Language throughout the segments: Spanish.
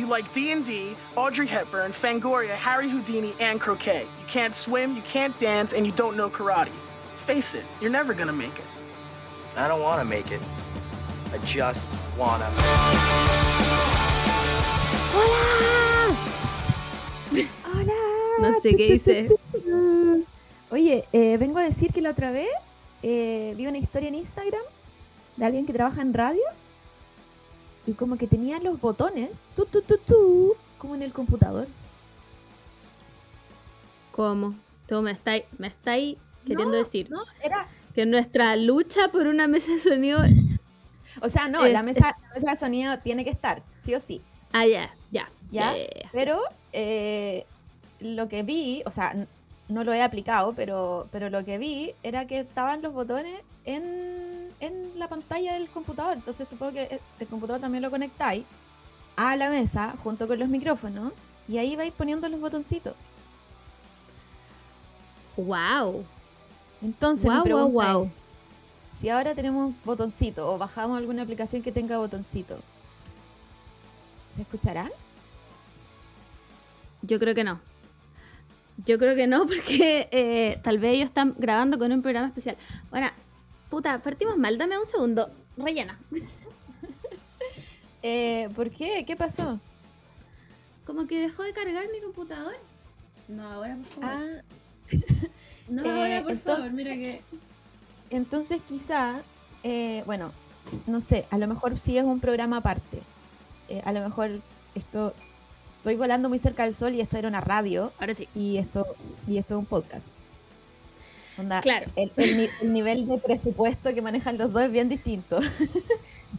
You like D&D, Audrey Hepburn, Fangoria, Harry Houdini, and croquet. You can't swim, you can't dance, and you don't know karate. Face it, you're never gonna make it. I don't want to make it. I just wanna. ¡Hola! ¡Hola! No sé qué hice. Oye, eh, vengo a decir que la otra vez eh, vi una historia en Instagram de alguien que trabaja en radio y como que tenía los botones, tu, tu, tu, tu, como en el computador. ¿Cómo? Tú me estáis me estáis queriendo No, decir No, era, que nuestra lucha por una mesa de sonido. o sea, no, Es- la mesa, la mesa de sonido tiene que estar, sí o sí. Ah, ya, ya. Pero eh, lo que vi, o sea, no lo he aplicado, pero, pero lo que vi era que estaban los botones en, en la pantalla del computador. Entonces supongo que eh, el computador también lo conectáis a la mesa junto con los micrófonos y ahí vais poniendo los botoncitos. Wow. Entonces Guau, mi pregunta es, si ahora tenemos botoncito o bajamos alguna aplicación que tenga botoncito, ¿se escucharán? Yo creo que no. Yo creo que no, porque eh, tal vez ellos están grabando con un programa especial. Bueno, puta, partimos mal. Dame un segundo. Rellena. Eh, ¿Por qué? ¿Qué pasó? Como que dejó de cargar mi computador. No, ahora por favor. Ah, no, eh, ahora por entonces- favor. Mira que. Entonces quizá, eh, bueno, no sé, a lo mejor sí es un programa aparte. Eh, a lo mejor esto, estoy volando muy cerca del sol y esto era una radio Ahora sí. y esto, y esto es un podcast. Onda, Claro. El, el ni- el nivel de presupuesto que manejan los dos es bien distinto.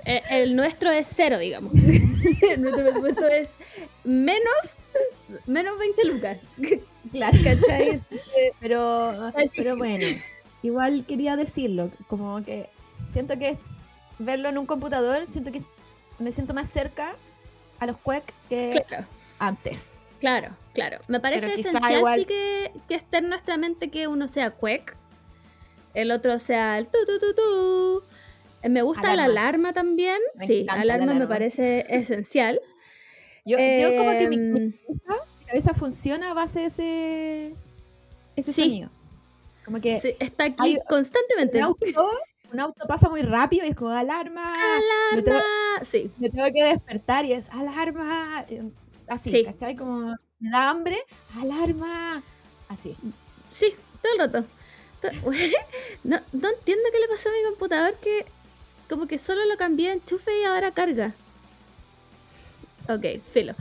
Eh, el nuestro es cero, digamos. Nuestro presupuesto es menos, menos 20 lucas. Claro, ¿Cachai? pero, pero bueno, igual quería decirlo, como que siento que verlo en un computador, siento que me siento más cerca a los Quake que Claro. Antes. Claro, claro. Me parece esencial igual- sí que, que esté en nuestra mente que uno sea cuec, el otro sea el tu tu tu tu. Eh, Me gusta la Alarma. alarma también. Me sí, encanta la alarma me alarma. parece esencial. Yo, yo como que mi, mi Em, cabeza, mi cabeza funciona a base de ese, ese Sí. sonido. Como que sí, está aquí hay- constantemente. un auto, un auto pasa muy rápido y es como alarma. Me tengo, Alarma. Sí, me tengo que despertar y es alarma. Así, Sí. ¿cachai? Como me da hambre, alarma. Así. sí, todo el rato. To- No, no entiendo qué le pasó a mi computador que como que solo lo cambié de enchufe y ahora carga. Ok, filo.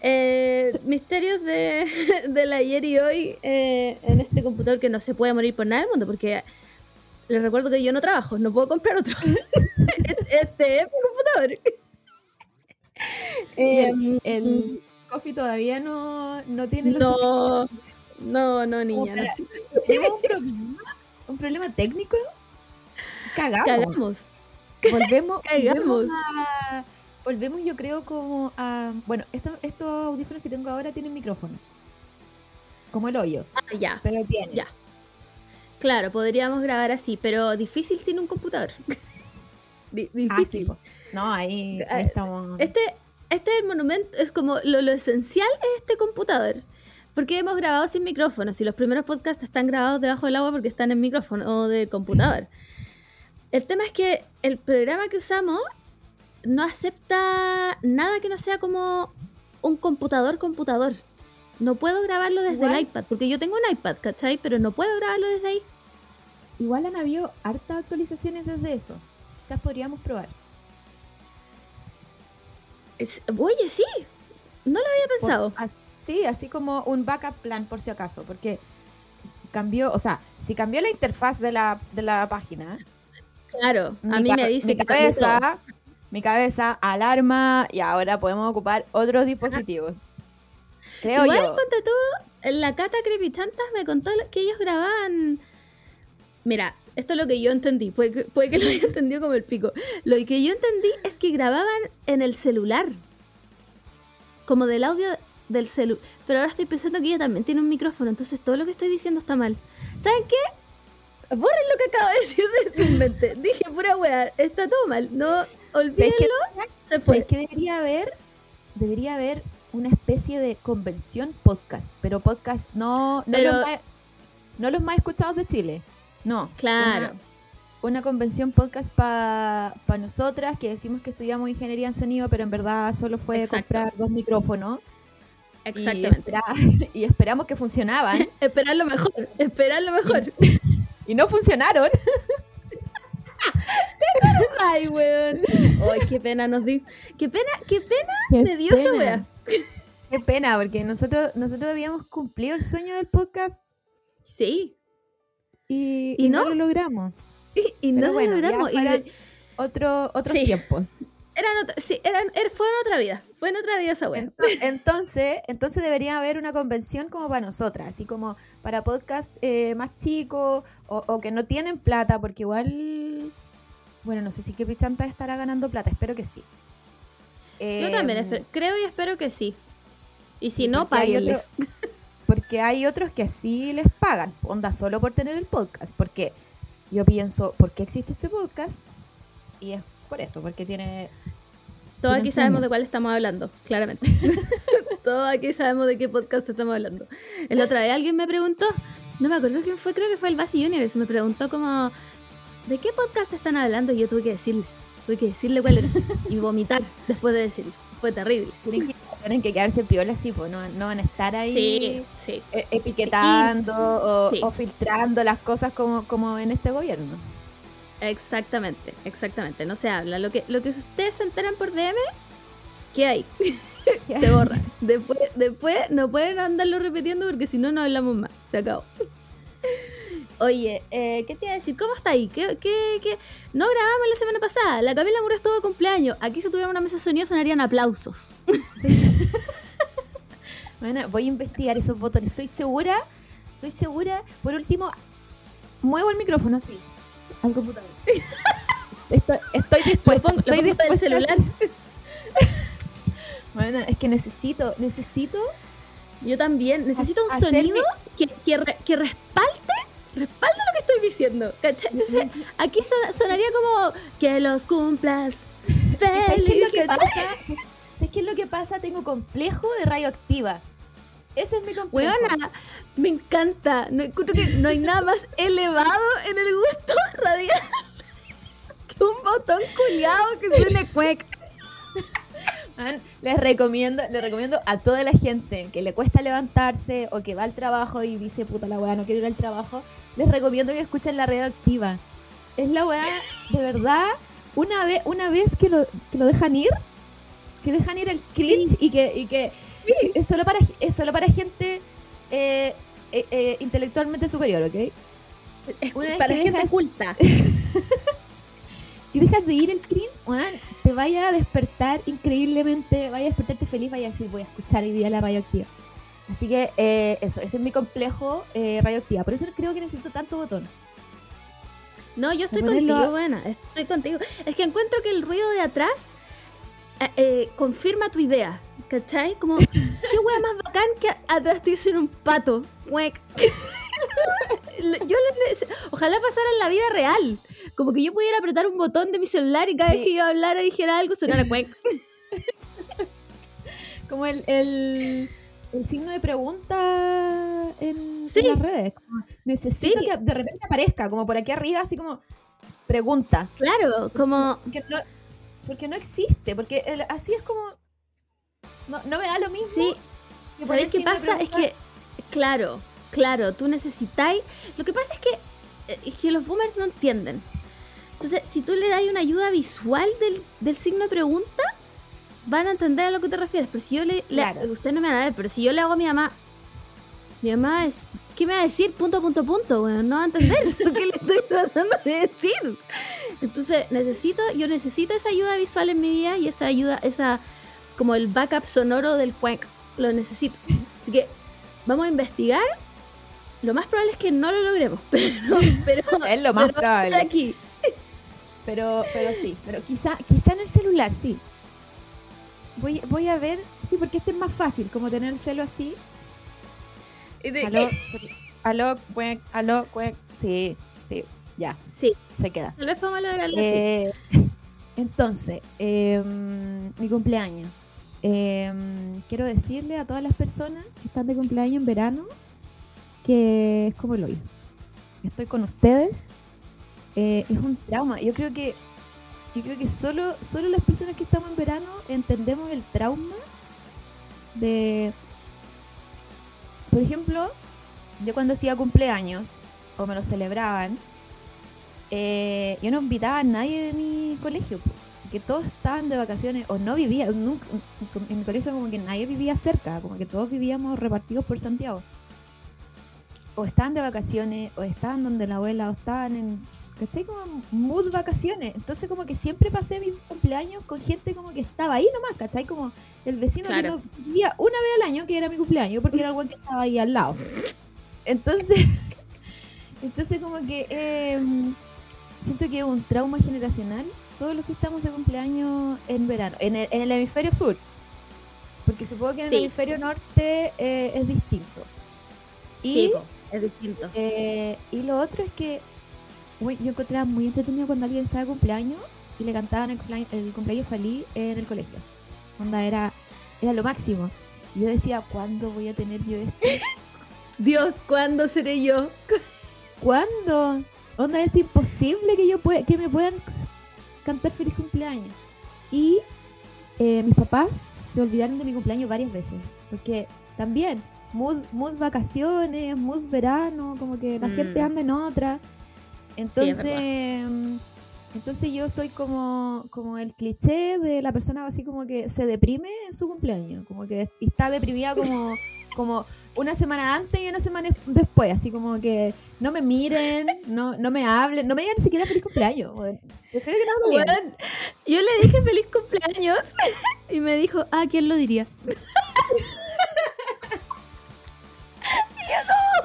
Eh, misterios de, del ayer y hoy eh, en este computador que no se puede morir por nada del mundo porque les recuerdo que yo no trabajo, no puedo comprar otro. este es mi computador. Eh, el, el coffee todavía no, no tiene lo no, suficiente. no, no, niña. no. ¿Tenemos un problema? ¿Un problema técnico? Cagamos. Cagamos. volvemos, Cagamos. volvemos a- volvemos yo creo como a bueno esto- estos audífonos que tengo ahora tienen micrófono como el hoyo Ah, ya. pero tiene Ya. Claro, podríamos grabar así, pero difícil sin un computador. Ah, sí, difícil. no ahí, ahí Ah, estamos Este, este es el monumento, es como lo, lo esencial es este computador. Porque hemos grabado sin micrófonos y los primeros podcasts están grabados debajo del agua porque están en micrófono del computador. El tema es que el programa que usamos no acepta nada que no sea como un computador computador. No puedo grabarlo desde Igual. el iPad, porque yo tengo un iPad, ¿cachai? Pero no puedo grabarlo desde ahí. igual han habido hartas actualizaciones desde eso quizás podríamos probar Es- oye, sí, no lo había Por- pensado. as- sí así como un backup plan por si acaso porque cambió o sea si cambió la interfaz de la, de la página Claro, a mí me dice mi que cabeza mi cabeza alarma y ahora podemos ocupar otros dispositivos creo Igual, yo ponte tú, la Cata Creepy Chantas me contó que ellos grababan. Mira, esto es lo que yo entendí. Puede que, puede que lo haya entendido como el pico. Lo que yo entendí es que grababan en el celular. Como del audio del celular. Pero ahora estoy pensando que ella también tiene un micrófono. Entonces todo lo que estoy diciendo está mal. ¿Saben qué? Borren lo que acabo de decir de su mente. Dije pura wea. Está todo mal. No, ¿Sabes qué, olvídenlo. Se fue. ¿sabes qué debería haber? debería haber una especie de convención podcast, pero podcast no, no, Pero- los, más, no los más escuchados de Chile. No. Claro. Una, una convención podcast para nosotras que decimos que estudiamos ingeniería en sonido, pero en verdad solo fue Exacto. comprar dos micrófonos. Y, Exactamente. espera- y esperamos que funcionaban. Esperar lo mejor, esperar lo mejor. y no funcionaron. Ay, weón. Ay, qué pena nos di. Qué pena, qué pena Qué me dio esa wea. Qué pena, porque nosotros, nosotros habíamos cumplido el sueño del podcast Sí. Y, ¿Y y no? no? lo logramos. Y, no bueno, lo ya logramos. y Otro, otros Sí. tiempos. eran sí, eran, er- fue en otra vida. Fue en otra vida esa. Ento- Entonces, entonces debería haber una convención como para nosotras, así como para podcast eh, más chicos o, o que no tienen plata, porque igual, bueno, no sé si que Pichanta estará ganando plata, espero que sí. Yo también Em, creo y espero que sí. Y si no, páguenles. Porque hay otros que sí les pagan, onda, solo por tener el podcast. Porque yo pienso, ¿por qué existe este podcast? Y es por eso, porque tiene... Todos aquí sabemos de cuál estamos hablando, claramente. Todos aquí sabemos de qué podcast estamos hablando. El otra vez alguien me preguntó, no me acuerdo quién fue, creo que fue el Basi Universe, me preguntó como, ¿de qué podcast están hablando? Y yo tuve que decirle, tuve que decirle cuál era. Y vomitar después de decirlo. Fue terrible. Tienen que, quedarse piola así, pues no, no van a estar ahí Sí, sí. e- etiquetando o, Sí. o filtrando las cosas como, como en este gobierno. Exactamente, exactamente. No se habla. Lo que, lo que ustedes se enteran por DM, ¿qué hay? se borra. Después, después no pueden andarlo repitiendo porque si no, no hablamos más. Se acabó. Oye, eh, ¿qué te iba a decir? ¿Cómo está ahí? ¿Qué, qué, qué? No grabamos la semana pasada. La Camila Muro estuvo de cumpleaños. Aquí si tuviera una mesa de sonido sonarían aplausos. Bueno, voy a investigar esos botones, estoy segura, estoy segura. Por último, muevo el micrófono así, al computador. Estoy, estoy dispuesta. pongo, estoy del dispuesta a celular. Bueno, es que necesito, necesito Yo también. Necesito un sonido que, que, re- que respalde, respalde lo que estoy diciendo. ¿Cachai? Entonces, aquí son- sonaría como que los cumplas. ¿Sabes qué Feliz, ¿cachai? pasa? ¿Sabes qué es lo que pasa? Tengo complejo de radioactiva. Ese es mi complejo. Weona, me encanta. No, encuentro que no hay nada más elevado en el gusto radial que un botón culiado que suene cuec. Les recomiendo, les recomiendo a toda la gente que le cuesta levantarse o que va al trabajo y dice, puta la weá, no quiero ir al trabajo, les recomiendo que escuchen la radioactiva. Es la weá, de verdad, una vez, una vez que lo, que lo dejan ir, que dejan ir el cringe y que, y que es solo para es solo para gente eh, eh, eh, intelectualmente superior, ¿ok? Una vez para que gente dejas- culta. Si dejas de ir el cringe, weón, te vaya a despertar increíblemente, vaya a despertarte feliz, vaya a decir, voy a escuchar hoy día la radioactiva. Así que eh, eso, ese es mi complejo eh, radioactiva. Por eso creo que necesito tanto botón. No, yo estoy contigo, a- buena. Estoy contigo. Es que encuentro que el ruido de atrás eh, confirma tu idea. ¿Cachai? Como, qué wea más bacán que atrás te dicen un pato. Yo Ojalá pasara en la vida real. Como que yo pudiera apretar un botón de mi celular y cada Sí. vez que yo hablara dijera algo sonara cuec. Como el, el, el signo de pregunta en, Sí. en las redes. Necesito Sí. que de repente aparezca, como por aquí arriba, así como pregunta. Claro, como. Porque no, porque no existe, porque el- así es como... No, no me da lo mismo. Sí, que ¿Sabéis qué pasa? Es que, claro, claro, tú necesitáis. Lo que pasa es que, eh, es que los boomers no entienden. Entonces, si tú le das una ayuda visual del, del signo de pregunta, van a entender a lo que te refieres. Pero si yo le. le- Claro. usted no me va a ver, pero si yo le hago a mi mamá. Mi mamá es. ¿Qué me va a decir? Punto, punto, punto, weón. No va a entender lo que le estoy tratando de decir. Entonces, necesito, yo necesito esa ayuda visual en mi vida y esa ayuda, esa. como el backup sonoro del cuenc. Lo necesito. Así que vamos a investigar. Lo más probable es que no lo logremos. Pero, pero Es lo más pero probable. aquí. Pero, pero sí, pero quizá, quizá en el celular, sí. Voy, voy a ver, sí, porque este es más fácil, como tener el celo así. Y de- Aló, aló, cuec, aló, cuec. Sí, sí, ya, Sí, se queda. tal vez podamos lograrlo así. Eh, entonces, em, mi cumpleaños. em, quiero decirle a todas las personas que están de cumpleaños en verano que es como el hoyo. Estoy con ustedes. Eh, es un trauma. Yo creo que yo creo que solo, solo las personas que estamos en verano entendemos el trauma de, por ejemplo, yo cuando hacía cumpleaños o me lo celebraban, eh, yo no invitaba a nadie de mi colegio, que todos estaban de vacaciones o no vivían, en mi colegio como que nadie vivía cerca, como que todos vivíamos repartidos por Santiago. O estaban de vacaciones, o estaban donde la abuela, o estaban en ¿cachai? Como mood vacaciones. Entonces como que siempre pasé mis cumpleaños con gente como que estaba ahí nomás, ¿cachai? Como el vecino que Claro. no vivía una vez al año, que era mi cumpleaños, porque era algo que estaba ahí al lado. Entonces, entonces como que eh, siento que es un trauma generacional todos los que estamos de cumpleaños en verano, en el, en el hemisferio sur. Porque supongo que en Sí. el hemisferio norte eh, es distinto. Y Sí, es distinto. eh, y lo otro es que güey, yo encontraba muy entretenido cuando alguien estaba de cumpleaños y le cantaban el cumpleaños, el cumpleaños feliz en el colegio. Onda era, era lo máximo. Y yo decía, ¿cuándo voy a tener yo esto? Dios, ¿cuándo seré yo? ¿Cuándo? Onda es imposible que yo pueda, que me puedan cantar feliz cumpleaños. Y eh, mis papás se olvidaron de mi cumpleaños varias veces. Porque también, mood, mood vacaciones, mood verano, como que la Mm. gente anda en otra. Entonces, mm, entonces yo soy como, como el cliché de la persona así como que se deprime en su cumpleaños. Como que está deprimida como, como una semana antes y una semana después. Así como que no me miren, no, no me hablen, no me digan ni siquiera feliz cumpleaños. Prefiero que no me digan. Weón, yo le dije feliz cumpleaños y me dijo, ah, ¿quién lo diría?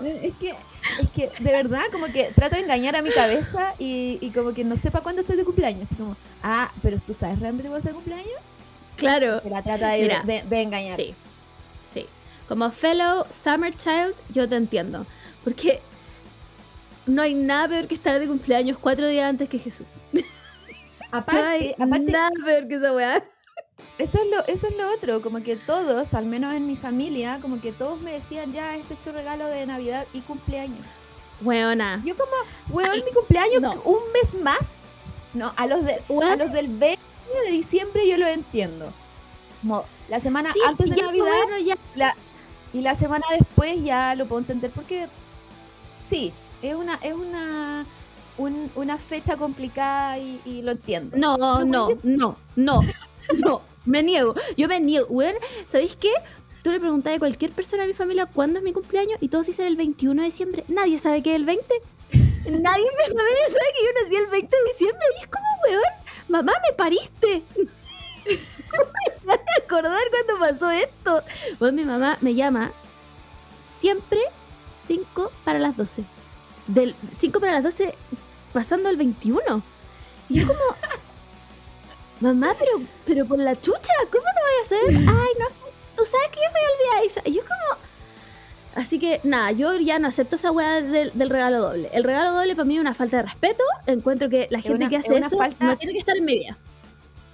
Es que, es que de verdad, como que trato de engañar a mi cabeza y, y como que no sepa cuándo estoy de cumpleaños. Así como, ah, pero tú sabes realmente cuándo estoy de cumpleaños. Claro. Se la trata de, Mira, de- de engañar. Sí, sí. Como fellow summer child, yo te entiendo. Porque no hay nada peor que estar de cumpleaños cuatro días antes que Jesús. Aparte, no hay aparte nada peor que esa weá. Eso, es lo, eso es lo otro, como que todos, al menos en mi familia, como que todos me decían, ya, este es tu regalo de Navidad y cumpleaños. Weona. Yo como, weón, Ay, mi cumpleaños no. un mes más. No, a los, de, a los del 20 de diciembre yo lo entiendo. Como la semana Sí, antes de Navidad bueno, ya. la, y la semana después ya lo puedo entender porque sí, es una, es una, un- una fecha complicada y, y lo entiendo. No, no, no, no, no. Me niego. Yo me niego. Weón, ¿sabéis qué? Tú le preguntas a cualquier persona de mi familia cuándo es mi cumpleaños y todos dicen el 21 de diciembre. Nadie sabe que es el 20. Nadie me nadie sabe que yo nací el 20 de diciembre. Y es como, weón, mamá, me pariste. ¿Cómo me van a acordar cuando pasó esto? Bueno, mi mamá me llama siempre 5 para las 12. Del 5 para las 12 pasando al 21. Y yo como, mamá, pero, pero por la chucha, ¿cómo no voy a hacer? Ay, no, tú sabes que yo soy olvidadiza. Y yo como... Así que nada, yo ya no acepto esa weá del, del regalo doble. El regalo doble para mí es una falta de respeto. Encuentro que la Es gente una- que es hace una eso falta- no tiene que estar en mi vida.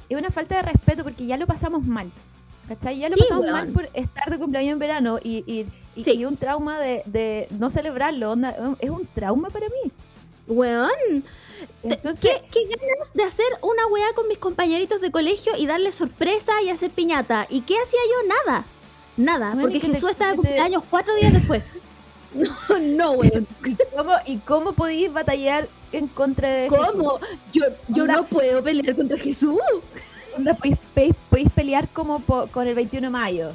Es una falta de respeto porque ya lo pasamos mal. ¿Cachai? Ya lo Sí, pasamos weón. mal por estar de cumpleaños en verano y, y, y, Sí. y un trauma de, de no celebrarlo. onda, es un trauma para mí. Weón, Entonces, ¿Qué, qué ganas de hacer una weá con mis compañeritos de colegio y darle sorpresa y hacer piñata? ¿Y qué hacía yo? Nada. Nada, Bueno, porque y que te- Jesús estaba de te- cumpleaños cuatro días después. No, no, weón. ¿cómo, ¿y cómo podéis batallar en contra de ¿Cómo? Yo, yo Onda- no puedo pelear contra Jesús. Podéis, pelear como po- con el 21 de mayo.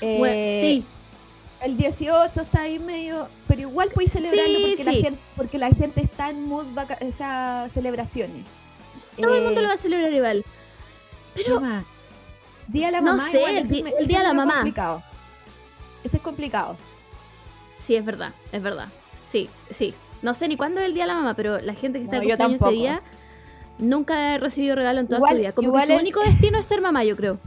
Eh, sí, El 18 está ahí medio. Pero igual podéis celebrarlo Sí, porque, la gente, porque la gente está en mood vaca- esas celebraciones. todo el mundo eh, lo va a celebrar igual. Pero, Mamá, Día de la no mamá. sé, igual, el Día de la mamá. complicado. Ese es complicado. sí, es verdad, es verdad. Sí, sí. No sé ni cuándo es el día de la mamá, pero la gente que está No, de cumpleaños ese día nunca ha recibido regalo en toda Igual- su vida. Como que su el- único destino es ser mamá, yo creo.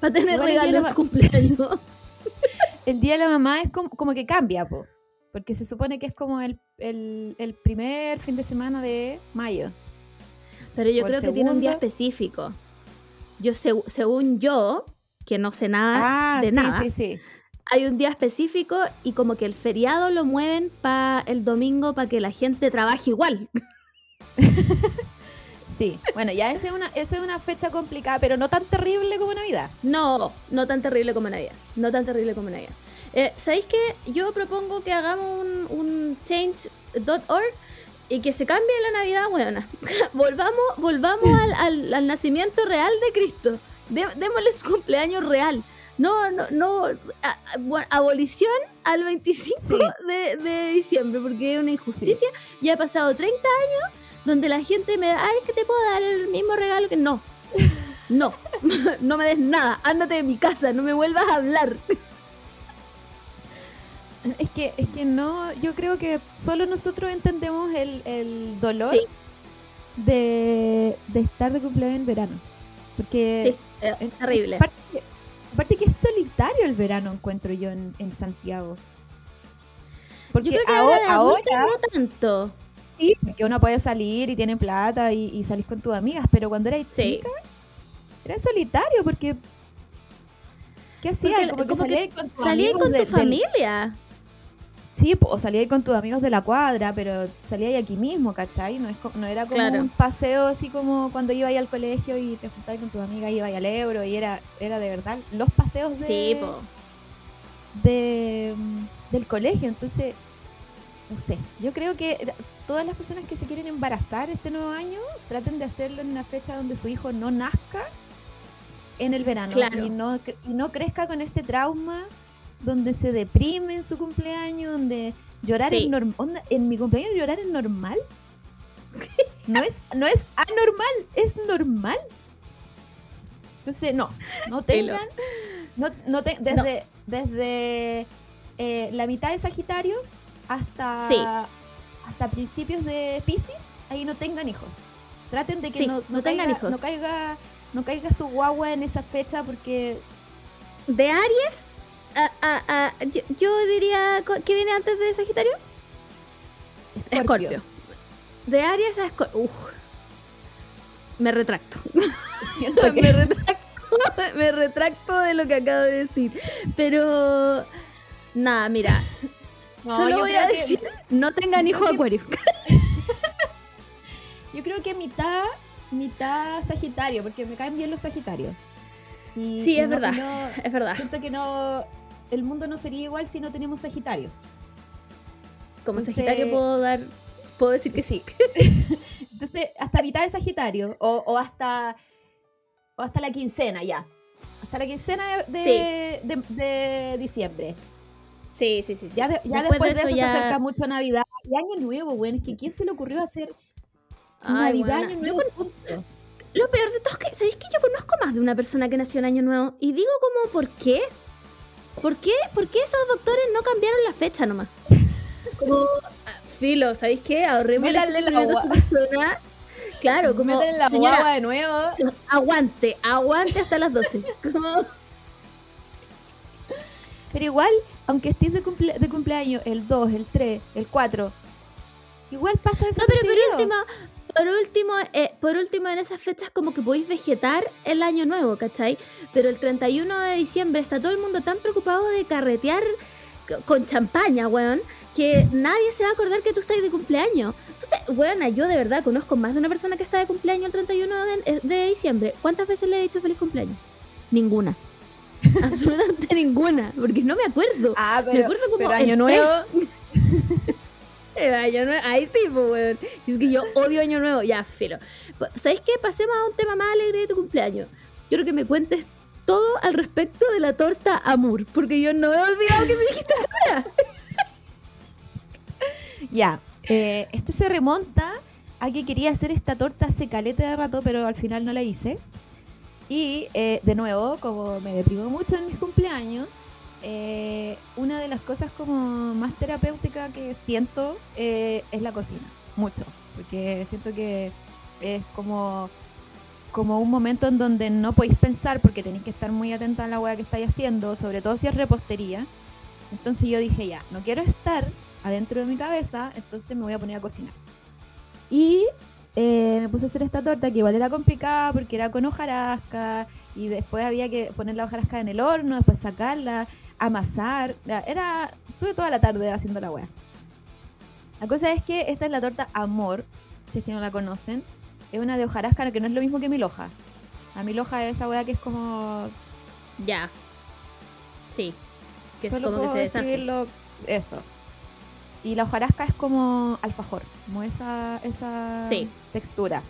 Para tener Igual el día de regalo la en ma- su cumpleaños. El día de la mamá es como, como que cambia, po. Porque se supone que es como el, el- el primer fin de semana de mayo. Pero yo creo que tiene un día específico. Yo, seg- según yo, que no sé nada Ah, de sí, nada. sí, sí. Hay un día específico y como que el feriado lo mueven para el domingo para que la gente trabaje igual. Sí, bueno, ya esa es, una, esa es una fecha complicada, pero no tan terrible como Navidad. No, no tan terrible como Navidad. No tan terrible como Navidad. Eh, ¿Sabéis qué? Yo propongo que hagamos un, un change.org y que se cambie la Navidad, buena. volvamos volvamos al, al- al nacimiento real de Cristo. De- démosle su cumpleaños real. No, no, no. a- a- bueno, abolición al 25 Sí. de, de diciembre, porque es una injusticia. Ya ha pasado 30 años donde la gente me da, ay, es que te puedo dar el mismo regalo que no. No, no me des nada, ándate de mi casa, no me vuelvas a hablar. Es que, es que no, yo creo que solo nosotros entendemos el, el dolor Sí. de, de estar de cumpleaños en verano. Porque Sí, es terrible. Aparte, que- aparte que es solitario el verano, encuentro yo en, en Santiago. Porque Yo creo que ahora, ahora no tanto. Sí, porque uno puede salir y tiene plata y, y salís con tus amigas, pero cuando eras Sí. chica era solitario porque ¿qué hacías? Como que que salías con tus Salí con de- tu del- familia. Sí, o salías con tus amigos de la cuadra, pero salías aquí mismo, ¿cachai? No, es no era como Claro. un paseo así como cuando ibas al colegio y te juntabas con tus amigas, ibas al Euro y era, era de verdad los paseos de, Sí, po. de, mm, del colegio. Entonces, no sé, yo creo que ra- todas las personas que se quieren embarazar este nuevo año traten de hacerlo en una fecha donde su hijo no nazca en el verano Claro. y, no, y no crezca con este trauma donde se deprime en su cumpleaños, donde llorar Sí. es normal. En mi cumpleaños llorar es normal. No es, no es anormal, es normal. Entonces, no, no tengan, no, no te- desde, desde eh, la mitad de Sagitarios hasta, Sí. hasta principios de Pisces, ahí no tengan hijos. Traten de que Sí, no, no tengan caiga, hijos. No caiga, no caiga su guagua en esa fecha porque De Aries, a- a- a- yo, yo diría que viene antes de Sagitario. Escorpio. De Aries a Escorpio. Uf. Me retracto. Siento que me retracto. me retracto de lo que acabo de decir. Pero. Nada, mira. No, solo voy a que- decir: no tengan creo que- acuario. Yo creo que mitad, mitad Sagitario, porque me caen bien los Sagitarios. Y- Sí, es no- verdad. no- Es verdad. siento que no. El mundo no sería igual si no tenemos Sagitarios. Como Entonces- Sagitario puedo dar. Puedo decir que sí. Entonces, hasta mitad de Sagitario, o, o hasta. O hasta la quincena ya. Hasta la quincena de, de, de- de diciembre. Sí, sí, sí. sí. Ya, de- ya después, de eso, se acerca mucho Navidad y Año Nuevo, güey. Es que ¿quién se le ocurrió hacer Ay, Navidad, buena. Año Nuevo? con-? Lo peor de todo es que, ¿sabéis que yo conozco más de una persona que nació en Año Nuevo? Y digo como, ¿por qué? ¿Por qué? ¿Por qué esos doctores no cambiaron la fecha nomás? Como, ah, filo, ¿sabéis qué? Ahorremos la persona. Claro, como, Métele la señora, de nuevo. aguante, aguante hasta las 12. Como, Pero igual, aunque estés de, cumple- de cumpleaños el 2, el 3, el 4, igual pasa No, pero por último, por último, eh, por último, en esas fechas como que podéis vegetar el año nuevo, ¿cachai? Pero el 31 de diciembre está todo el mundo tan preocupado de carretear con champaña, weón, que nadie se va a acordar que tú estás de cumpleaños. Tú te, weón, yo de verdad conozco más de una persona que está de cumpleaños el 31 de, eh, de diciembre. ¿Cuántas veces le he dicho feliz cumpleaños? Ninguna. Absolutamente ninguna, porque no me acuerdo. Ah, me pero, acuerdo como pero Año Nuevo. año nuevo, ahí sí, pues, weón. Es que yo odio año nuevo, ya, filo. ¿Sabéis qué? Pasemos a un tema más alegre de tu cumpleaños. Quiero que me cuentes todo al respecto de la torta Amur, porque yo no he olvidado que me dijiste eso. Ya, eh, esto se remonta a que quería hacer esta torta hace de rato, pero al final no la hice. Y eh, de nuevo, como me deprimo mucho en mis cumpleaños, eh, una de las cosas como más terapéutica que siento eh, es la cocina. Mucho. Porque siento que es como, como un momento en donde no podéis pensar porque tenéis que estar muy atenta a la hueá que estáis haciendo, sobre todo si es repostería. Entonces yo dije, ya, no quiero estar adentro de mi cabeza, entonces me voy a poner a cocinar. Y eh, me puse a hacer esta torta que igual era complicada porque era con hojarasca y después había que poner la hojarasca en el horno, después sacarla, amasar. Era, estuve toda la tarde haciendo la wea. La cosa es que esta es la torta Amor, si es que no la conocen. Es una de hojarasca que no es lo mismo que milhoja. La milhoja es esa wea que es como Ya. Sí. Que es Solo como que se deshace. eso. Y la hojarasca es como alfajor, como esa, esa Sí. textura.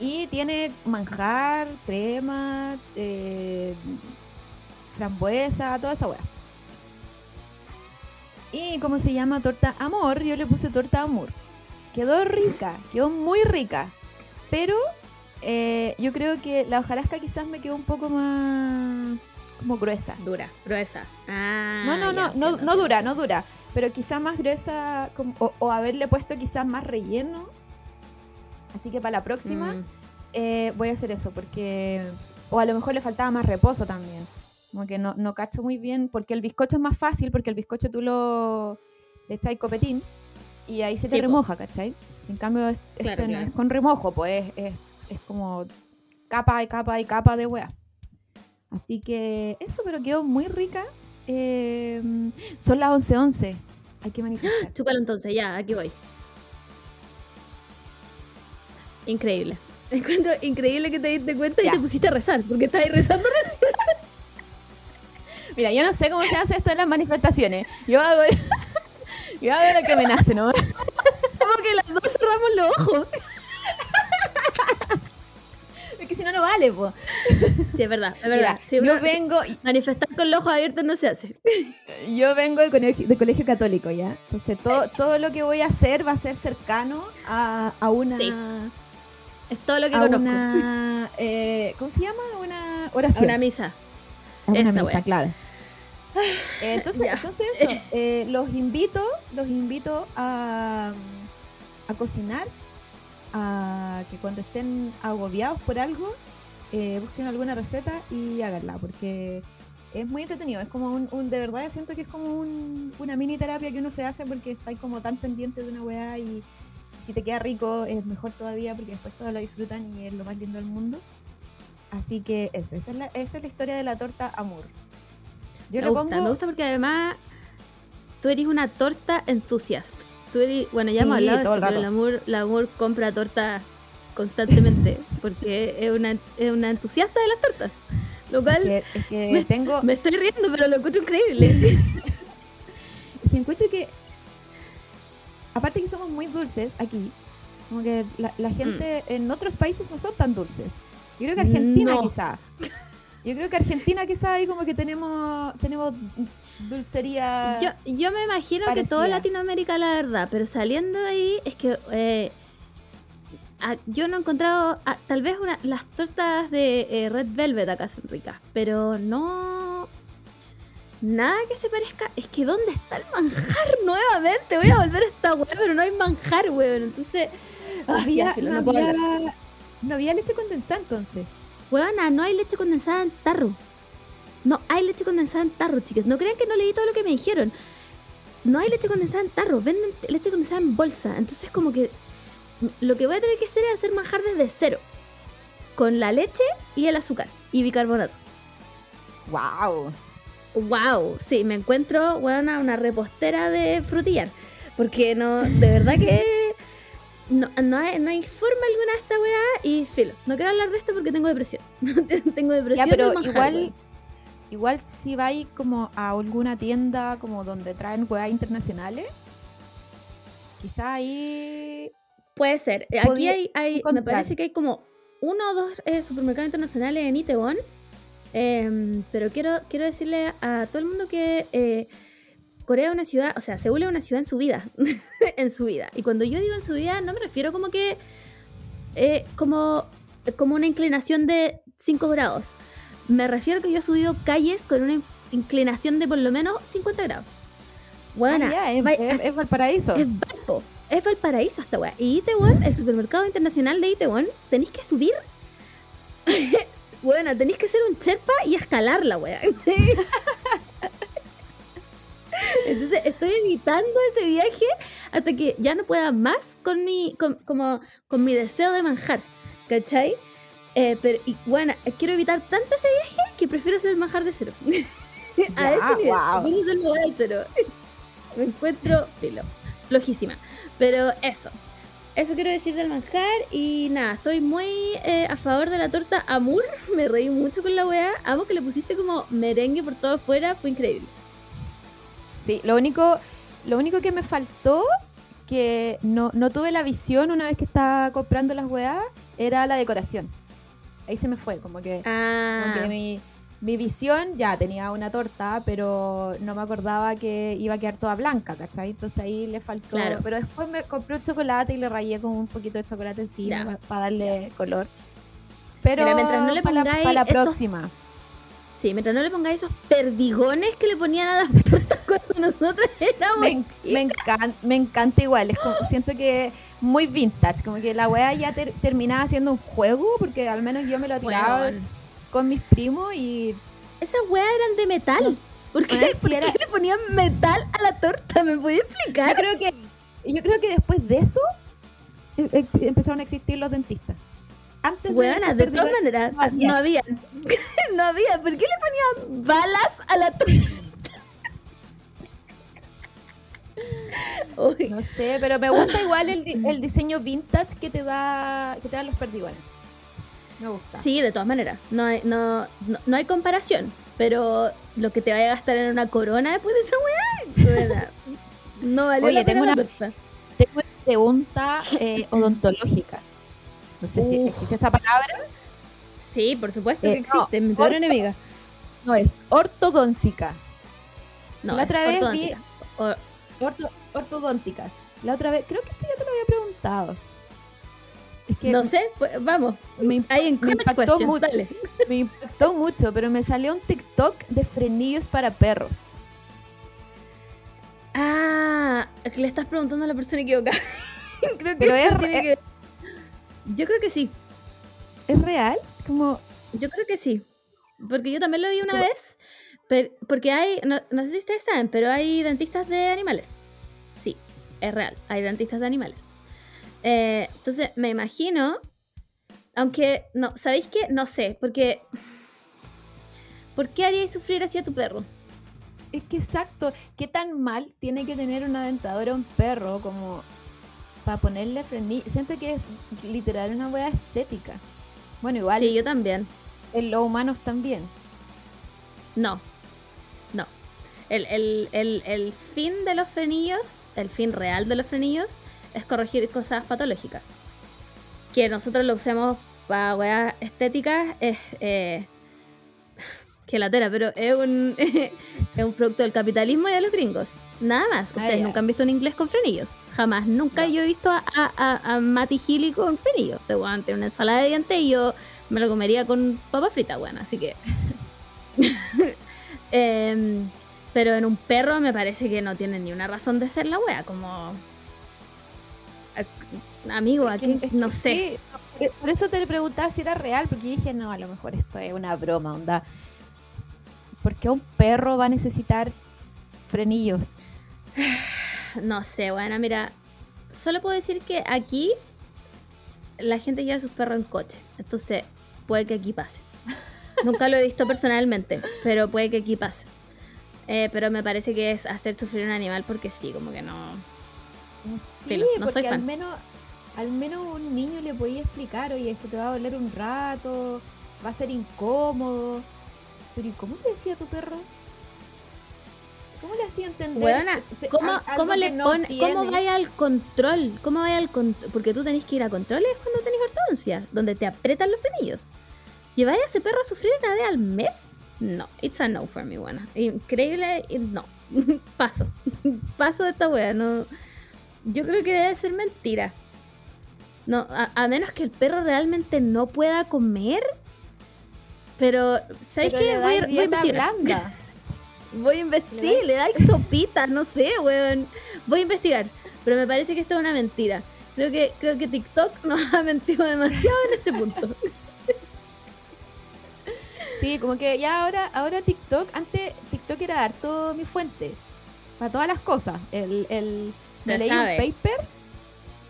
Y tiene manjar, crema, eh, frambuesa, toda esa weá. Y como se llama torta amor, yo le puse torta amor. Quedó rica, quedó muy rica. Pero eh, yo creo que la hojarasca quizás me quedó un poco más como gruesa. Dura, gruesa. Ah, No, no, ya, no, no, no dura, no dura. Pero quizá más gruesa como- o, o haberle puesto quizás más relleno. Así que para la próxima Mm, eh, voy a hacer eso porque... O a lo mejor le faltaba más reposo también. Como que no, no cacho muy bien porque el bizcocho es más fácil porque el bizcocho tú lo le echáis copetín y ahí se te Sí, po. remoja, ¿cachai? En cambio es- este Claro, no claro. es con remojo, pues es, es, es como capa y capa y capa de wea. Así que eso, pero quedó muy rica. Eh, son las 11.11. Hay que manifestar. Chúpalo entonces, ya, aquí voy. Increíble. Encuentro increíble que te diste cuenta Ya. y te pusiste a rezar, porque estabas rezando recién. Mira, yo no sé cómo se hace esto en las manifestaciones. Yo hago, yo hago lo que me nace, ¿no? Como que las dos cerramos los ojos. Es que si no, no vale, po. Sí, es verdad, es Mira, verdad. Sí, yo uno- vengo, Manifestar con los ojos abiertos no se hace. yo vengo de colegio, de colegio católico, ¿ya? Entonces, todo, todo lo que voy a hacer va a ser cercano a, a una... Sí, Es todo lo que a conozco. una... eh, ¿Cómo se llama? Una A oración. una misa. A una esa misa, wea. claro. Eh, entonces, Ya. entonces eso, eh, los invito, los invito a, a cocinar, a que cuando estén agobiados por algo, eh, busquen alguna receta y háganla, porque es muy entretenido, es como un, un- de verdad siento que es como un- una mini terapia que uno se hace porque está como tan pendiente de una weá y, y si te queda rico es mejor todavía porque después todos lo disfrutan y es lo más lindo del mundo. Así que eso, esa es la, esa es la historia de la torta amor. Yo me le gusta, pongo me gusta porque además tú eres una torta entusiast. Tú eres, bueno, ya hemos Sí, hablado de esto, el pero el amor, el amor compra tortas constantemente porque es una, es una entusiasta de las tortas. Lo cual que, es que me- tengo, me estoy riendo, pero lo encuentro increíble. es que encuentro que aparte que somos muy dulces aquí, como que la, la gente en otros países no son tan dulces. Yo creo que Argentina No. quizá. Yo creo que Argentina quizá ahí como que tenemos tenemos dulcería. Yo, yo me imagino que todo. Latinoamérica, la verdad, pero saliendo de ahí es que eh, a- yo no he encontrado, tal vez una, las tortas de eh, Red Velvet acá son ricas, pero no... Nada que se parezca. Es que ¿dónde está el manjar nuevamente? Voy a volver a esta web, pero no hay manjar, weón. Entonces... ah, había, ya, filo, no no había- no había leche condensada entonces. Huevona, no hay leche condensada en tarro. No hay leche condensada en tarro, chicas. No crean que no leí todo lo que me dijeron. No hay leche condensada en tarro, venden leche condensada en bolsa. Entonces como que lo que voy a tener que hacer es hacer manjar desde cero. Con la leche y el azúcar y bicarbonato. Wow. Wow, sí, me encuentro, huevona, una repostera de frutillar. Porque no, de verdad que no, no, hay, no hay forma alguna de esta weá. Y filo, no quiero hablar de esto porque tengo depresión. tengo depresión. Ya, pero igual igual si vais como a alguna tienda como donde traen weas internacionales, quizá ahí Puede ser. Aquí podía hay, hay me parece que hay como uno o dos eh, supermercados internacionales en Itaewon. Em, pero quiero, quiero decirle a todo el mundo que eh, Corea es una ciudad, o sea, Seúl es una ciudad en su vida. en su vida. Y cuando yo digo en su vida, no me refiero como que. eh, como, como una inclinación de 5 grados. Me refiero que yo he subido calles con una in- inclinación de por lo menos 50 grados. Bueno, Ah, es, es- es Valparaíso. es Valpo. Es Valparaíso esta weá. Y Itaewon, el supermercado internacional de Itaewon, tenéis que subir. bueno, tenéis que ser un cherpa y escalar la weá. Entonces estoy evitando ese viaje hasta que ya no pueda más con mi, con, como, con mi deseo de manjar, ¿cachai? Eh, pero y, bueno, quiero evitar tanto ese viaje que prefiero hacer el manjar de cero. A Ya, ese nivel, guau. prefiero hacerlo de cero. Me encuentro filo, flojísima. Pero eso, eso quiero decir del manjar y nada, estoy muy eh, a favor de la torta Amur. Me reí mucho con la weá. Amo que le pusiste como merengue por todo afuera, fue increíble. Sí, lo único, lo único que me faltó, que no, no tuve la visión una vez que estaba comprando las weas, era la decoración. Ahí se me fue, como que, como Ah, que mi, mi visión ya tenía una torta, pero no me acordaba que iba a quedar toda blanca, ¿cachai? Entonces ahí le faltó. Claro. Pero después me compré un chocolate y le rayé con un poquito de chocolate encima para darle color. Pero Mira, mientras no le para la, pa' la esos- próxima. Sí, mientras no le pongáis esos perdigones que le ponían a las tortas cuando nosotros éramos me, encanta, me encanta igual. Es como, siento que muy vintage. Como que la wea ya ter- terminaba siendo un juego, porque al menos yo me lo tiraba con mis primos y. Esas weas eran de metal. ¿Por qué, Weón, sí ¿por qué era- le ponían metal a la torta? ¿Me podía Yo explicar? creo que, yo creo que después de eso eh, eh, empezaron a existir los dentistas. Antes de de todas maneras, no había. no había. no había. ¿Por qué le ponían balas a la? Uy, No sé, pero me gusta igual el, di- el diseño vintage que te da que te dan los perdigones. Me gusta. Sí, de todas maneras. No hay, no, no, no hay comparación. Pero lo que te vaya a gastar en una corona después de esa weá, no vale Oye, la pena tengo la una-. Tengo una pregunta eh, odontológica. No sé si existe esa palabra. Sí, por supuesto Eh, que no, existe. mi peor enemiga. No, es ortodóntica. No, La es otra vez vi- Orto- ortodóntica. La otra vez, creo que esto ya te lo había preguntado. Es que no sé, pues vamos. me, imp- Hay me encourage impactó mucho. dale. me impactó mucho, pero me salió un TikTok de frenillos para perros. Ah, es que le estás preguntando a la persona equivocada. creo que Pero es- tiene que- Yo creo que sí. ¿Es real? Como, Yo creo que sí. Porque yo también lo vi una vez. per- porque hay, no, no sé si ustedes saben, pero hay dentistas de animales. Sí, es real. Hay dentistas de animales. Eh, entonces, me imagino. Aunque, no, ¿sabéis qué? No sé, porque. ¿Por qué haríais sufrir así a tu perro? es que exacto, ¿qué tan mal tiene que tener una dentadura un perro como para ponerle frenillos? Siento que es literal una wea estética. Bueno, igual Sí, yo también. en los humanos también. No. No. El, el- el- el fin de los frenillos, el fin real de los frenillos, es corregir cosas patológicas. Que nosotros lo usemos para weas estéticas es. Eh, que latera, pero es un, es un producto del capitalismo y de los gringos. Nada más. Ah, Ustedes nunca han visto un inglés con frenillos. Jamás. Nunca No. yo he visto a, a, a, a Matty Healy con frenillos. Se tiene una ensalada de dientes y yo me lo comería con papa frita, bueno, así que. Em, pero en un perro me parece que no tiene ni una razón de ser la wea, como. Amigo, Es aquí es no que sé. sí, por- eso te preguntaba si era real, porque dije, no, a lo mejor esto es una broma, onda. ¿Por qué un perro va a necesitar frenillos? No sé, bueno, mira. Solo puedo decir que aquí la gente lleva a sus perros en coche. Entonces, puede que aquí pase. Nunca lo he visto personalmente, pero puede que aquí pase. Eh, pero me parece que es hacer sufrir a un animal porque sí, como que no. Sí, Filo, no soy porque al fan. menos, al menos un niño le podía explicar, oye, esto te va a doler un rato, va a ser incómodo. Pero ¿y cómo le decía tu perro? ¿Cómo le hacía entender? Weona, ¿cómo, le no pone, cómo vaya al control? ¿Cómo vaya al control? Porque tú tenés que ir a controles cuando tenés ortodoncia, donde te apretan los frenillos. ¿Lleváis a ese perro a sufrir una vez al mes? No, it's a no for me, buena. Increíble, no. Paso. Paso de esta wea, no. Yo creo que debe ser mentira. No, a, a menos que el perro realmente no pueda comer. Pero, ¿sabéis Pero qué? Voy, voy a dieta investigar. blanda. Voy a investigar. Sí, le dais sopitas, no sé, weón. Voy a investigar. Pero me parece que esto es una mentira. Creo que, creo que TikTok nos ha mentido demasiado en este punto. Sí, como que ya ahora, ahora TikTok, antes TikTok era harto mi fuente. para todas las cosas. El, el me leí sabe. un paper,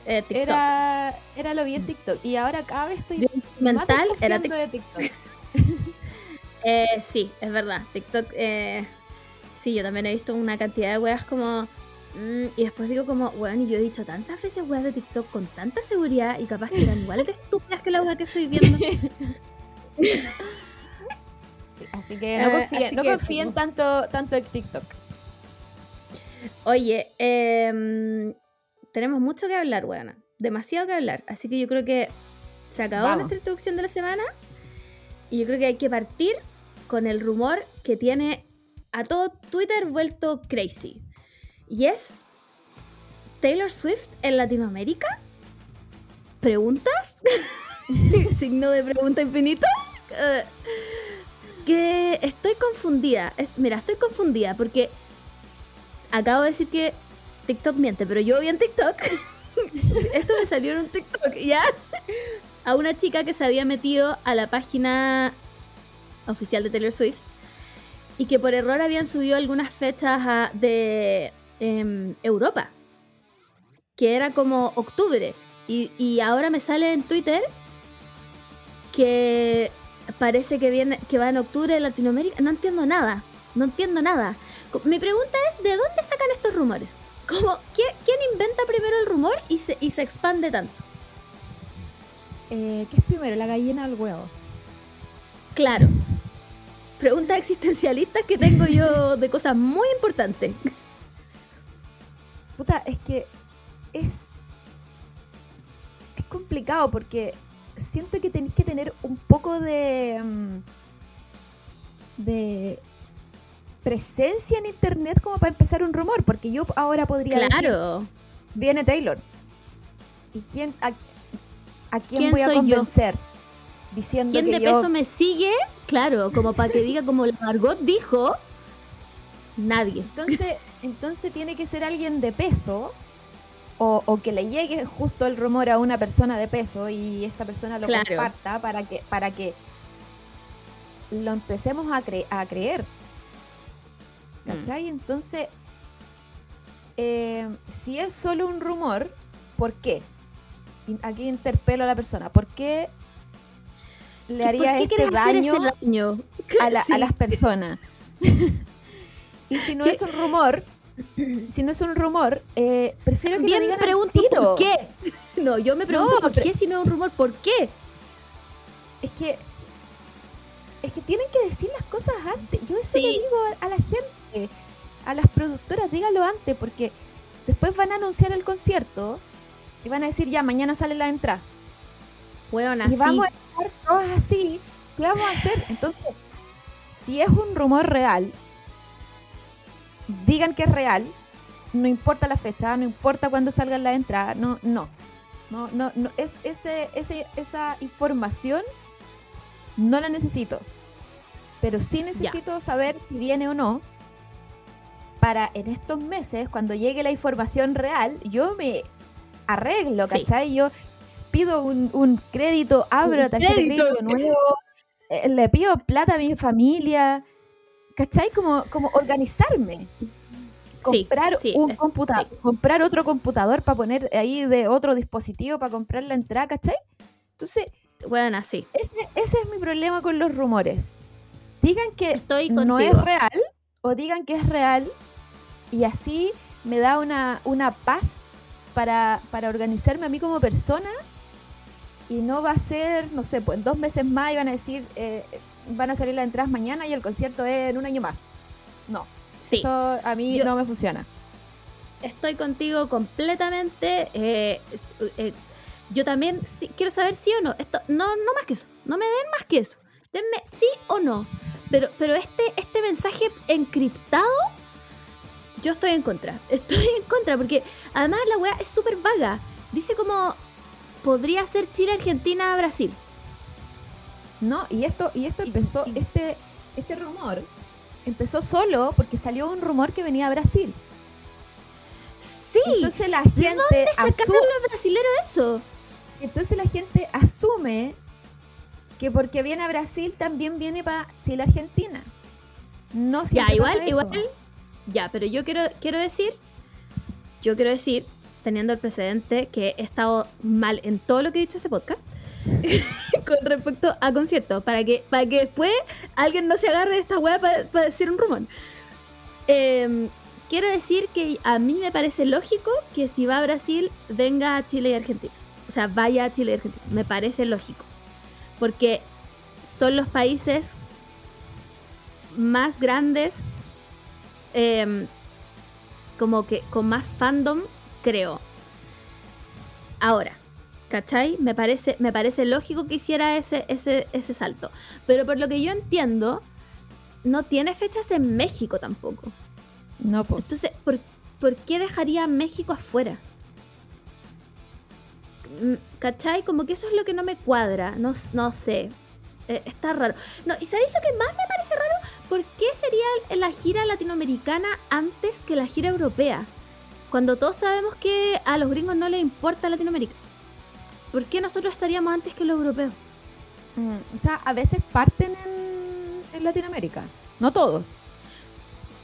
Eh, TikTok. era, era lo vi en TikTok. Y ahora cada vez estoy más mental era desconfiando de TikTok. Eh, sí, es verdad. TikTok, eh, sí, yo también he visto una cantidad de weas como. mm, y después digo como, weón, y yo he dicho tantas veces weas de TikTok con tanta seguridad y capaz que eran igual de estúpidas que la wea que estoy viendo. Sí, así que no Eh, confíen, no confíen eso. tanto, tanto en TikTok. Oye, em, tenemos mucho que hablar, weona. Demasiado que hablar. Así que yo creo que se acabó Vamos. nuestra introducción de la semana. Y yo creo que hay que partir con el rumor que tiene a todo Twitter vuelto crazy. Y es Taylor Swift en Latinoamérica. ¿Preguntas? Signo de pregunta infinito. Que estoy confundida. Mira, estoy confundida porque acabo de decir que TikTok miente, pero yo vi en TikTok. Esto me salió en un TikTok, ¿ya? A una chica que se había metido a la página oficial de Taylor Swift y que por error habían subido algunas fechas a- de em, Europa, que era como octubre. Y, y ahora me sale en Twitter que parece que viene que va en octubre de Latinoamérica. No entiendo nada. No entiendo nada. Mi pregunta es, ¿de dónde sacan estos rumores? Como, ¿quién, quién inventa primero el rumor y se, y se expande tanto? Eh, ¿Qué es primero, la gallina o el huevo? Claro. Preguntas existencialistas que tengo yo de cosas muy importantes. Puta, es que es. Es complicado porque siento que tenéis que tener un poco de. mm, de presencia en internet como para empezar un rumor. Porque yo ahora podría decir, Claro. viene Taylor. ¿Y quién, a, a quién, ¿Quién voy a yo? Diciendo ¿Quién que de yo. peso me sigue? Claro, como para que diga como Margot dijo. Nadie. Entonces, entonces tiene que ser alguien de peso o, o que le llegue justo el rumor a una persona de peso y esta persona lo Claro. comparta para que, para que lo empecemos a, cre- a creer. Mm. ¿Cachai? Entonces, eh, si es solo un rumor, ¿por qué? Aquí interpelo a la persona. ¿Por qué le haría ¿Por qué este daño a, la- a las personas. y si no ¿Qué? es un rumor, si no es un rumor, eh, prefiero que lo Bien me digan al pregunto tiro. por qué. No, yo me pregunto No, por pero- qué si no es un rumor, ¿por qué? Es que es que tienen que decir las cosas antes. Yo eso Sí. le digo a, a la gente, a las productoras, dígalo antes, porque después van a anunciar el concierto y van a decir ya mañana sale la entrada. Weón, Y vamos a estar todos así. ¿Qué vamos a hacer? Entonces, si es un rumor real, digan que es real. No importa la fecha, no importa cuándo salgan la entrada. No, no. No, no, no. Es, ese, ese, esa información no la necesito. Pero sí necesito saber si viene o no. Para en estos meses, cuando llegue la información real, yo me arreglo, Sí. ¿cachai? Yo pido un, un crédito, abro Un tarjeta de crédito. crédito nuevo, eh, le pido plata a mi familia, ¿cachai? Como, como organizarme. Comprar sí, un computador, comprar otro computador para poner ahí de otro dispositivo para comprar la entrada, ¿cachai? Entonces, Weón, así. ese, ese es mi problema con los rumores. Digan que Estoy no es real o digan que es real y así me da una, una paz para, para organizarme a mí como persona y no va a ser, no sé, pues en dos meses más y van a decir, eh, van a salir las entradas mañana y el concierto es en un año más. No, Sí. eso a mí Yo- no me funciona. Estoy contigo completamente. eh, eh, yo también sí- quiero saber sí o no. Esto, no, no más que eso. No me den más que eso. Denme sí o no. Pero, pero este, este mensaje encriptado, yo estoy en contra. Estoy en contra porque además la weá es súper vaga. Dice como podría ser Chile, Argentina, Brasil. No, y esto, y esto empezó, y- este, este rumor empezó solo porque salió un rumor que venía a Brasil. Sí. Entonces la ¿De gente dónde sacaron los brasileros eso? entonces la gente asume que porque viene a Brasil también viene para Chile Argentina. No Ya, siempre igual, pasa eso. igual, Ya, pero yo quiero, quiero decir, yo quiero decir, teniendo el precedente, que he estado mal en todo lo que he dicho este podcast con respecto a conciertos, para que, para que después alguien no se agarre de esta weá para decir un rumor. Em, quiero decir que a mí me parece lógico que si va a Brasil, venga a Chile y Argentina. O sea, vaya a Chile y Argentina. Me parece lógico. Porque son los países más grandes, em, como que con más fandom, creo. Ahora, ¿cachai? Me parece, me parece lógico que hiciera ese, ese, ese salto. Pero por lo que yo entiendo, no tiene fechas en México tampoco. No, pues. Entonces, ¿por, ¿por qué dejaría a México afuera? Mm, ¿Cachai? Como que eso es lo que no me cuadra. No, no sé. Eh, está raro. No, ¿y sabéis lo que más me parece raro? ¿Por qué sería la gira latinoamericana antes que la gira europea? Cuando todos sabemos que a los gringos no les importa Latinoamérica. ¿Por qué nosotros estaríamos antes que los europeos? Mm, o sea, a veces parten en, en Latinoamérica. No todos.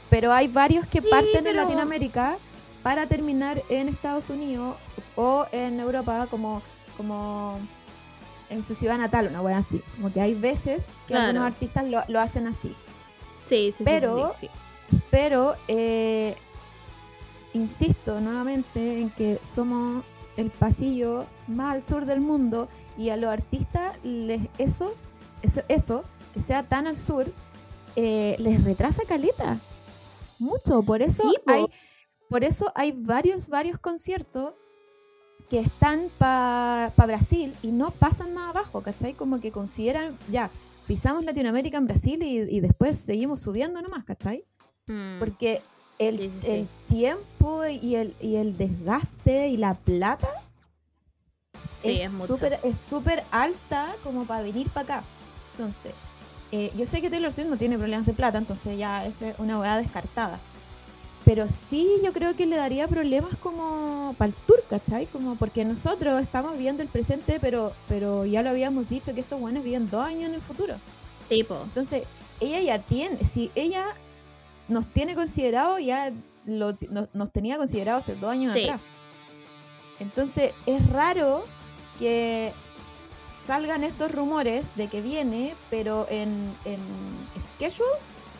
Pero hay varios que Sí, parten en Latinoamérica para terminar en Estados Unidos o en Europa como, como en su ciudad natal, una buena así. Como que hay veces que Claro. algunos artistas lo, lo hacen así. Sí, sí, sí, Pero- sí, sí. Pero eh, insisto nuevamente en que somos el pasillo más al sur del mundo y a los artistas les, esos, eso, que sea tan al sur, eh, les retrasa caleta. Mucho. Por eso Sí, po. hay, por eso hay varios, varios conciertos que están para Brasil y no pasan más abajo, ¿cachai? Como que consideran, ya, pisamos Latinoamérica en Brasil y, y después seguimos subiendo nomás, ¿cachai? Mm. Porque el, Sí, sí, el tiempo y el, y el desgaste y la plata Sí, es súper es súper alta como para venir para acá. Entonces, eh, yo sé que Taylor Swift no tiene problemas de plata, entonces ya es una hueá descartada. Pero sí yo creo que le daría problemas como para el tour, ¿cachai? Como porque nosotros estamos viviendo el presente, pero, pero ya lo habíamos dicho que estos buenos viven dos años en el futuro. Sí, po. Entonces, ella ya tiene, si ella nos tiene considerado, ya lo, nos, nos tenía considerado hace dos años Sí. atrás. Entonces, es raro que salgan estos rumores de que viene, pero en, en schedule,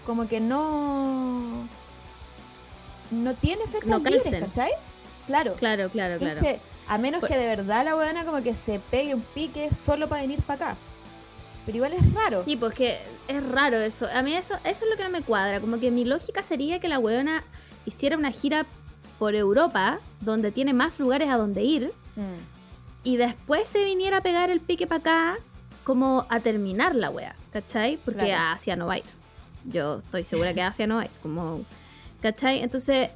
como que no. No tiene fechas No libres. ¿cachai? Claro. Claro, claro, claro. Entonces, a menos Pues- que de verdad la weona como que se pegue un pique solo para venir para acá. Pero igual es raro. Sí, pues que es raro eso. A mí eso, eso es lo que no me cuadra. Como que mi lógica sería que la weona hiciera una gira por Europa, donde tiene más lugares a donde ir, Mm. y después se viniera a pegar el pique para acá, como a terminar la wea, ¿cachai? Porque Claro. a Asia no va a ir. Yo estoy segura que a Asia no va a ir. Como, ¿cachai? Entonces,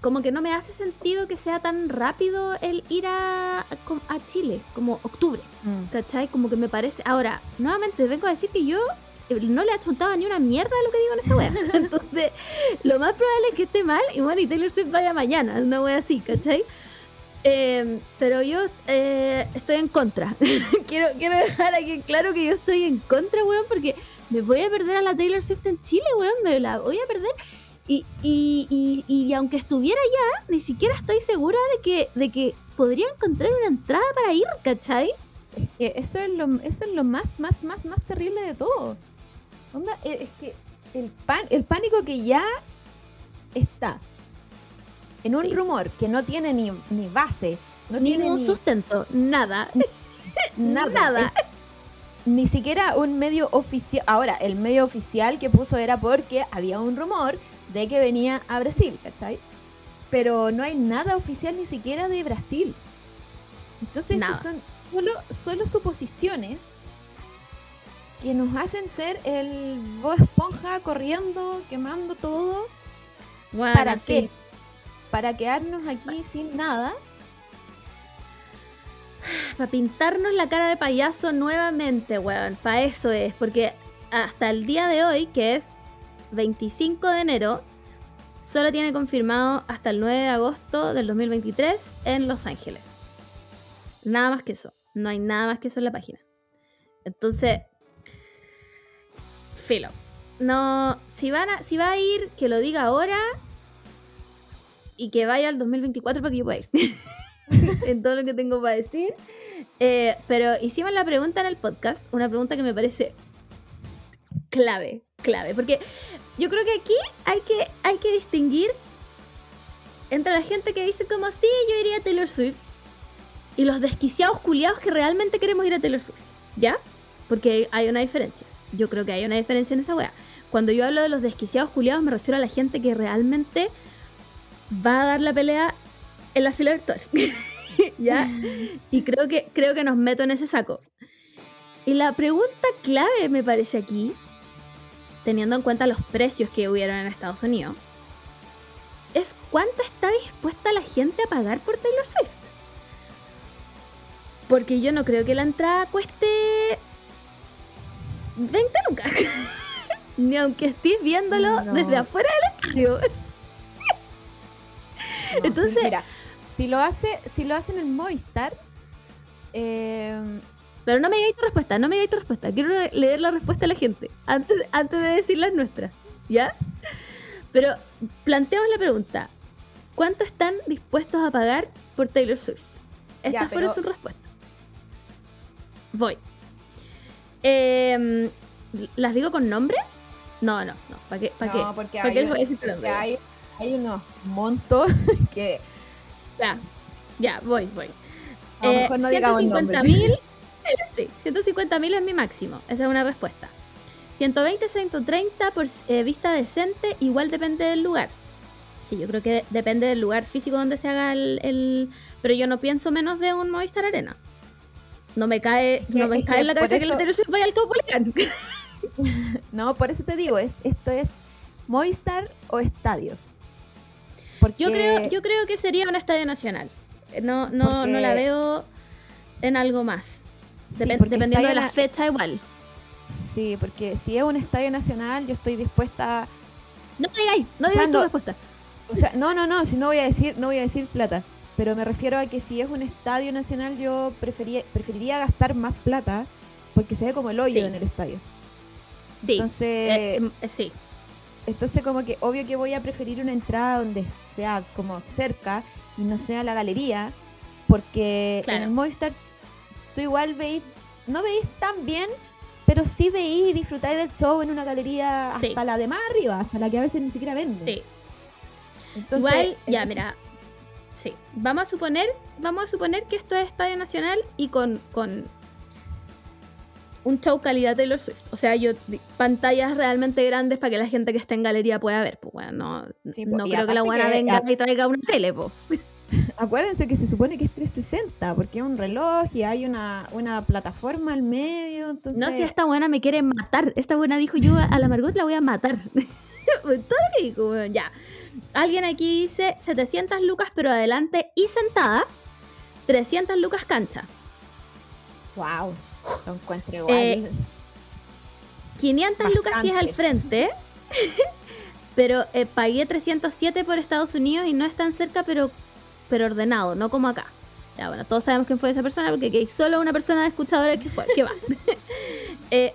como que no me hace sentido que sea tan rápido el ir a, a Chile, como octubre. Mm. ¿Cachai? Como que me parece. Ahora, nuevamente vengo a decir que yo eh, no le achuntaba ni una mierda a lo que digo en esta wea. Entonces, lo más probable es que esté mal y bueno, y Taylor Swift vaya mañana, una wea así, ¿cachai? Eh, pero yo eh, estoy en contra. quiero, quiero dejar aquí claro que yo estoy en contra, weón, porque me voy a perder a la Taylor Swift en Chile, weón, me la voy a perder. Y, y, y, y aunque estuviera allá, ni siquiera estoy segura de que, de que podría encontrar una entrada para ir, ¿cachai? Es que eso es lo, eso es lo más, más, más, más terrible de todo. Onda, eh, es que el, pan, el pánico que ya está en un Sí. rumor que no tiene ni, ni base, no Ningún tiene ni sustento, nada. nada. nada. es ni siquiera un medio oficial. Ahora, el medio oficial que puso era porque había un rumor de que venía a Brasil, ¿cachai? Pero no hay nada oficial ni siquiera de Brasil. Entonces, estos son solo, solo suposiciones que nos hacen ser el Bob Esponja corriendo, quemando todo. Bueno, ¿Para sí. qué? Para quedarnos aquí sin nada. Para pintarnos la cara de payaso nuevamente, weón. Para eso es. Porque hasta el día de hoy, que es 25 de enero, solo tiene confirmado hasta el 9 de agosto del 2023 en Los Ángeles. Nada más que eso. No hay nada más que eso en la página. Entonces, filo. No, si, va a ir, que lo diga ahora y que vaya al 2024 para que yo pueda ir. en todo lo que tengo para decir. Eh, pero hicimos la pregunta en el podcast, una pregunta que me parece clave, clave, porque yo creo que aquí hay que, hay que distinguir entre la gente que dice como, sí, yo iría a Taylor Swift, y los desquiciados culiados que realmente queremos ir a Taylor Swift, ¿ya? Porque hay una diferencia. Yo creo que hay una diferencia en esa wea. Cuando yo hablo de los desquiciados culiados me refiero a la gente que realmente va a dar la pelea en la fila virtual. ¿Ya? Y creo que, creo que nos meto en ese saco. Y la pregunta clave me parece aquí, teniendo en cuenta los precios que hubieron en Estados Unidos, es cuánto está dispuesta la gente a pagar por Taylor Swift. Porque yo no creo que la entrada cueste 20 lucas. Ni aunque estés viéndolo desde afuera del estadio. Entonces, mira, si lo hace, si lo hacen en Movistar, eh, pero no me digáis tu respuesta, no me digáis tu respuesta. Quiero leer la respuesta de la gente antes, antes de decir las nuestras. ¿Ya? Pero planteamos la pregunta. ¿Cuánto están dispuestos a pagar por Taylor Swift? Esta fue su respuesta. Voy. Em, ¿Las digo con nombre? No, no, no. ¿Para qué? ¿Para qué? ¿Para qué les voy a decir tu nombre? Hay, hay unos montos que ya, ya, voy, voy. Eh, 150 mil. Sí, 150 mil es mi máximo. Esa es una respuesta. 120, 130 por eh, vista decente, igual depende del lugar. Sí, yo creo que depende del lugar físico donde se haga el, Pero yo no pienso menos de un Movistar Arena. No me cae, no me cae en la cabeza que el televisión vaya al Caupolicán. no, por eso te digo, es, esto es Movistar o estadio. Yo, creo, yo creo que sería un estadio nacional. No, no, no la veo en algo más. Dependiendo de la fecha igual. Sí, porque si es un estadio nacional, yo estoy dispuesta. No te digáis, no digas tu respuesta. O sea, no, no, no, si no voy a decir, no voy a decir plata. Pero me refiero a que si es un estadio nacional, yo preferiría gastar más plata porque se ve como el hoyo en el estadio. Sí. Entonces, eh, em, eh, sí. Entonces como que obvio que voy a preferir una entrada donde sea como cerca y no sea la galería, porque en el Movistar tú igual veis, no veis tan bien, pero sí veis y disfrutáis del show en una galería hasta la de más arriba, hasta la que a veces ni siquiera venden. Sí. igual, ya mira, sí, vamos a suponer, vamos a suponer que esto es Estadio Nacional y con, con un show calidad Taylor Swift. O sea, yo pantallas realmente grandes para que la gente que esté en galería pueda ver. Pues bueno, no, no creo que la buena venga y traiga una tele, pues. Acuérdense que se supone que es 360, porque es un reloj y hay una, una plataforma al medio. Entonces... No, si esta buena me quiere matar. Esta buena dijo yo a la Margot la voy a matar. Todo lo que dijo, ya. Alguien aquí dice 700 lucas, pero adelante y sentada. 300 lucas cancha. Wow. Lo encuentro igual. 500 eh, lucas si es al frente. pero eh, pagué 307 por Estados Unidos y no es tan cerca, pero, pero ordenado, no como acá. Ya, bueno, todos sabemos quién fue esa persona porque hay solo una persona de escuchadora que fue, que va.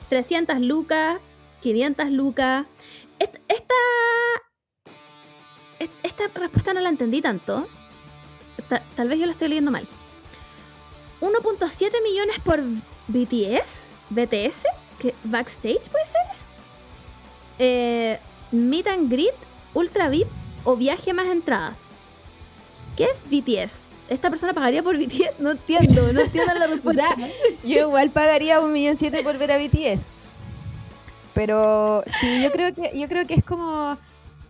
300 eh, lucas, 500 lucas. Esta, esta, respuesta no la entendí tanto. tal vez yo la estoy leyendo mal. 1.7 millones por BTS, BTS, que backstage puede ser eso. Eh, meet and greet, ultra VIP o viaje más entradas. ¿Qué es BTS? ¿Esta persona pagaría por BTS? No entiendo, no entiendo la respuesta. yo igual pagaría un millón siete por ver a BTS. Pero sí, yo creo que, yo creo que es como,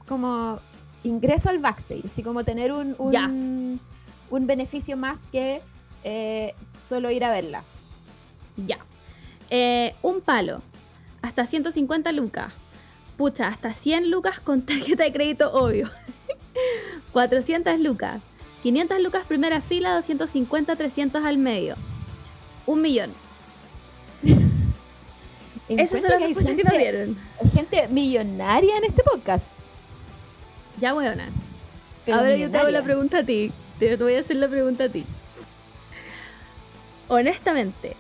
como ingreso al backstage, así como tener un, un, un beneficio más que eh, solo ir a verla. Ya. Eh, un palo. Hasta 150 lucas. Pucha, hasta 100 lucas con tarjeta de crédito, obvio. 400 lucas. 500 lucas primera fila, 250, 300 al medio. Un millón. Esas son las respuestas que nos dieron. Hay gente millonaria en este podcast. Ya, weona. Ahora yo te hago la pregunta a ti. Te voy a hacer la pregunta a ti. Honestamente,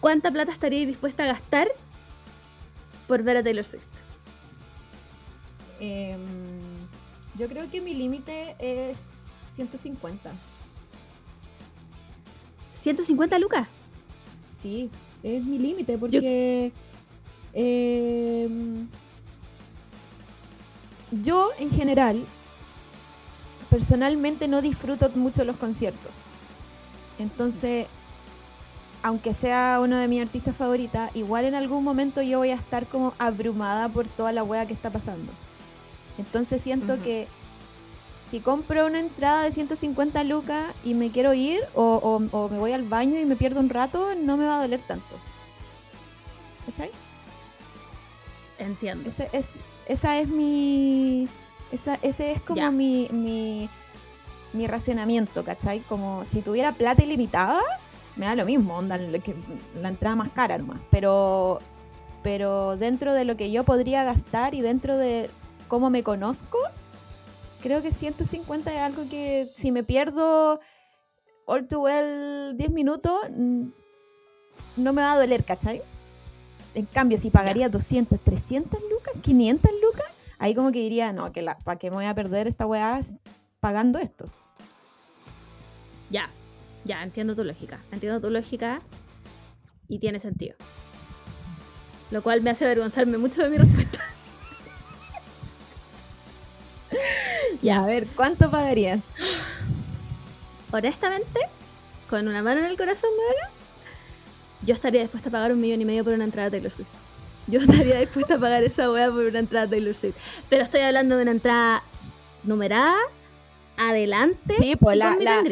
¿cuánta plata estaría dispuesta a gastar por ver a Taylor Swift? Em, yo creo que mi límite es 150. ¿150 lucas? Sí, es mi límite porque em, yo en general personalmente no disfruto mucho los conciertos. Entonces, aunque sea uno de mis artistas favoritas, igual en algún momento yo voy a estar como abrumada por toda la wea que está pasando. Entonces siento que si compro una entrada de 150 lucas y me quiero ir o, o- o me voy al baño y me pierdo un rato, no me va a doler tanto. ¿Cachai? Entiendo. Ese es, esa es mi. Esa, ese es como mi, mi, mi racionamiento, ¿cachai? Como si tuviera plata ilimitada, me da lo mismo, onda, la entrada más cara nomás. Pero, pero dentro de lo que yo podría gastar y dentro de cómo me conozco, creo que 150 es algo que si me pierdo all too well 10 minutos, mm, no me va a doler, ¿cachai? En cambio, si pagaría 200, 300 lucas, 500 lucas, ahí como que diría, no, que la, ¿para qué me voy a perder esta weá pagando esto? Ya, ya, entiendo tu lógica. Entiendo tu lógica y tiene sentido. Lo cual me hace avergonzarme mucho de mi respuesta. Ya, a ver, ¿cuánto pagarías? Honestamente, con una mano en el corazón, weona, yo estaría dispuesta a pagar un millón y medio por una entrada de Taylor Swift. Yo estaría dispuesta a pagar esa weá por una entrada de Taylor Swift. Pero estoy hablando de una entrada numerada, adelante, Sí, pues la, la,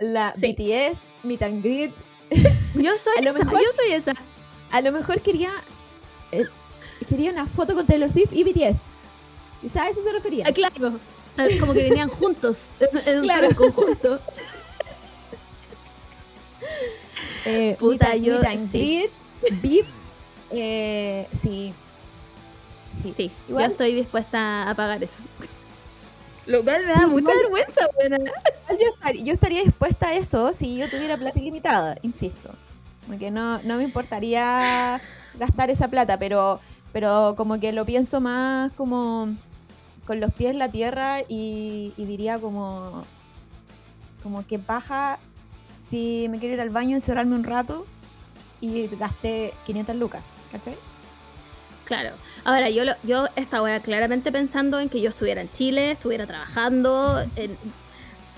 la Sí. BTS, Meet and Greet. Yo soy esa, mejor- yo soy esa. A lo mejor quería, eh, quería una foto con Taylor Swift y BTS. Quizá a eso se refería. Ah, claro. Como que venían juntos, en, un Claro. conjunto. Eh, Puta, yo- sí. eh, sí. Sí. Sí, Igual- yo estoy dispuesta a pagar eso. Lo cual me da Sí, mucha vergüenza, buena. Yo, estar- yo estaría dispuesta a eso si yo tuviera plata ilimitada, insisto. Porque no, no me importaría gastar esa plata, pero, pero como que lo pienso más como con los pies en la tierra y, y diría como, como que baja si me quiero ir al baño, encerrarme un rato y gasté 500 lucas, ¿cachai? Claro. Ahora, yo, lo, yo esta wea claramente pensando en que yo estuviera en Chile, estuviera trabajando, en-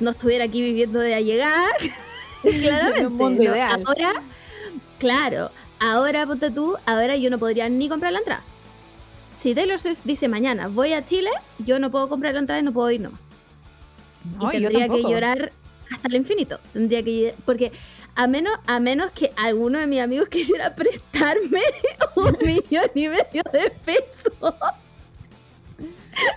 no estuviera aquí viviendo de a llegar. claramente. En un mundo ¿no? ideal. Ahora, claro, ahora ponte tú, ahora yo no podría ni comprar la entrada. Si Taylor Swift dice mañana voy a Chile, yo no puedo comprar la entrada y no puedo ir nomás. No, y yo tendría que llorar hasta el infinito. Tendría que porque a menos a menos que alguno de mis amigos quisiera prestarme un millón y medio de pesos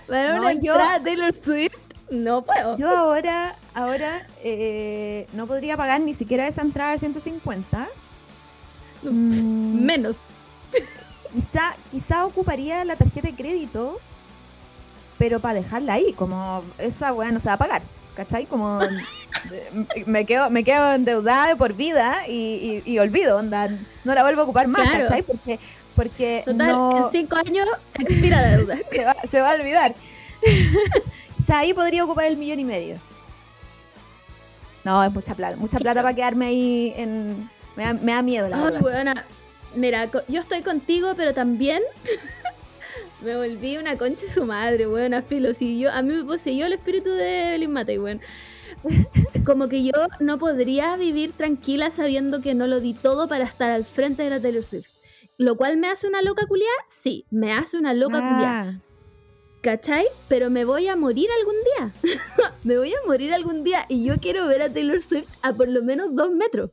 para No, una yo- entrada de Taylor Swift, no puedo. Yo ahora, ahora eh, no podría pagar ni siquiera esa entrada de 150. Mm, Menos. Quizá, quizá ocuparía la tarjeta de crédito, pero para dejarla ahí, como esa weá no se va a pagar. ¿Cachai? Como me quedo, me quedo endeudada de por vida y, y- y olvido, onda, no la vuelvo a ocupar más, Claro. ¿cachai? Porque, porque Total, no, en cinco años expira la deuda. se, va, se va a olvidar. o sea, ahí podría ocupar el millón y medio. No, es mucha plata, mucha plata para quedarme ahí en... Me da, me da miedo, la Ay, verdad. Mira, co- yo estoy contigo, pero también me volví una concha de su madre, weona, filo. Si yo, a mí me poseyó el espíritu de Evelyn Matei, weón. Como que yo no podría vivir tranquila sabiendo que no lo di todo para estar al frente de la Taylor Swift. Lo cual me hace una loca culiá, sí, me hace una loca culiá. Ah, ¿Cachai? Pero me voy a morir algún día. me voy a morir algún día y yo quiero ver a Taylor Swift a por lo menos dos metros.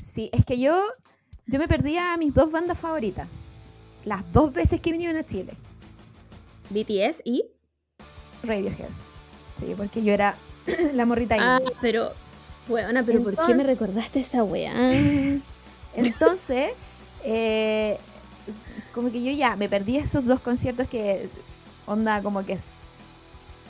Sí, es que yo, yo me perdí a mis dos bandas favoritas. Las dos veces que vinieron a Chile. BTS y... Radiohead. Sí, porque yo era la morrita Ah, indie. pero. Weona, pero ¿por qué me recordaste esa weá? Entonces, eh, como que yo ya me perdí esos dos conciertos que, onda, como que es-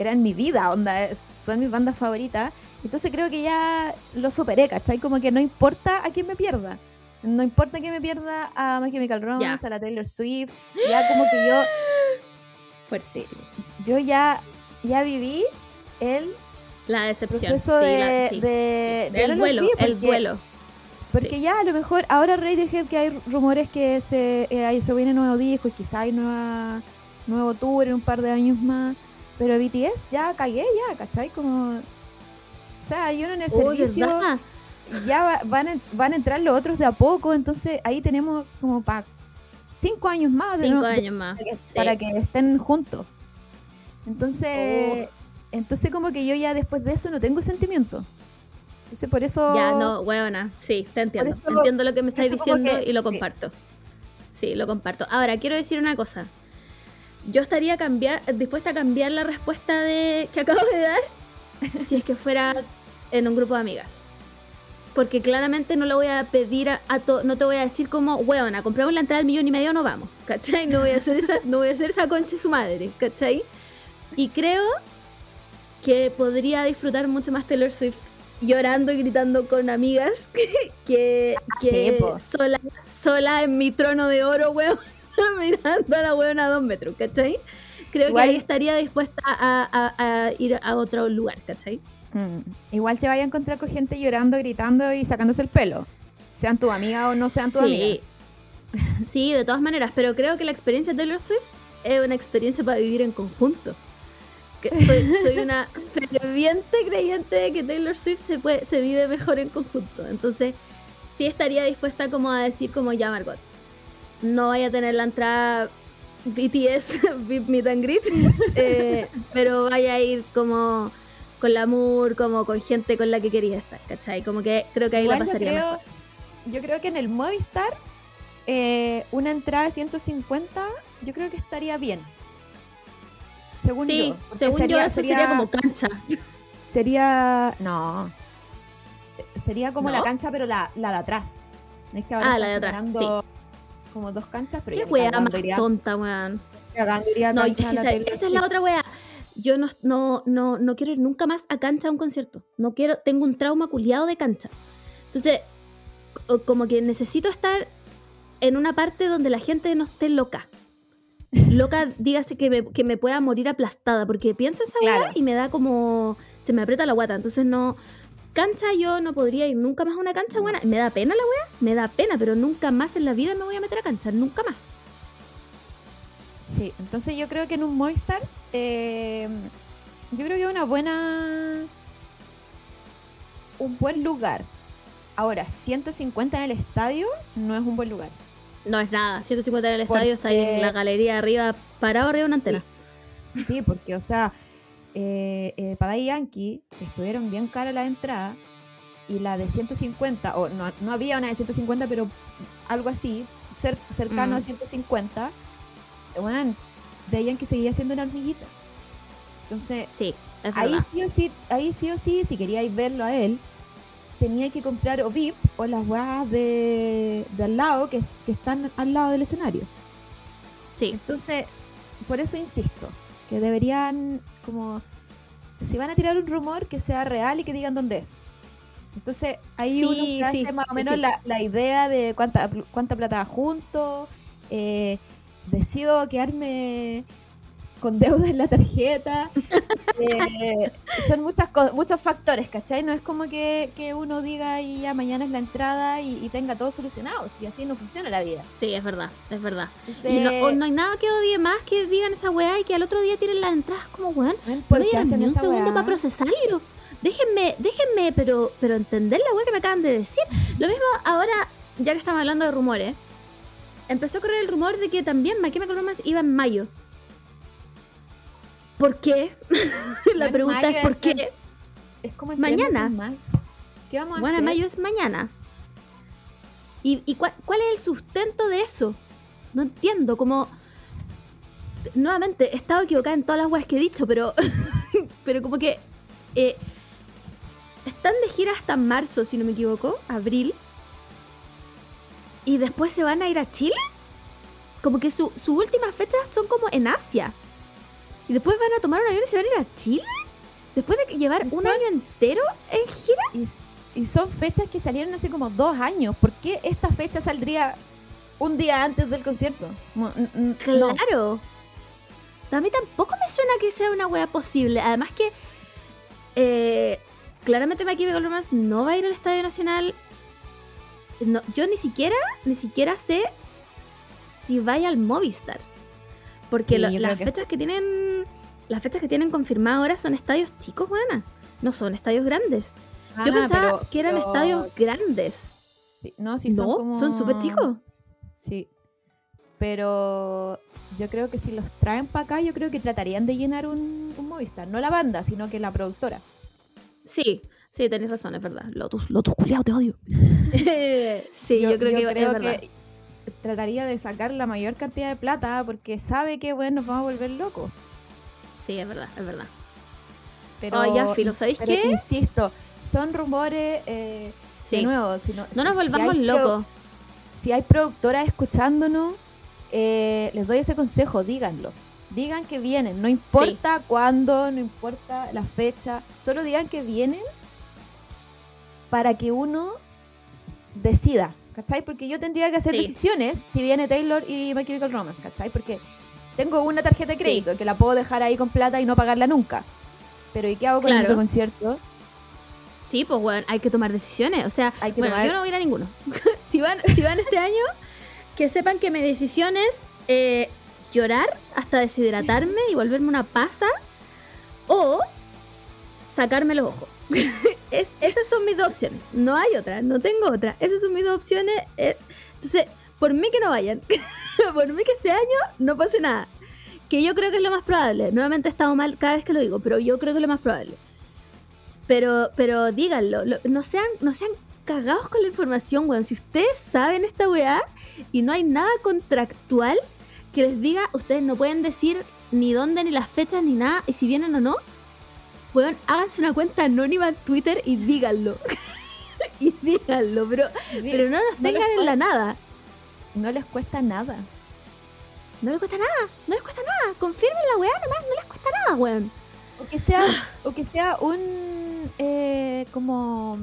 eran mi vida, onda, son mis bandas favoritas. Entonces creo que ya lo superé, ¿cachai? Como que no importa a quién me pierda. No importa que me pierda a My Chemical. Romance, a la Taylor Swift, ya como que yo, Fuertísimo. yo ya, ya viví el La decepción. proceso sí, de, la- sí. de, de el duelo, vi, el porque- duelo. Porque Sí. ya a lo mejor ahora Radiohead que hay rumores que se, eh, ahí se viene nuevo disco y quizá hay nueva, nuevo tour en un par de años más. Pero BTS ya cagué ya, ¿cachai? Como... O sea, hay uno en el Oh, servicio ¿verdad? Y ya va- van, a, van a entrar los otros de a poco, entonces ahí tenemos como para cinco años más de Cinco de- años más. para que, sí. para que estén juntos. Entonces, Oh. entonces como que yo ya después de eso no tengo sentimiento. Entonces por eso... Ya, no, huevona. Sí, te entiendo. eso- entiendo lo que me estás diciendo que- y lo sí. comparto. Sí, lo comparto. Ahora, quiero decir una cosa. Yo estaría cambiar, dispuesta a cambiar la respuesta de, que acabo de dar si es que fuera en un grupo de amigas. Porque claramente no lo voy a pedir a, a to- no te voy a decir como, huevona, compramos la entrada del millón y medio, no vamos, ¿cachai? No voy a hacer esa, no voy a hacer esa concha de su madre, ¿cachai? Y creo que podría disfrutar mucho más Taylor Swift llorando y gritando con amigas que, que Sí, po. sola, sola en mi trono de oro, weón, mirando a la weona a dos metros, ¿cachai? Creo Igual- que ahí estaría dispuesta a, a- a ir a otro lugar, ¿cachai? Mm, Igual te vaya a encontrar con gente llorando, gritando y sacándose el pelo. Sean tu amiga o no sean tu amiga. Sí. Sí, de todas maneras, pero creo que la experiencia de Taylor Swift es una experiencia para vivir en conjunto. Que soy, soy una ferviente creyente de que Taylor Swift se, puede, se vive mejor en conjunto. Entonces, sí estaría dispuesta como a decir como ya, Margot, no vaya a tener la entrada BTS, VIP Meet and Greet, eh, pero vaya a ir como con la Moore, como con gente con la que quería estar, ¿cachai? Como que creo que ahí Igual la yo pasaría creo, mejor. yo creo que en el Movistar eh, una entrada de 150 yo creo que estaría bien. Según sí, yo. según yo eso sería, como cancha. Sería... No. Sería como la cancha pero la, la de atrás. Es que ahora Ah, la de atrás, separando Como dos canchas, pero Qué cagando más iría- tonta, weón. No, es que esa, esa es la otra wea. Yo no, no, no, no quiero ir nunca más a cancha a un concierto. No quiero, tengo un trauma culiado de cancha. Entonces, co- como que necesito estar en una parte donde la gente no esté loca. Loca, dígase que me, que me pueda morir aplastada, porque pienso esa Claro. y me da como. Se me aprieta la guata. Entonces, no. Cancha, yo no podría ir nunca más a una cancha buena. Me da pena la weá, me da pena, pero nunca más en la vida me voy a meter a cancha, nunca más. Sí, entonces yo creo que en un Movistar, eh, yo creo que es una buena. Un buen lugar. Ahora, 150 en el estadio no es un buen lugar. No es nada, 150 en el estadio, está ahí en la galería arriba, parado arriba de una antena. Sí, porque, o sea, eh, eh, para Daddy Yankee, que estuvieron bien caras las entradas, y la de 150, o no, no había una de 150, pero algo así, cer- cercano a Mm. 150, bueno, Daddy Yankee seguía siendo una hormiguita. Entonces, Sí, ahí sí o sí, ahí sí o sí, si queríais verlo a él, tenía que comprar o VIP o las weas de, de al lado que, que están al lado del escenario. Sí, Entonces, por eso insisto, que deberían como si van a tirar un rumor que sea real y que digan dónde es. Entonces, ahí Sí, uno se hace sí, más o sí, menos. La, la idea de cuánta, cuánta plata junto. eh, decido quedarme con deuda en la tarjeta. eh, son muchas muchos factores, ¿cachai? No es como que, que uno diga y ya mañana es la entrada y, y tenga todo solucionado. Y así no funciona la vida. sí, es verdad, es verdad. Entonces, Y no, no hay nada que odie más que digan esa weá y que al otro día tiren las entradas como weón. No ¿por me qué dieron hacen ni un segundo weá? para procesarlo. Déjenme, déjenme, pero, pero entender la weá que me acaban de decir. Lo mismo ahora, ya que estamos hablando de rumores, empezó a correr el rumor de que también My Chemical Romance iba en mayo. ¿Por qué? la pregunta mayo es ¿por es qué? Es como Mañana. mayo. ¿Qué vamos a Bueno, hacer? mayo es mañana. ¿Y, y cuál, cuál es el sustento de eso? No entiendo, como... Nuevamente, he estado equivocada en todas las weas que he dicho, pero... pero como que... eh, están de gira hasta marzo, si no me equivoco, abril. Y después se van a ir a Chile. Como que su- sus últimas fechas son como en Asia. Y después van a tomar un avión y se van a ir a Chile. Después de llevar ¿Y un son- año entero en gira. Y, son fechas que salieron hace como dos años. ¿Por qué esta fecha saldría un día antes del concierto? No. Claro. A mí tampoco me suena que sea una wea posible. Además que eh, claramente My Chemical Romance no va a ir al Estadio Nacional. No, yo ni siquiera, ni siquiera sé si vaya al Movistar. Porque Sí, lo- yo las que fechas que tienen. Las fechas que tienen confirmadas ahora son estadios chicos, buena. No son estadios grandes. Yo Ah, pensaba pero- que eran pero- estadios grandes. Sí, no, sí, son no, como... son súper chicos. Sí. Pero yo creo que si los traen para acá, yo creo que tratarían de llenar un, un Movistar. No la banda, sino que la productora. Sí, sí, tenés razón, es verdad. Lotus, Lotus culiao, te odio. sí, yo, creo que es verdad. que trataría de sacar la mayor cantidad de plata porque sabe que, bueno, nos vamos a volver locos. Sí, es verdad, es verdad. Pero, Oh, ya, filo, ¿sabéis pero qué? Insisto, son rumores, eh, Sí. de nuevo, si no, no nos si- volvamos locos. si hay productoras escuchándonos, eh, les doy ese consejo, díganlo. Digan que vienen, no importa cuándo, no importa la fecha, solo digan que vienen para que uno decida, ¿cachai? Porque yo tendría que hacer Sí. decisiones si viene Taylor y My Chemical Romance, ¿cachai? Porque tengo una tarjeta de Sí. crédito que la puedo dejar ahí con plata y no pagarla nunca. Pero ¿y qué hago con Claro. otro concierto? Sí, pues bueno, hay que tomar decisiones. O sea, Hay que bueno, tomar- yo no voy a ir a ninguno. si, van, si van este año, que sepan que mi decisión es eh, llorar hasta deshidratarme y volverme una pasa o sacarme los ojos. Es- esas son mis dos opciones. No hay otra, no tengo otra. Esas son mis dos opciones. eh, entonces, por mí que no vayan. por mí que este año no pase nada. Que yo creo que es lo más probable. Nuevamente he estado mal cada vez que lo digo, pero yo creo que es lo más probable. Pero, pero díganlo, lo- no sean, no sean cagados con la información, weón. Si ustedes saben esta weá y no hay nada contractual que les diga, ustedes no pueden decir ni dónde, ni las fechas, ni nada, y si vienen o no, weón, háganse una cuenta anónima en Twitter y díganlo. y díganlo, pero, pero no les tengan en la nada. No les cuesta nada. No les cuesta nada, no les cuesta nada. Confirmen la weá nomás, no les cuesta nada, weón. O que sea, o que sea un eh, como,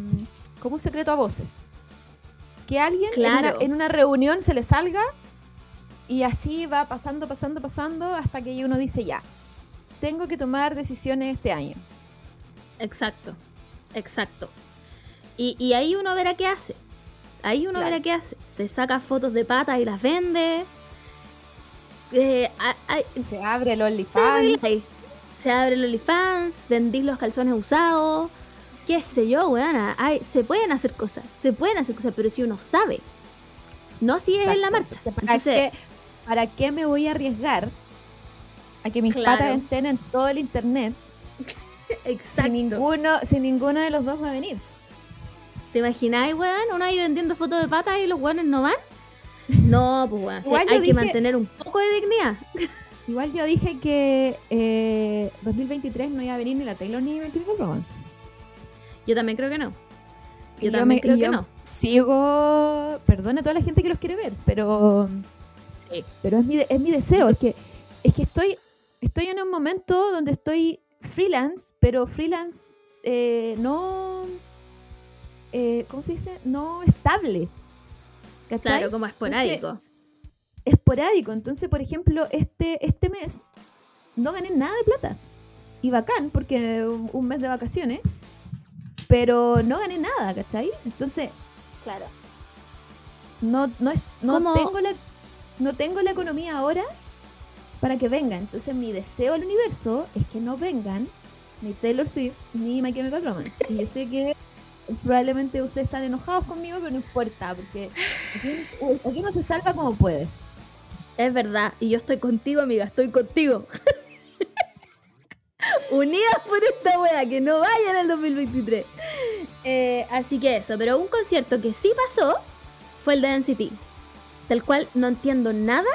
como un secreto a voces. Que alguien en, Claro. una, en una reunión se le salga y así va pasando, pasando, pasando hasta que uno dice ya, tengo que tomar decisiones este año. Exacto, exacto. Y, y ahí uno verá qué hace. Ahí uno Claro. verá qué hace. Se saca fotos de patas y las vende. Eh, Se abre el se OnlyFans. el- Se abre el OnlyFans, vendís los calzones usados. Qué sé yo, weona. Ay, se pueden hacer cosas, se pueden hacer cosas, pero si uno sabe. No si es en la marcha. ¿Para, Entonces, qué, ¿Para qué me voy a arriesgar a que mis Claro. patas estén en todo el internet exacto. si ninguno, si ninguno de los dos va a venir? ¿Te imagináis, weón? Uno ahí vendiendo fotos de patas y los weones no van. No, pues weón. hay que dije- mantener un poco de dignidad. Igual yo dije que eh, 2023 no iba a venir ni la Taylor ni el Chemical Romance. Yo también creo que no. Yo también me- creo que no. Sigo, perdona a toda la gente que los quiere ver, pero, Sí. pero es mi, de- es mi deseo. Es que, es que estoy, estoy en un momento donde estoy freelance, pero freelance eh, no, eh, ¿cómo se dice? No estable. ¿Cachai? Claro, como esporádico. esporádico. Entonces, por ejemplo, este, este mes no gané nada de plata. Y bacán, porque un, un mes de vacaciones. Pero no gané nada, ¿cachai? Entonces, claro. no, no, es, no, ¿Cómo? tengo la, no tengo la economía ahora para que vengan. Entonces, mi deseo al universo es que no vengan ni Taylor Swift ni My Chemical Romance. Y yo sé que probablemente ustedes están enojados conmigo, pero no importa, porque aquí, aquí uno se salva como puede. Es verdad. Y yo estoy contigo, amiga. Estoy contigo. Unidas por esta wea, que no vaya en el 2023. Eh, así que eso. Pero un concierto que sí pasó fue el de NCT. Del cual no entiendo nada.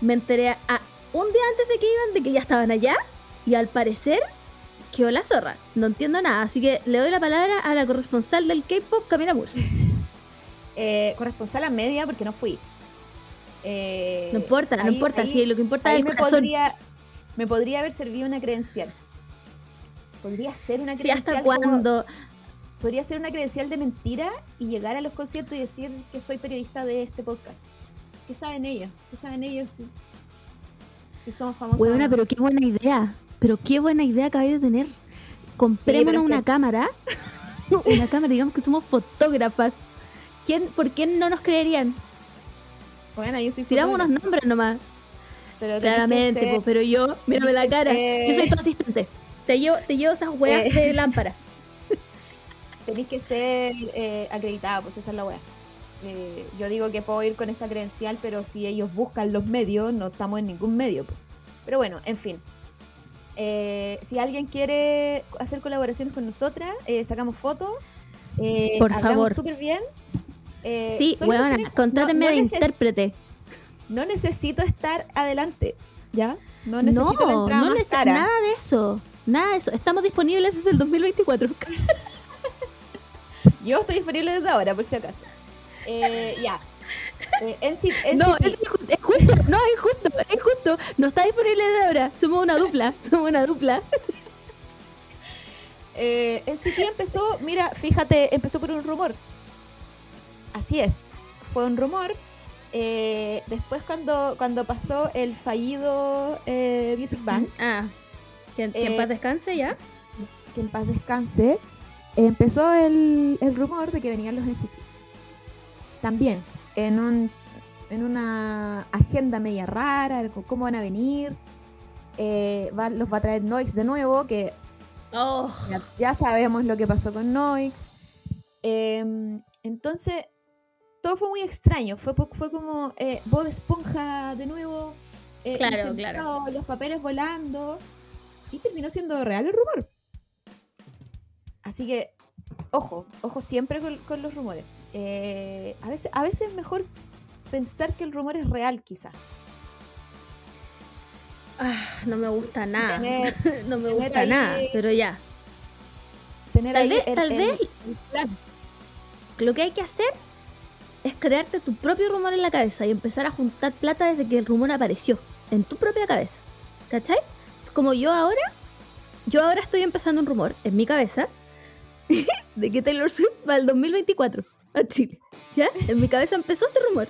Me enteré a un día antes de que iban de que ya estaban allá. Y al parecer quedó la zorra. No entiendo nada. Así que le doy la palabra a la corresponsal del K-pop, Camila Moore. eh, corresponsal a media porque no fui. Eh, No importa, no importa. ahí- sí, lo que importa es el me corazón. podría, me podría haber servido una credencial. Podría ser una Sí, credencial. ¿hasta como- cuándo? podría ser una credencial de mentira y llegar a los conciertos y decir que soy periodista de este podcast. ¿Qué saben ellos? ¿Qué saben ellos si, somos famosos? Buena, no? pero qué buena idea. Pero qué buena idea acabáis de tener. Comprémonos una que- cámara. una cámara, digamos que somos fotógrafas. ¿Quién, ¿Por qué no nos creerían? Bueno, yo soy Tiramos unos nombres nomás. pero tenés Claramente, ser- po, pero yo, mírame la cara. Yo soy tu asistente. Te llevo, te llevo esas weas Eh. de lámpara. tenéis que ser eh, acreditada, pues esa es la weá. Eh, yo digo que puedo ir con esta credencial, pero si ellos buscan los medios, no estamos en ningún medio. Pero bueno, en fin. Eh, si alguien quiere hacer colaboraciones con nosotras, eh, sacamos fotos. eh, Por favor. súper bien. Eh, Sí, weona, tienen- contrátenme no- no de neces- intérprete. No necesito estar adelante, ¿ya? No necesito No, nada de eso. Nada de eso. Estamos disponibles desde el 2024. Yo estoy disponible desde ahora, por si acaso. Eh, ya. Eh, No, es, justo, no, es justo, es justo. No está disponible de ahora. Somos una dupla, somos una dupla. Eh, NCT empezó, mira, fíjate, empezó por un rumor. Así es, fue un rumor. Eh, después cuando, cuando pasó el fallido eh, Music Bank, Ah, que, que en Eh, paz descanse ya. que en paz descanse, empezó el, el rumor de que venían los NCT. También, en, un, en una agenda media rara, cómo van a venir. Eh, va- los va a traer Noix de nuevo, que Oh, ya, ya sabemos lo que pasó con Noix. Em, entonces, todo fue muy extraño. Fue, fue como eh, Bob Esponja de nuevo. eh, Claro, sentado, Los papeles volando. Y terminó siendo real el rumor. Así que, ojo, ojo siempre con, con los rumores. Eh, a, veces, a veces es mejor pensar que el rumor es real, quizás. ah, no me gusta nada. Tener- no me gusta ahí- nada, pero ya. Tener Tal ahí vez- el- tal el- vez- el plan. Lo que hay que hacer es crearte tu propio rumor en la cabeza y empezar a juntar plata desde que el rumor apareció en tu propia cabeza. ¿Cachai? Es como yo ahora, yo ahora estoy empezando un rumor en mi cabeza de que Taylor Swift va al 2024 Chile. ¿Ya? En mi cabeza empezó este rumor.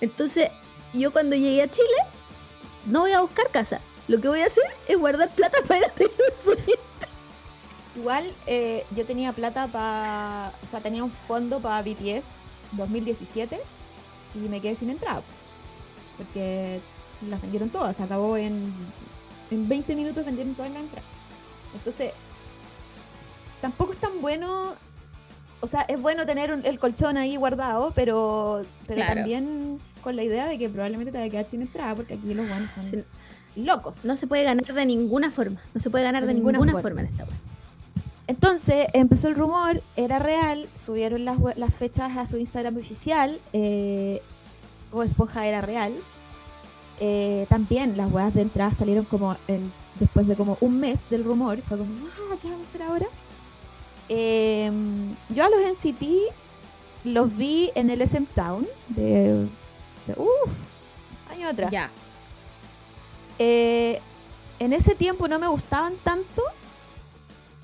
Entonces, yo cuando llegué a Chile, no voy a buscar casa. Lo que voy a hacer es guardar plata para Taylor Swift. Igual eh, yo tenía plata para. O sea, tenía un fondo para BTS 2017 y me quedé sin entrada. Porque las vendieron todas. Se acabó en, en 20 minutos, vendieron todas las entradas. Entonces, tampoco es tan bueno. O sea, es bueno tener un- el colchón ahí guardado, pero, pero Claro. también con la idea de que probablemente te va a quedar sin entrada porque aquí los buenos son locos. No se puede ganar de ninguna forma. No se puede ganar de, De ninguna, ninguna forma. en esta web. Entonces empezó el rumor, era real, subieron las, las fechas a su Instagram oficial, eh, o Esponja era real. Eh, también las weas de entrada salieron como en- después de como un mes del rumor, fue como, ah, ¿qué vamos a hacer ahora? Eh, yo a los NCT los vi en el SM Town de, de uf, año atrás. Ya. Eh, en ese tiempo no me gustaban tanto.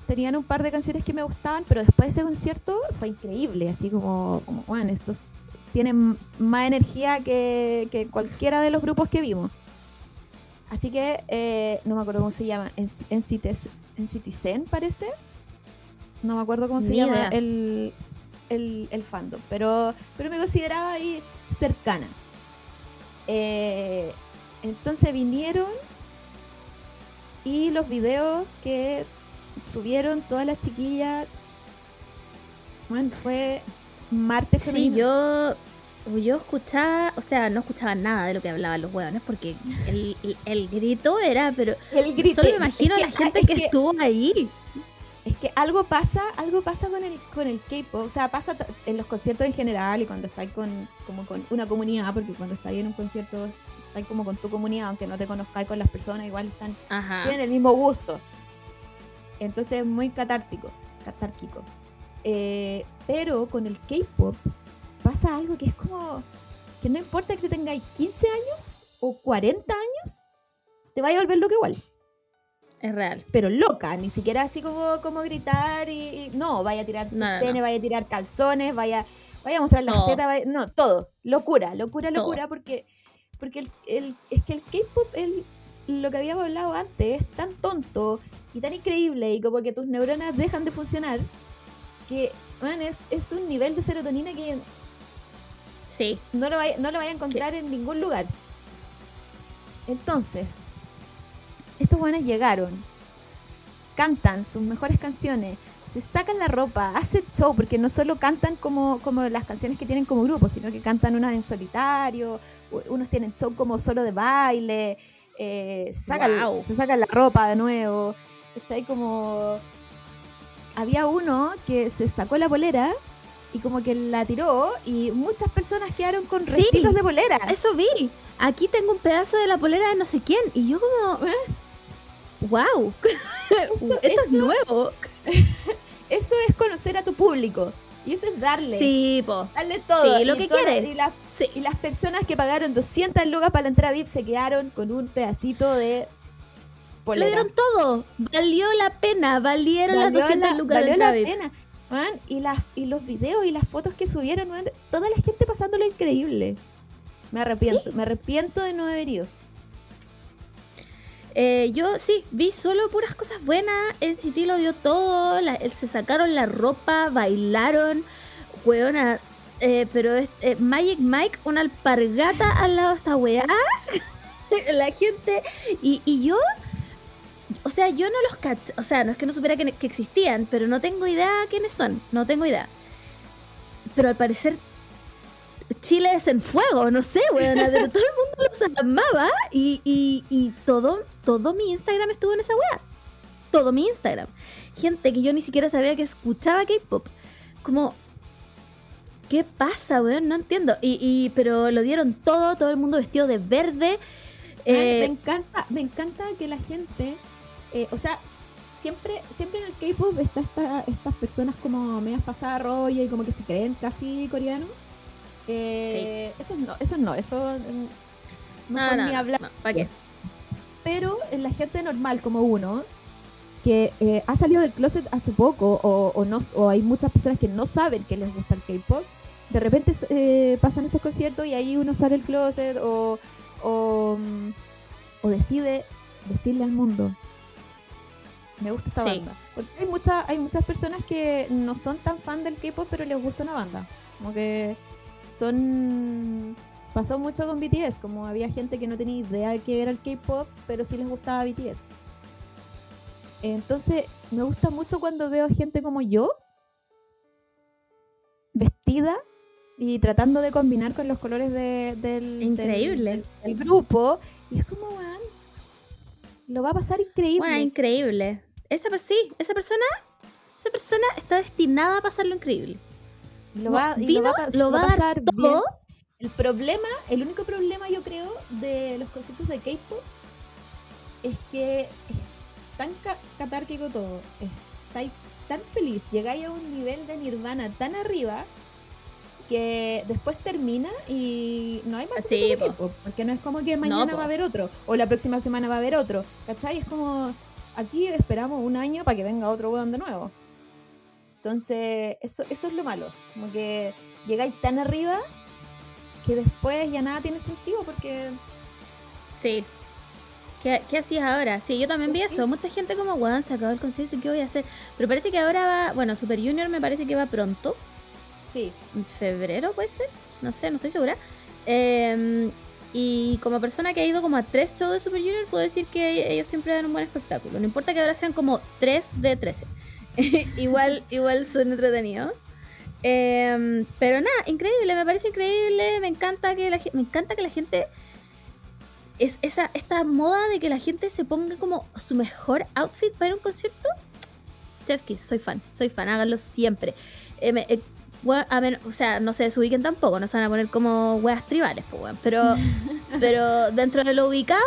Tenían un par de canciones que me gustaban, pero después de ese concierto fue increíble. Así como, como bueno, estos tienen más energía que, que cualquiera de los grupos que vimos. Así que, eh, no me acuerdo cómo se llama, en, en, Citizen parece. No me acuerdo cómo se Ni llama el, el, el fandom, pero, pero me consideraba ahí cercana. Eh, entonces vinieron y los videos que subieron todas las chiquillas, bueno, fue martes Sí, femenino. yo, yo escuchaba, o sea, no escuchaba nada de lo que hablaban los hueones porque el, el- el grito era, pero el grito. solo me imagino es a la que- gente es que, estuvo ahí. Es que algo pasa, algo pasa con el, con el K-pop. O sea, pasa en los conciertos en general y cuando estáis con, como con una comunidad, porque cuando estáis en un concierto, estáis como con tu comunidad, aunque no te conozcáis con las personas, igual están, Ajá. tienen el mismo gusto. Entonces es muy catártico, catárquico. Eh, pero con el K-pop pasa algo que es como que no importa que tú tengáis 15 años o 40 años, te vaya a volver loco igual. Es real. pero loca, ni siquiera así como, como gritar y, y- no, vaya a tirar No, no, vaya a tirar calzones, vaya, vaya a mostrar las Todo. tetas, vaya- no, todo, locura, locura, Todo. locura, porque, porque el, el- es que el K-pop, el- lo que habíamos hablado antes, es tan tonto y tan increíble y como que tus neuronas dejan de funcionar, que, man, es, es un nivel de serotonina que Sí. no lo vaya, no lo vaya a encontrar en ningún lugar. Entonces, estos buenos llegaron, cantan sus mejores canciones, se sacan la ropa, hacen show, porque no solo cantan como, como las canciones que tienen como grupo, sino que cantan unas en solitario, unos tienen show como solo de baile, eh, se, sacan, Guau. se sacan la ropa de nuevo, ¿cachai? Como... Había uno que se sacó la polera y como que la tiró y muchas personas quedaron con Sí. restitos de polera. Eso vi. Aquí tengo un pedazo de la polera de no sé quién. Y yo como... ¡Wow! Eso- Esto es nuevo. Eso es conocer a tu público. Y eso es darle. Sí, po. Darle todo. Sí, lo Y que todas- quiere. Y, las- Sí. y las personas que pagaron 200 lucas para la entrada VIP se quedaron con un pedacito de Lo polera. dieron todo. Valió la pena. Valieron las Valió 200 la- lucas de valió la VIP. pena. man. y, las, y los videos y las fotos que subieron, man, toda la gente pasándolo increíble. Me arrepiento, me arrepiento de no haber ido. Eh, yo sí, vi solo puras cosas buenas. NCT lo dio todo. se sacaron la ropa, bailaron. Weona. eh, pero es, eh, Magic Mike, una alpargata al lado de esta weá. la gente. Y, y yo. O sea, yo no los cach. O sea, no es que no supiera que, que existían, pero no tengo idea quiénes son. No tengo idea. Pero al parecer. Chile es en fuego, no sé, pero todo el mundo los amaba y, y, y todo, todo mi Instagram estuvo en esa weá. Todo mi Instagram. Gente que yo ni siquiera sabía que escuchaba K-pop. Como, ¿qué pasa, weón? No entiendo. Y, y, pero lo dieron todo, todo el mundo vestido de verde. Eh, me encanta, me encanta que la gente, eh, o sea, siempre, siempre en el K-pop está esta, estas personas como medias pasadas rollo y como que se creen casi coreanos. Eh, Eso no, eso no, eso mm, no, no, ni hablar. no, ¿para qué? Pero en la gente normal como uno, que eh, ha salido del closet hace poco, o, o no, o hay muchas personas que no saben que les gusta el K-pop, de repente eh, pasan estos conciertos y ahí uno sale del closet o, o, mm, o decide decirle al mundo, me gusta esta Sí. banda. Porque hay, mucha, hay muchas personas que no son tan fan del K-pop, pero les gusta una banda. Como que son... Pasó mucho con BTS, como había gente que no tenía idea de qué era el K-pop, pero sí les gustaba BTS. Entonces, me gusta mucho cuando veo gente como yo, vestida y tratando de combinar con los colores de- del, del- Increíble. del- del grupo. Y es como, man, lo va a pasar increíble. Bueno, increíble. Esa, sí, esa persona, esa persona está destinada a pasarlo increíble. Lo va, y Vino, lo va a, pas- lo va a dar pasar bien. todo. El problema, el único problema yo creo de los conciertos de K-pop es que es tan ca- catárquico todo, estáis tan feliz, llegáis a un nivel de nirvana tan arriba que después termina y no hay más Sí, po. K-pop, porque no es como que mañana va a haber otro o la próxima semana va a haber otro, ¿cachai? Es como aquí esperamos un año para que venga otro weón de nuevo. Entonces, eso, eso es lo malo. Como que llegáis tan arriba que después ya nada tiene sentido porque Sí. ¿Qué, qué hacías ahora? Sí, yo también vi Pues eso. Mucha gente como, weón, se acabó el concierto, ¿qué voy a hacer? Pero parece que ahora va, bueno, Super Junior me parece que va pronto. sí, ¿En febrero puede ser? No sé, no estoy segura. Eh, y como persona que ha ido como a tres shows de Super Junior, puedo decir que ellos siempre dan un buen espectáculo. No importa que ahora sean como 3 de 13. igual, igual son entretenidos. Eh, pero nada, increíble, me parece increíble. Me encanta que la, me encanta que la gente. Es esa, esta moda de que la gente se ponga como su mejor outfit para ir a un concierto. Chefskis, soy fan, soy fan, háganlo siempre. Eh, me- eh, a o sea, no se desubiquen tampoco, no se van a poner como weas tribales, pues, weón. Pero, pero dentro de lo ubicado,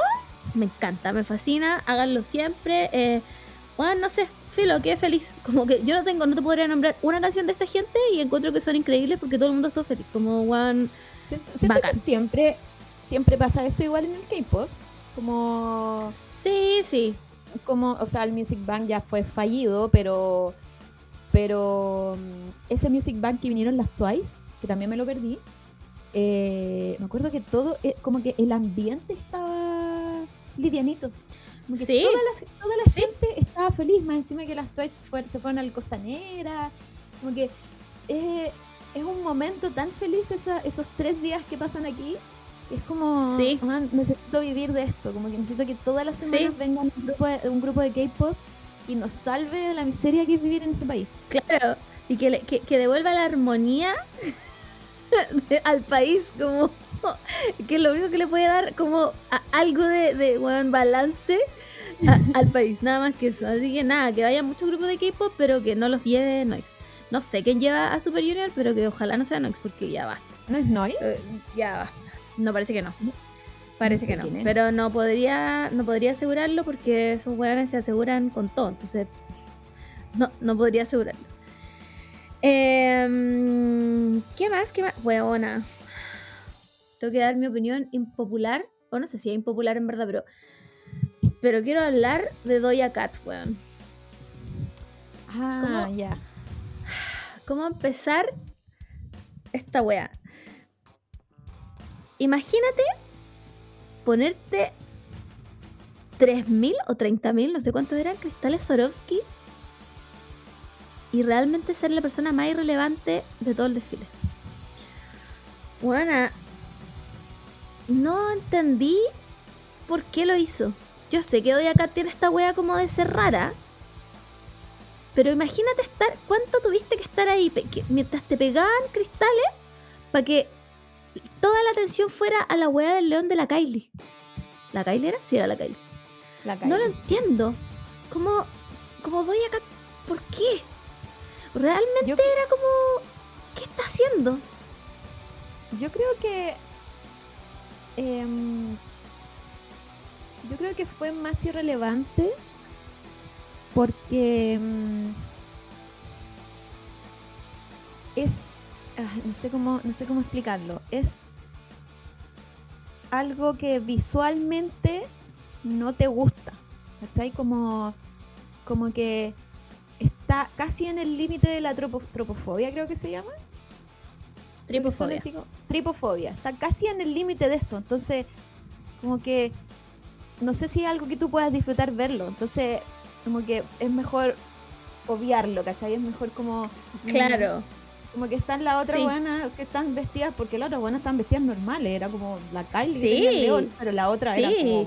me encanta, me fascina, háganlo siempre. Eh, weón, no sé, filo, qué feliz. Como que yo no tengo, no te podría nombrar una canción de esta gente y encuentro que son increíbles porque todo el mundo está feliz. Como, weón, siento, que siempre, siempre pasa eso igual en el K-pop. Como sí, sí. como, o sea, el Music Bank ya fue fallido, pero pero mm, ese Music Bank que vinieron las Twice, que también me lo perdí, eh, me acuerdo que todo, eh, como que el ambiente estaba livianito. Como que Sí. toda la, toda la gente estaba feliz, más encima que las Twice fue- se fueron al Costanera. Como que eh, es un momento tan feliz esa- esos tres días que pasan aquí. que Es como, Sí. "Man, necesito vivir de esto, como que necesito que todas las semanas venga un grupo de, un grupo de K-pop y nos salve de la miseria que es vivir en ese país. Claro, y que, le- que, que devuelva la armonía al país, como que lo único que le puede dar como a- algo de, de balance a- al país, nada más que eso. Así que nada, que vaya muchos grupos de K-pop, pero que no los lleve Noix. No sé quién lleva a Super Junior, pero que ojalá no sea Noix, porque ya basta. ¿No es Noise? Eh, ya basta. No, parece que no. Parece sé que no. Pero no podría, no podría asegurarlo porque esos weones se aseguran con todo. Entonces, no, no podría asegurarlo. Em, ¿Qué más? ¿Qué más? Weona. Tengo que dar mi opinión impopular. O no sé si es impopular en verdad, pero. Pero quiero hablar de Doja Cat, weón. Ah, ya. ¿Cómo empezar esta wea? Imagínate ponerte 3.000 o 30.000, no sé cuántos eran, cristales Swarovski y realmente ser la persona más irrelevante de todo el desfile. Buena, no entendí por qué lo hizo. Yo sé que hoy acá tiene esta wea como de ser rara, pero imagínate estar, ¿cuánto tuviste que estar ahí que- mientras te pegaban cristales para que toda la atención fuera a la wea del león de la Kylie? ¿La Kylie era? Sí, era la Kylie. La No lo entiendo. ¿Cómo, cómo doy acá? ¿Por qué? Realmente Yo- era como, ¿qué está haciendo? Yo creo que. em, yo creo que fue más irrelevante porque. em, es. ah, no, sé cómo, no sé cómo explicarlo. Es algo que visualmente no te gusta. ¿Cachai? Como. Como que está casi en el límite de la tropo- tropofobia, creo que se llama. Tripofobia. tripofobia. Está casi en el límite de eso. Entonces, como que no sé si es algo que tú puedas disfrutar verlo. Entonces, como que es mejor obviarlo, ¿cachai? Es mejor como... mm, Claro. Como que están las otras Sí. buenas que están vestidas, porque las otras buenas están vestidas normales. Era como la Kylie que tenía el león, pero la otra era como...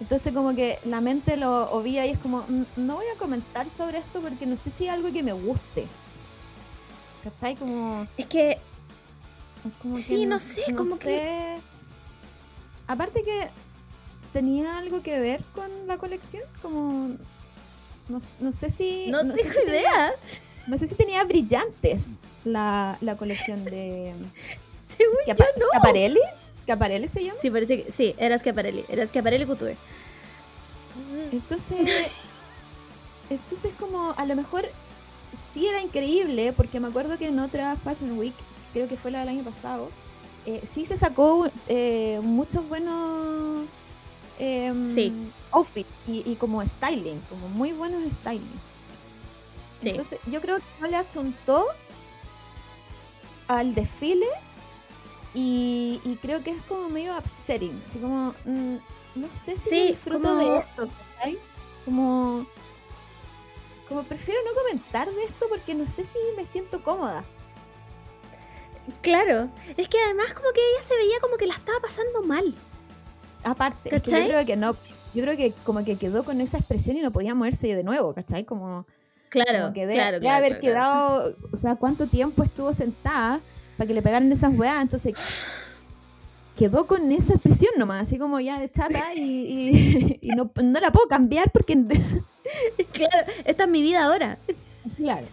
Entonces como que la mente lo obvia y es como, "Mm, no voy a comentar sobre esto porque no sé si es algo que me guste. ¿Cachai? Como... Es que Como que Sí, no sé, como que-. Aparte que tenía algo que ver con la colección, como no, no sé si no, sé tengo tenía- idea. no sé si tenía brillantes la, la colección de Según yo, no. Schiaparelli, se llama. Sí, parece que sí, era Schiaparelli. Era Schiaparelli Couture. Entonces, entonces como a lo mejor sí era increíble, porque me acuerdo que en otra Fashion Week, creo que fue la del año pasado, eh, sí se sacó eh, muchos buenos em, Sí. outfits y, y como styling, como muy buenos styling. Sí. Entonces yo creo que no le achuntó al desfile y, y creo que es como medio upsetting, así como, mm, no sé si Sí, disfruto como- de esto, ¿cachai? Como, como prefiero no comentar de esto porque no sé si me siento cómoda. Claro. Es que además como que ella se veía como que la estaba pasando mal. Aparte, es que yo creo que no, yo creo que como que quedó con esa expresión y no podía moverse de nuevo, ¿cachai? Como, Claro, como que de, claro, de claro, haber claro. quedado, o sea, cuánto tiempo estuvo sentada para que le pegaran esas weas, entonces quedó con esa expresión nomás, así como ya de chata y, y- y no, no la puedo cambiar porque, Claro, esta es mi vida ahora. claro.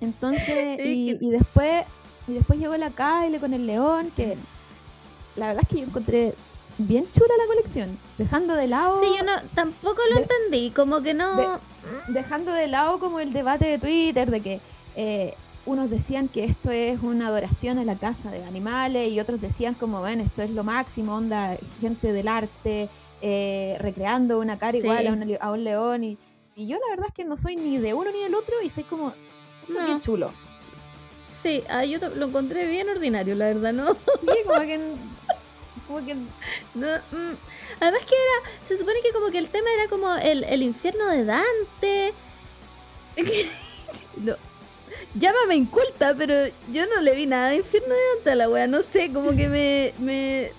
Entonces, Es y, después, y después llegó la Kyle con el león, que la verdad es que yo encontré bien chula la colección, dejando de lado... Sí, yo no, tampoco lo de- entendí, como que no... dejando de lado como el debate de Twitter de que eh, unos decían que esto es una adoración a la casa de animales y otros decían como ven esto es lo máximo onda gente del arte eh, recreando una cara Sí. igual a, una le- a un león. Y, y yo la verdad es que no soy ni de uno ni del otro y soy como, esto es bien chulo. Sí, ah, yo lo encontré bien ordinario, la verdad, ¿no? Sí, como que... Como que No, mm. Además que era, se supone que como que el tema era como el, el infierno de Dante. no, llámame inculta, pero yo no le vi nada de infierno de Dante a la wea, no sé, como que me... me...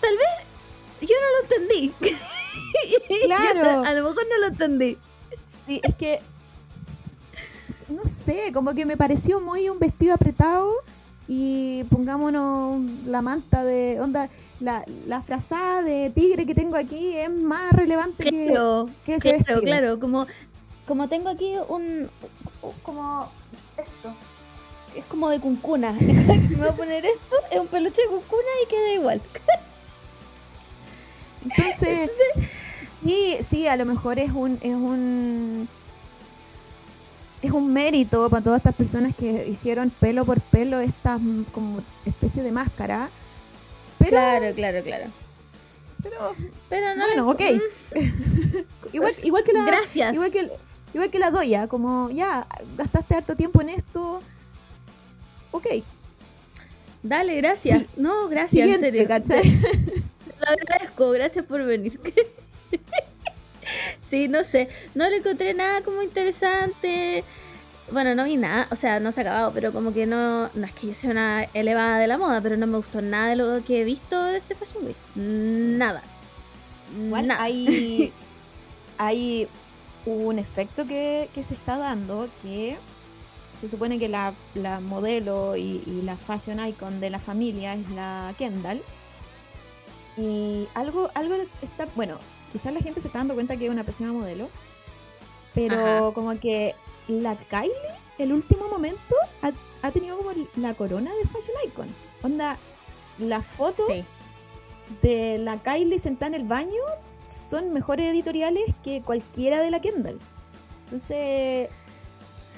Tal vez yo no lo entendí. Claro. no- a lo mejor no lo entendí. Sí, es que. No sé, como que me pareció muy un vestido apretado. Y pongámonos la manta de. Onda, la, la frazada de tigre que tengo aquí es más relevante que, Claro, que ese claro, vestido. claro, como, como tengo aquí un- como esto, es como de cuncuna. Me voy a poner esto, es un peluche de cuncuna y queda igual. Entonces, sí, sí, a lo mejor es un. Es un es un mérito para todas estas personas que hicieron pelo por pelo esta mm, como especie de máscara. Pero, claro, claro, claro. pero Pero no. bueno, ok. mm, igual, igual que la, Gracias. Igual que, igual que la doya, como ya gastaste harto tiempo en esto. Ok, Dale, gracias. Sí. No, gracias, en serio. Te lo agradezco, gracias por venir. sí, no sé, no le encontré nada como interesante. Bueno, no vi nada, o sea, no se ha acabado, pero como que no, no es que yo sea una elevada de la moda, pero no me gustó nada de lo que he visto de este Fashion Week. Nada. Igual Nada. hay, hay un efecto que, que se está dando que se supone que la, la modelo y, y la fashion icon de la familia es la Kendall. Y algo, algo está, bueno, quizás la gente se está dando cuenta que es una pésima modelo, pero Ajá. como que la Kylie, el último momento, ha, ha tenido como la corona de fashion icon. Onda, las fotos Sí. de la Kylie sentada en el baño son mejores editoriales que cualquiera de la Kendall. Entonces,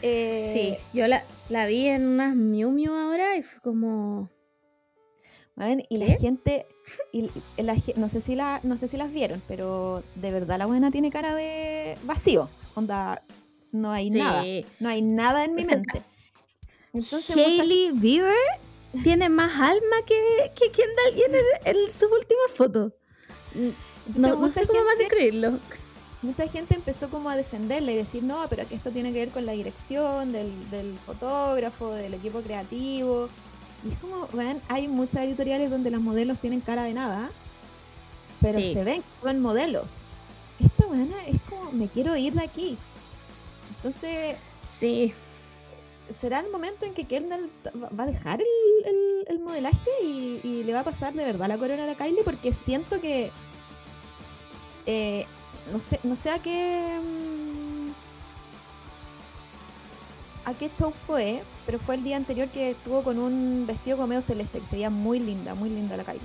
eh, Sí, yo la, la vi en unas Miu Miu ahora y fue como... weón, y ¿Qué? la gente, y la no sé si la, no sé si las vieron, pero de verdad la buena tiene cara de vacío. Onda, no hay Sí. nada, no hay nada en mi O sea, mente. Entonces, Hailey Bieber tiene más alma que, que Kendall Jenner en sus últimas fotos. Entonces No, no sé cómo más gente- describirlo. mucha gente empezó como a defenderla y decir, no, pero que esto tiene que ver con la dirección del, del fotógrafo, del equipo creativo. Y es como, ven, hay muchas editoriales donde las modelos tienen cara de nada, pero Sí. se ven, son modelos. Esta buena es como, me quiero ir de aquí. Entonces, Sí, ¿será el momento en que Kendall va va a dejar el, el- el modelaje y, y le va a pasar de verdad la corona a la Kylie? Porque siento que. Eh, no sé, no sé a qué. mm, a qué show fue, pero fue el día anterior que estuvo con un vestido como medio celeste, que se veía muy linda, muy linda la Kylie.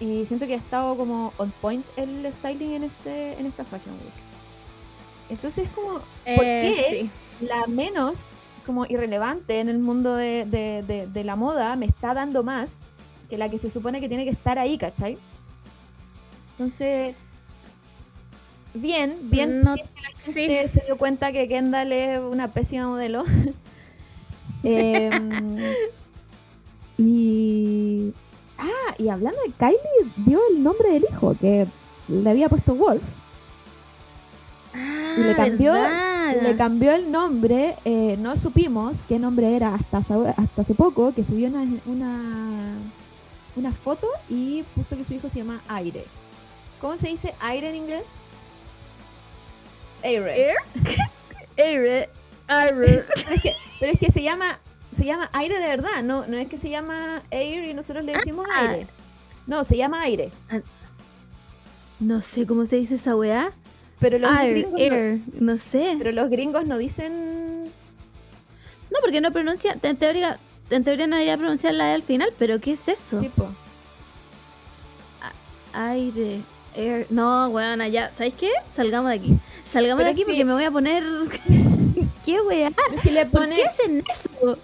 Y siento que ha estado como on point el styling en este en esta Fashion Week. Entonces es como, ¿por eh, qué? sí. la menos como irrelevante en el mundo de, de- de- de la moda me está dando más que la que se supone que tiene que estar ahí, ¿cachai? Entonces, bien, bien, No- si es que la sí. gente se dio cuenta que Kendall es una pésima modelo. Em, y... Ah, y hablando de Kylie, dio el nombre del hijo, que le había puesto Wolf. Ah, Y le cambió- ¿verdad? Le cambió el nombre, eh, no supimos qué nombre era hasta, hace- hasta hace poco, que subió una, una, una foto y puso que su hijo se llama Aire. ¿Cómo se dice aire en inglés? Aire. Air. Air. Air. Pero es que, pero es que se llama se llama aire de verdad, no, no es que se llama air y nosotros le decimos Ah. aire. No, se llama aire. No sé cómo se dice esa weá. Pero los, Air, gringos, no, air, no sé. pero los gringos no dicen No, porque no pronuncia, en teoría, en teoría no debería pronunciar la E al final, pero ¿qué es eso? Sí, po. Aire, air. No, weón, ya. ¿Sabéis qué? Salgamos de aquí. Salgamos Pero de aquí sí. porque me voy a poner. ¿Qué? Pero si le ¿Por pones qué hacen eso?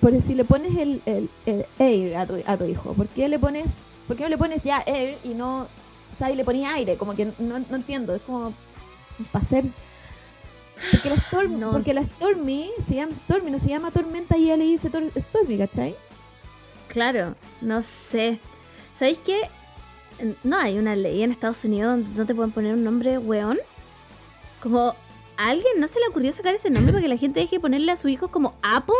Pero si le pones el, el, el air a tu, a tu hijo, ¿por qué le pones, por qué no le pones ya air y no O sea, y le ponía aire, como que no, no entiendo, es como para hacer... Porque la, Storm, No. porque la Stormy se llama Stormy, no se llama Tormenta y ella le dice Tor- Stormy, ¿cachai? Claro, no sé. ¿Sabéis qué? No hay una ley en Estados Unidos donde no te pueden poner un nombre weón. Como alguien no se le ocurrió sacar ese nombre para que la gente deje de ponerle a su hijo como Apple.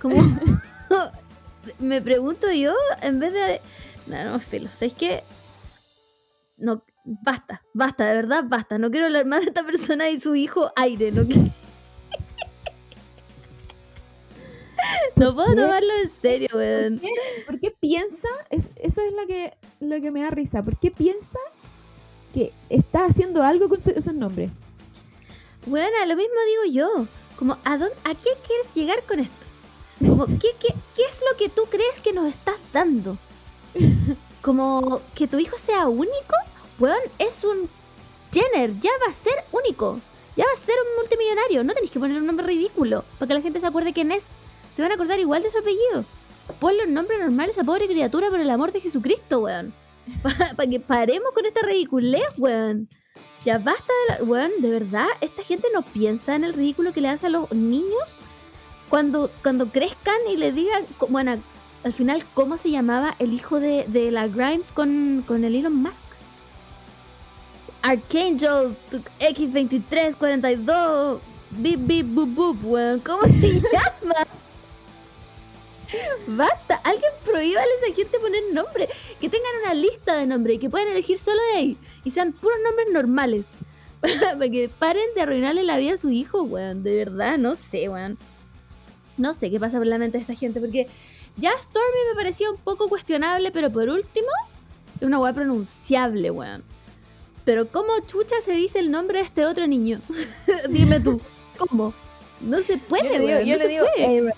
Como me pregunto yo, en vez de. No, no, filo. ¿Sabéis qué? No, basta, basta, de verdad, basta. No quiero hablar más de esta persona y su hijo aire. No, quiero- no puedo tomarlo en serio, weón. ¿Por qué, por qué piensa? Es, eso es lo que, lo que me da risa. ¿Por qué piensa que está haciendo algo con su- esos nombres? Bueno, lo mismo digo yo. Como, ¿a, dónde, ¿a qué quieres llegar con esto? Como, ¿qué, qué, ¿qué es lo que tú crees que nos estás dando? Como, que tu hijo sea único, weón, es un Jenner, ya va a ser único. Ya va a ser un multimillonario. No tenéis que poner un nombre ridículo para que la gente se acuerde quién es. Van a acordar igual de su apellido. Ponle un nombre normal a esa pobre criatura por el amor de Jesucristo, weón. Para que paremos con esta ridiculez, weón. Ya basta de la... Weón, de verdad, esta gente no piensa en el ridículo que le hace a los niños cuando, cuando crezcan y le digan... Bueno, al final, ¿cómo se llamaba el hijo de, de la Grimes con, con el Elon Musk? Archangel t- X2342 Bip bip bup bup, weón. ¿Cómo se llama? Basta, alguien prohíbale a esa gente poner nombre. Que tengan una lista de nombres y que puedan elegir solo de ahí. Y sean puros nombres normales. Para que paren de arruinarle la vida a su hijo, weón. De verdad, no sé, weón. No sé qué pasa por la mente de esta gente. Porque ya Stormy me parecía un poco cuestionable, pero por último, es una weá pronunciable, weón. Pero ¿cómo chucha se dice el nombre de este otro niño? Dime tú, ¿cómo? No se puede, yo le digo, weón, yo no le digo.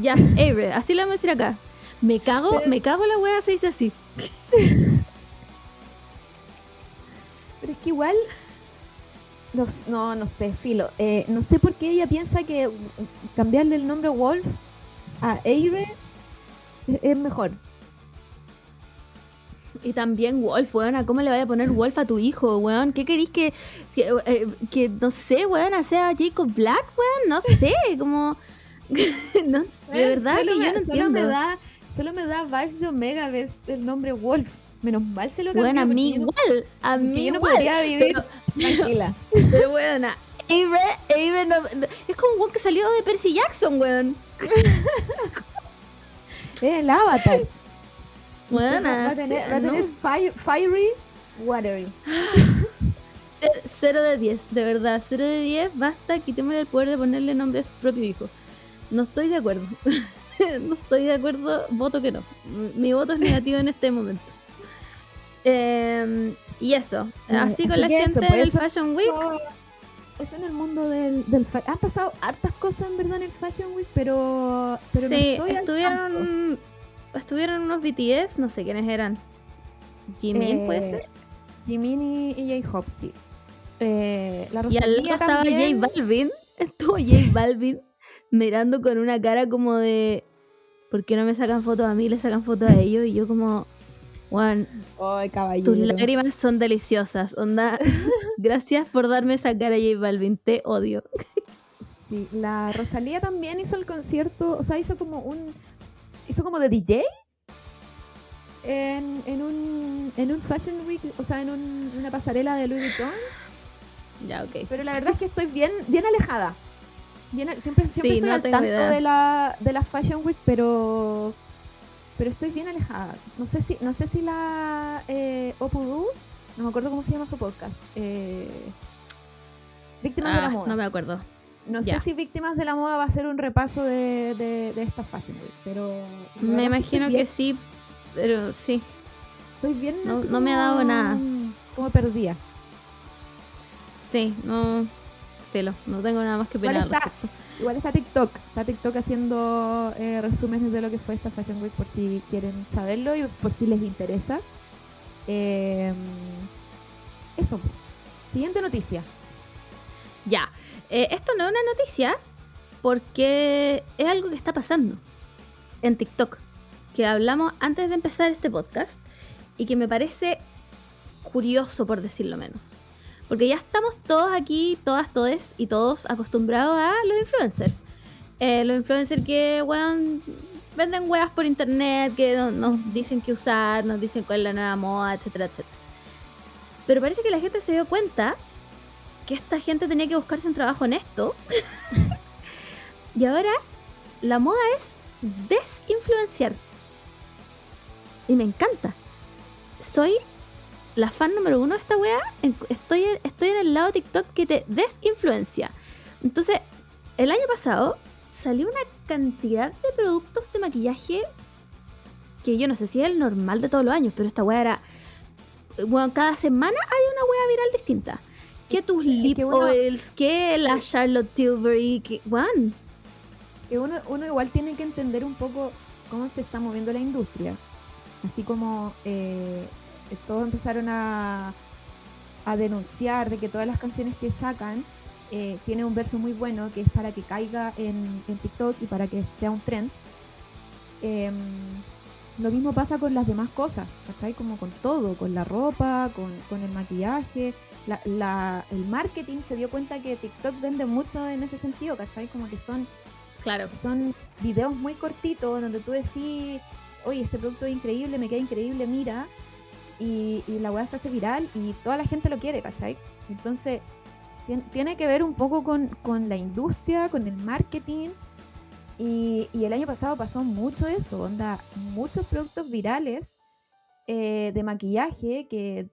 Ya, Avery, así le vamos a decir acá. Me cago, Pero- me cago la wea se dice así. Pero es que igual. No, no, no sé, filo. Eh, no sé por qué ella piensa que cambiarle el nombre Wolf a Eire es, es mejor. Y también Wolf, weón, ¿a ¿cómo le vaya a poner Wolf a tu hijo, weón? ¿Qué queréis que, que, eh, que, no sé, weón, sea Jacob Black, weón? No sé, como... no, de verdad solo que me, solo da Solo me da vibes de Omega ver el nombre Wolf. Menos mal se lo cambió. Weón, a mí no- igual, a mí yo no igual. podría vivir tranquila. Pero weón, a Avery, Avery no- no- es como un weón que salió de Percy Jackson, weón. Es el avatar. Weón, va, a tener, va a no. tener fire- fiery, watery. Cer- Cero de 10, de verdad, cero de 10, basta, quitémosle el poder de ponerle nombre a su propio hijo. No estoy de acuerdo. no estoy de acuerdo, voto que no. Mi voto es negativo en este momento. Eh, y eso, así con así la gente eso, pues del eso- Fashion Week. Eso en el mundo del, del Han pasado hartas cosas en verdad en el Fashion Week, pero, pero no sí, estoy estuvieron, estuvieron unos BTS, no sé quiénes eran. Jimin, puede Eh, ser. Jimin y, y J-Hope, sí. Eh, la Y al lado estaba también. J Balvin. Estuvo Sí. J Balvin mirando con una cara como de. ¿Por qué no me sacan fotos a mí? Le sacan fotos a ellos. Y yo, como. Juan, tus lágrimas son deliciosas. Onda. Gracias por darme esa cara, J Balvin. Te odio. Sí, la Rosalía también hizo el concierto, o sea, hizo como un. hizo como de DJ en, en un, en un Fashion Week, o sea, en un- una pasarela de Louis Vuitton. Ya, ok. Pero la verdad es que estoy bien, bien alejada. Bien, siempre siempre Sí, estoy no al tanto idea. de la, de la Fashion Week, pero pero estoy bien alejada. No sé si no sé si la eh, Opudu, no me acuerdo cómo se llama su podcast. Eh, Víctimas de la Ah, moda. no me acuerdo. No Ya. sé si Víctimas de la Moda va a ser un repaso de, de, de esta Fashion Week, pero... Me imagino que sí. Pero sí. Estoy bien no- no me ha dado nada. Como perdida. Sí, no. No tengo nada más que Igual opinar al está-. Igual está TikTok. Está TikTok haciendo eh, resúmenes de lo que fue esta Fashion Week por si quieren saberlo y por si les interesa. Eh, eso. Siguiente noticia. Ya. Eh, esto no es una noticia porque es algo que está pasando en TikTok. Que hablamos antes de empezar este podcast y que me parece curioso, por decirlo menos. Porque ya estamos todos aquí, todas, todes y todos acostumbrados a los influencers. Eh, los influencers que, weón, venden weas por internet, que no- nos dicen qué usar, nos dicen cuál es la nueva moda, etcétera, etcétera. Pero parece que la gente se dio cuenta que esta gente tenía que buscarse un trabajo honesto. y ahora la moda es desinfluenciar. Y me encanta. Soy la fan número uno de esta wea. en- Estoy, en- estoy en el lado TikTok que te desinfluencia. Entonces, el año pasado salió una cantidad de productos de maquillaje que yo no sé si es el normal de todos los años, pero esta wea era. Bueno, cada semana había una wea viral distinta. Que tus lip que uno- oils, que la Charlotte Tilbury, que. Weón. que uno, uno igual tiene que entender un poco cómo se está moviendo la industria. Así como eh, todos empezaron a, a denunciar de que todas las canciones que sacan eh, tienen un verso muy bueno que es para que caiga en, en TikTok y para que sea un trend. Em, lo mismo pasa con las demás cosas, ¿cachai? Como con todo, con la ropa, con, con el maquillaje. La, la- el marketing se dio cuenta que TikTok vende mucho en ese sentido, ¿cachai? Como que son Claro. son videos muy cortitos donde tú decís, oye, este producto es increíble, me queda increíble, mira. Y, y la weá se hace viral y toda la gente lo quiere, ¿cachai? Entonces, tien- tiene que ver un poco con, con la industria, con el marketing. Y, y el año pasado pasó mucho eso, onda, muchos productos virales eh, de maquillaje que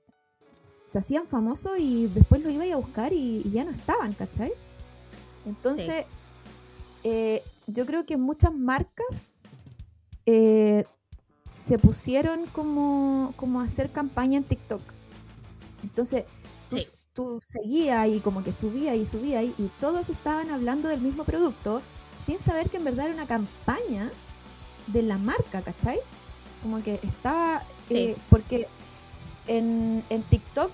se hacían famosos y después lo iba a buscar y, y ya no estaban, ¿cachai? Entonces, eh, yo creo que muchas marcas eh, se pusieron como, como a hacer campaña en TikTok. Entonces, tú, Sí. tú seguías y como que subía y subía y, y todos estaban hablando del mismo producto sin saber que en verdad era una campaña de la marca, ¿cachai? Como que estaba... Sí. eh, porque en, en TikTok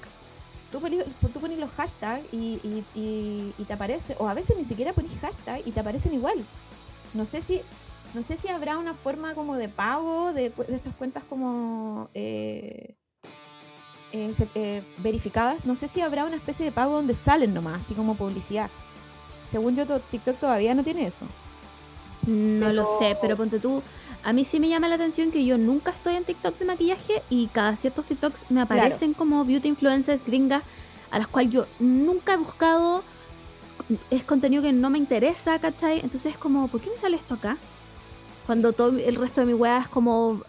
tú pones, tú pones los hashtags y, y- y- y te aparece, o a veces ni siquiera pones hashtag y te aparecen igual. No sé si, no sé si habrá una forma como de pago de, de estas cuentas como eh, eh, eh, verificadas. No sé si habrá una especie de pago donde salen nomás, así como publicidad. Según yo, to- TikTok todavía no tiene eso. No lo sé, Pero- ponte tú. A mí sí me llama la atención que yo nunca estoy en TikTok de maquillaje y cada ciertos TikToks me Claro. aparecen como beauty influencers gringas a las cuales yo nunca he buscado. Es contenido que no me interesa, ¿cachai? Entonces es como, ¿por qué me sale esto acá? Cuando todo el resto de mi weá es como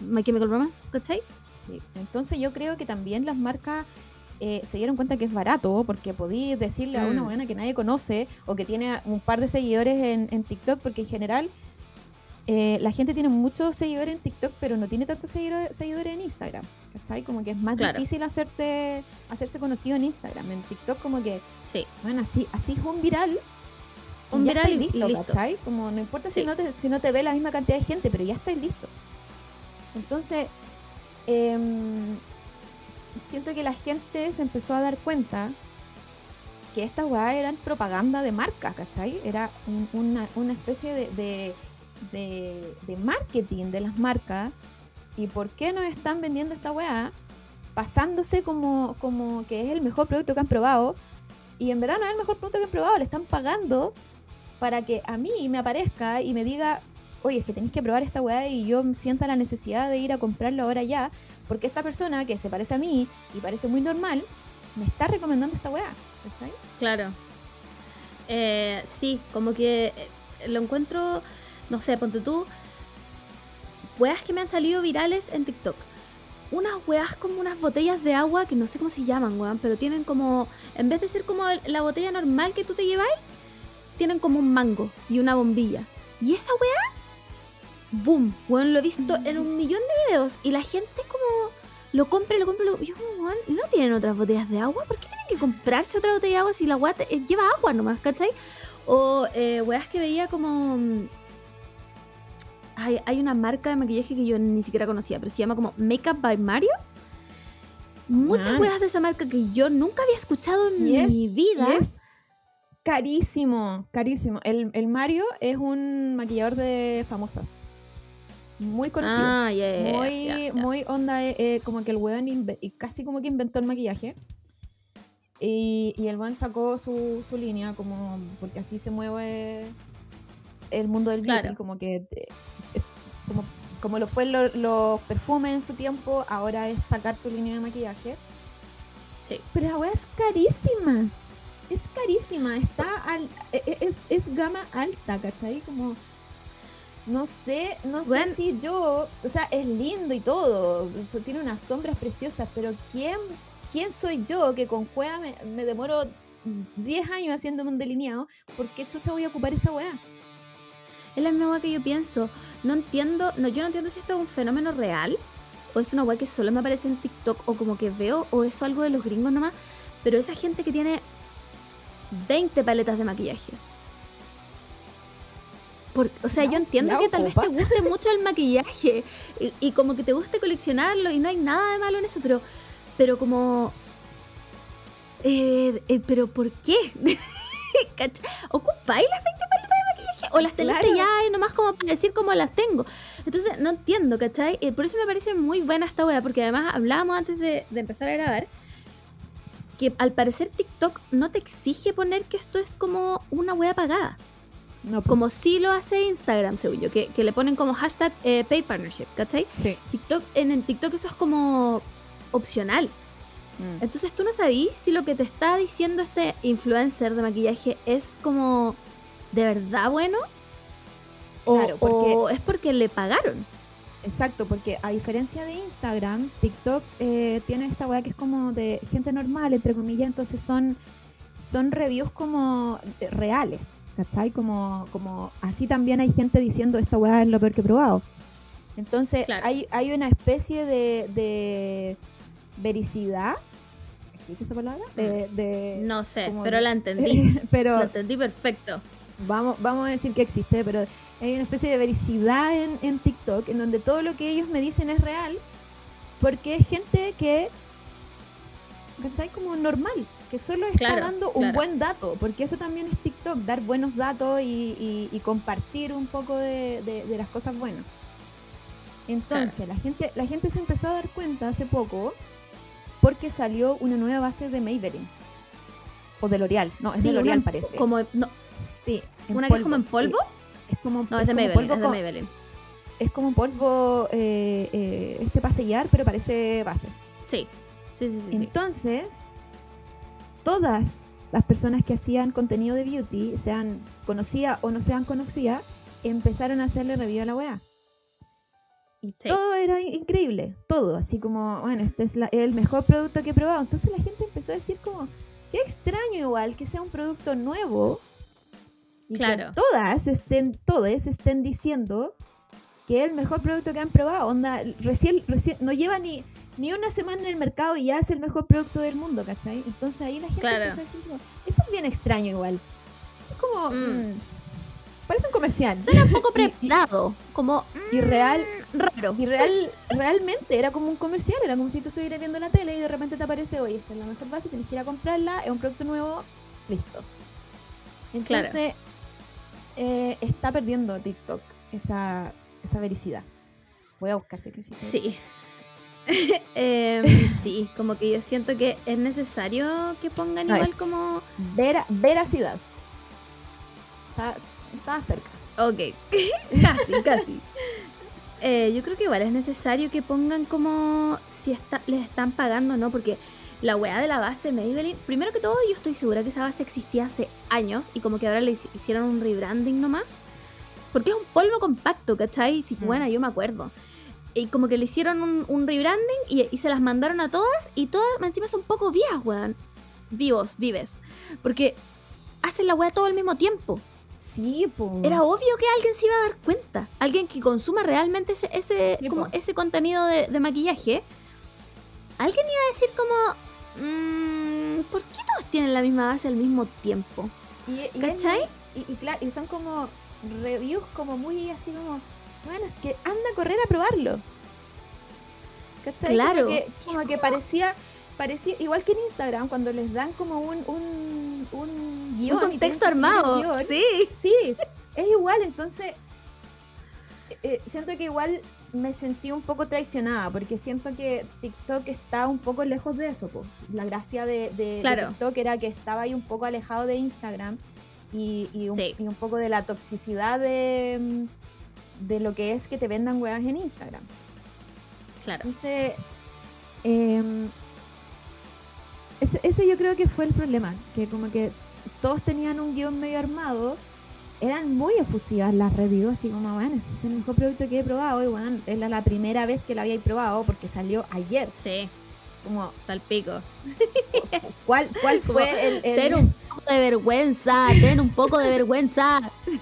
My Chemical Romance, ¿cachai? Sí. Entonces yo creo que también las marcas eh, se dieron cuenta que es barato, porque podí decirle a una Mm. buena que nadie conoce o que tiene un par de seguidores en, en TikTok, porque en general eh, la gente tiene muchos seguidores en TikTok, pero no tiene tantos seguidores, seguidores en Instagram. ¿Cachai? Como que es más Claro. difícil hacerse, hacerse conocido en Instagram. En TikTok como que, Sí. bueno, así, así es un viral. Un ya viral estáis y listo, listo. ¿cachai? Como no importa si, no te, si no te ve la misma cantidad de gente, pero ya estáis listo. Entonces, em, siento que la gente se empezó a dar cuenta que estas weas eran propaganda de marca, ¿cachai? Era un- una, una especie de, de, de- de marketing de las marcas. ¿Y por qué nos están vendiendo esta weá? Pasándose como, como que es el mejor producto que han probado. Y en verdad no es el mejor producto que han probado, le están pagando para que a mí me aparezca y me diga, oye, es que tenéis que probar esta weá y yo sienta la necesidad de ir a comprarlo ahora ya, porque esta persona que se parece a mí y parece muy normal, me está recomendando esta weá. ¿Cachai? Claro. Eh, sí, como que eh, lo encuentro, no sé, ponte tú, weas que me han salido virales en TikTok. Unas weas como unas botellas de agua que no sé cómo se llaman, weón, pero tienen como, en vez de ser como la botella normal que tú te lleváis, tienen como un mango y una bombilla. Y esa wea, boom, weón, lo he visto en un millón de videos y la gente como lo compra, lo compra, lo... y yo como, weón, ¿y no tienen otras botellas de agua? ¿Por qué tienen que comprarse otra botella de agua si la weá te- eh, lleva agua nomás, ¿cachai? O eh, weas que veía como... mm, Hay, hay una marca de maquillaje que yo ni siquiera conocía, pero se llama como Makeup by Mario. Muchas weas de esa marca que yo nunca había escuchado en mi vida. Y es carísimo, carísimo. El, el Mario es un maquillador de famosas. Muy conocido. Ah, muy, muy onda, eh, eh, como que el weón casi como que inventó el maquillaje. Y, y el weón sacó su, su línea, como porque así se mueve el mundo del beauty, Claro. como que eh, como, como lo fue lo- los perfumes en su tiempo, ahora es sacar tu línea de maquillaje. Sí. Pero la weá es carísima. Es carísima. Está al, e- e- es, es gama alta, ¿cachai? Como. No sé, no sé si yo. O sea, es lindo y todo. tiene unas sombras preciosas, pero ¿quién, quién soy yo que con cueva me, me demoro 10 años haciéndome un delineado? ¿Por qué chucha voy a ocupar esa weá? Es la misma weá que yo pienso. No entiendo, no, yo no entiendo si esto es un fenómeno real o es una weá que solo me aparece en TikTok o como que veo o es algo de los gringos nomás. Pero esa gente que tiene 20 paletas de maquillaje. Por- o sea, yo entiendo que tal vez te guste mucho el maquillaje y, y como que te guste coleccionarlo y no hay nada de malo en eso, pero, pero como... eh, eh, pero ¿por qué? ¿Ocupáis las 20 paletas de maquillaje? ¿O las tenés Claro. selladas y nomás como para decir cómo las tengo? Entonces, no entiendo, ¿cachai? Eh, por eso me parece muy buena esta wea, porque además hablábamos antes de, de empezar a grabar que al parecer TikTok no te exige poner que esto es como una wea pagada. No, pues, Como sí lo hace Instagram, según yo, que, que le ponen como hashtag eh, pay partnership, ¿cachai? Sí. TikTok, en el TikTok eso es como opcional. Mm. Entonces tú no sabís si lo que te está diciendo este influencer de maquillaje es como de verdad bueno o, Claro, porque- o es porque le pagaron. Exacto, porque a diferencia de Instagram, TikTok eh, tiene esta weá que es como de gente normal, entre comillas, entonces son, son reviews como reales, ¿cachai? Como, como así también hay gente diciendo esta weá es lo peor que he probado. Entonces Claro. hay, hay una especie de, de vericidad, ¿existe esa palabra? De, de- No sé, pero de- la entendí. pero la entendí perfecto. Vamos, vamos a decir que existe, pero hay una especie de vericidad en, en TikTok en donde todo lo que ellos me dicen es real, porque es gente que, ¿cachai? Como normal, que solo está Claro, dando un claro. buen dato, porque eso también es TikTok, dar buenos datos y, y- y compartir un poco de, de- de las cosas buenas. Entonces, la, gente, la gente se empezó a dar cuenta hace poco porque salió una nueva base de Maybelline. O de L'Oreal. No, es Sí, de L'Oreal parece. Como, no, Sí. ¿Una que es como en sí. polvo? Es como, No, es de como Maybelline. polvo Es de con- Maybelline. es como un polvo eh, eh, este para sellar, pero parece base. Sí. Sí, sí, sí. sí. Entonces, todas las personas que hacían contenido de beauty, sean conocidas o no sean conocidas, empezaron a hacerle review a la weá. Y Sí. todo era in- increíble, todo, así como, bueno, este es la- el mejor producto que he probado. Entonces la gente empezó a decir como, qué extraño igual que sea un producto nuevo y Claro. que todas estén, todos estén diciendo que es el mejor producto que han probado. Onda, recién, recién, no lleva ni, ni una semana en el mercado y ya es el mejor producto del mundo, ¿cachai? Entonces ahí la gente Claro. empezó a decir, como, esto es bien extraño igual. Esto es como, Mm. mm, parece un comercial. Suena un poco preparado. Como Y real, mm, raro. y real, realmente era como un comercial, era como si tú estuvieras viendo la tele y de repente te aparece, oye, esta es la mejor base, tienes que ir a comprarla, es un producto nuevo, listo. Entonces, eh, está perdiendo TikTok esa, esa vericidad. Voy a buscar si es que sí. Sí. Em, sí, como que yo siento que es necesario que pongan No, igual como. Vera, veracidad. Está, está cerca. Ok, casi, casi. Eh, yo creo que igual es necesario que pongan como si está, les están pagando o no, porque la weá de la base Maybelline, primero que todo yo estoy segura que esa base existía hace años y como que ahora le hici- hicieron un rebranding nomás, porque es un polvo compacto, ¿cachai? Si, Mm. Bueno, yo me acuerdo. Y como que le hicieron un, un rebranding y, y se las mandaron a todas y todas encima son poco viejas, weón. Vivos, vives. Porque hacen la weá todo al mismo tiempo. Sí, pues. Era obvio que alguien se iba a dar cuenta. Alguien que consuma realmente ese, ese, Sí, como po. ese contenido de, de maquillaje. Alguien iba a decir como... "Mm, ¿Por qué todos tienen la misma base al mismo tiempo? Y, y ¿Cachai? Y, y claro, y son como reviews como muy así como, bueno, es que anda a correr a probarlo. ¿Cachai? Claro. Como que, como que parecía, parecía, igual que en Instagram, cuando les dan como un, un, un guion. Un contexto armado. guion. Sí. Sí, es igual, entonces... eh, siento que igual me sentí un poco traicionada, porque siento que TikTok está un poco lejos de eso. Pues. La gracia de, de- de Claro. TikTok era que estaba ahí un poco alejado de Instagram y, y un, Sí. y un poco de la toxicidad de, mm, de lo que es que te vendan weas en Instagram. Claro. Entonces, em, ese, ese yo creo que fue el problema, que como que todos tenían un guion medio armado, eran muy efusivas las reviews, así como, bueno, ese es el mejor producto que he probado, y bueno, era la primera vez que lo había probado porque salió ayer, Sí, como, tal pico. ¿cuál, cuál Como, fue el... el- Ten un poco de vergüenza, ten un poco de vergüenza.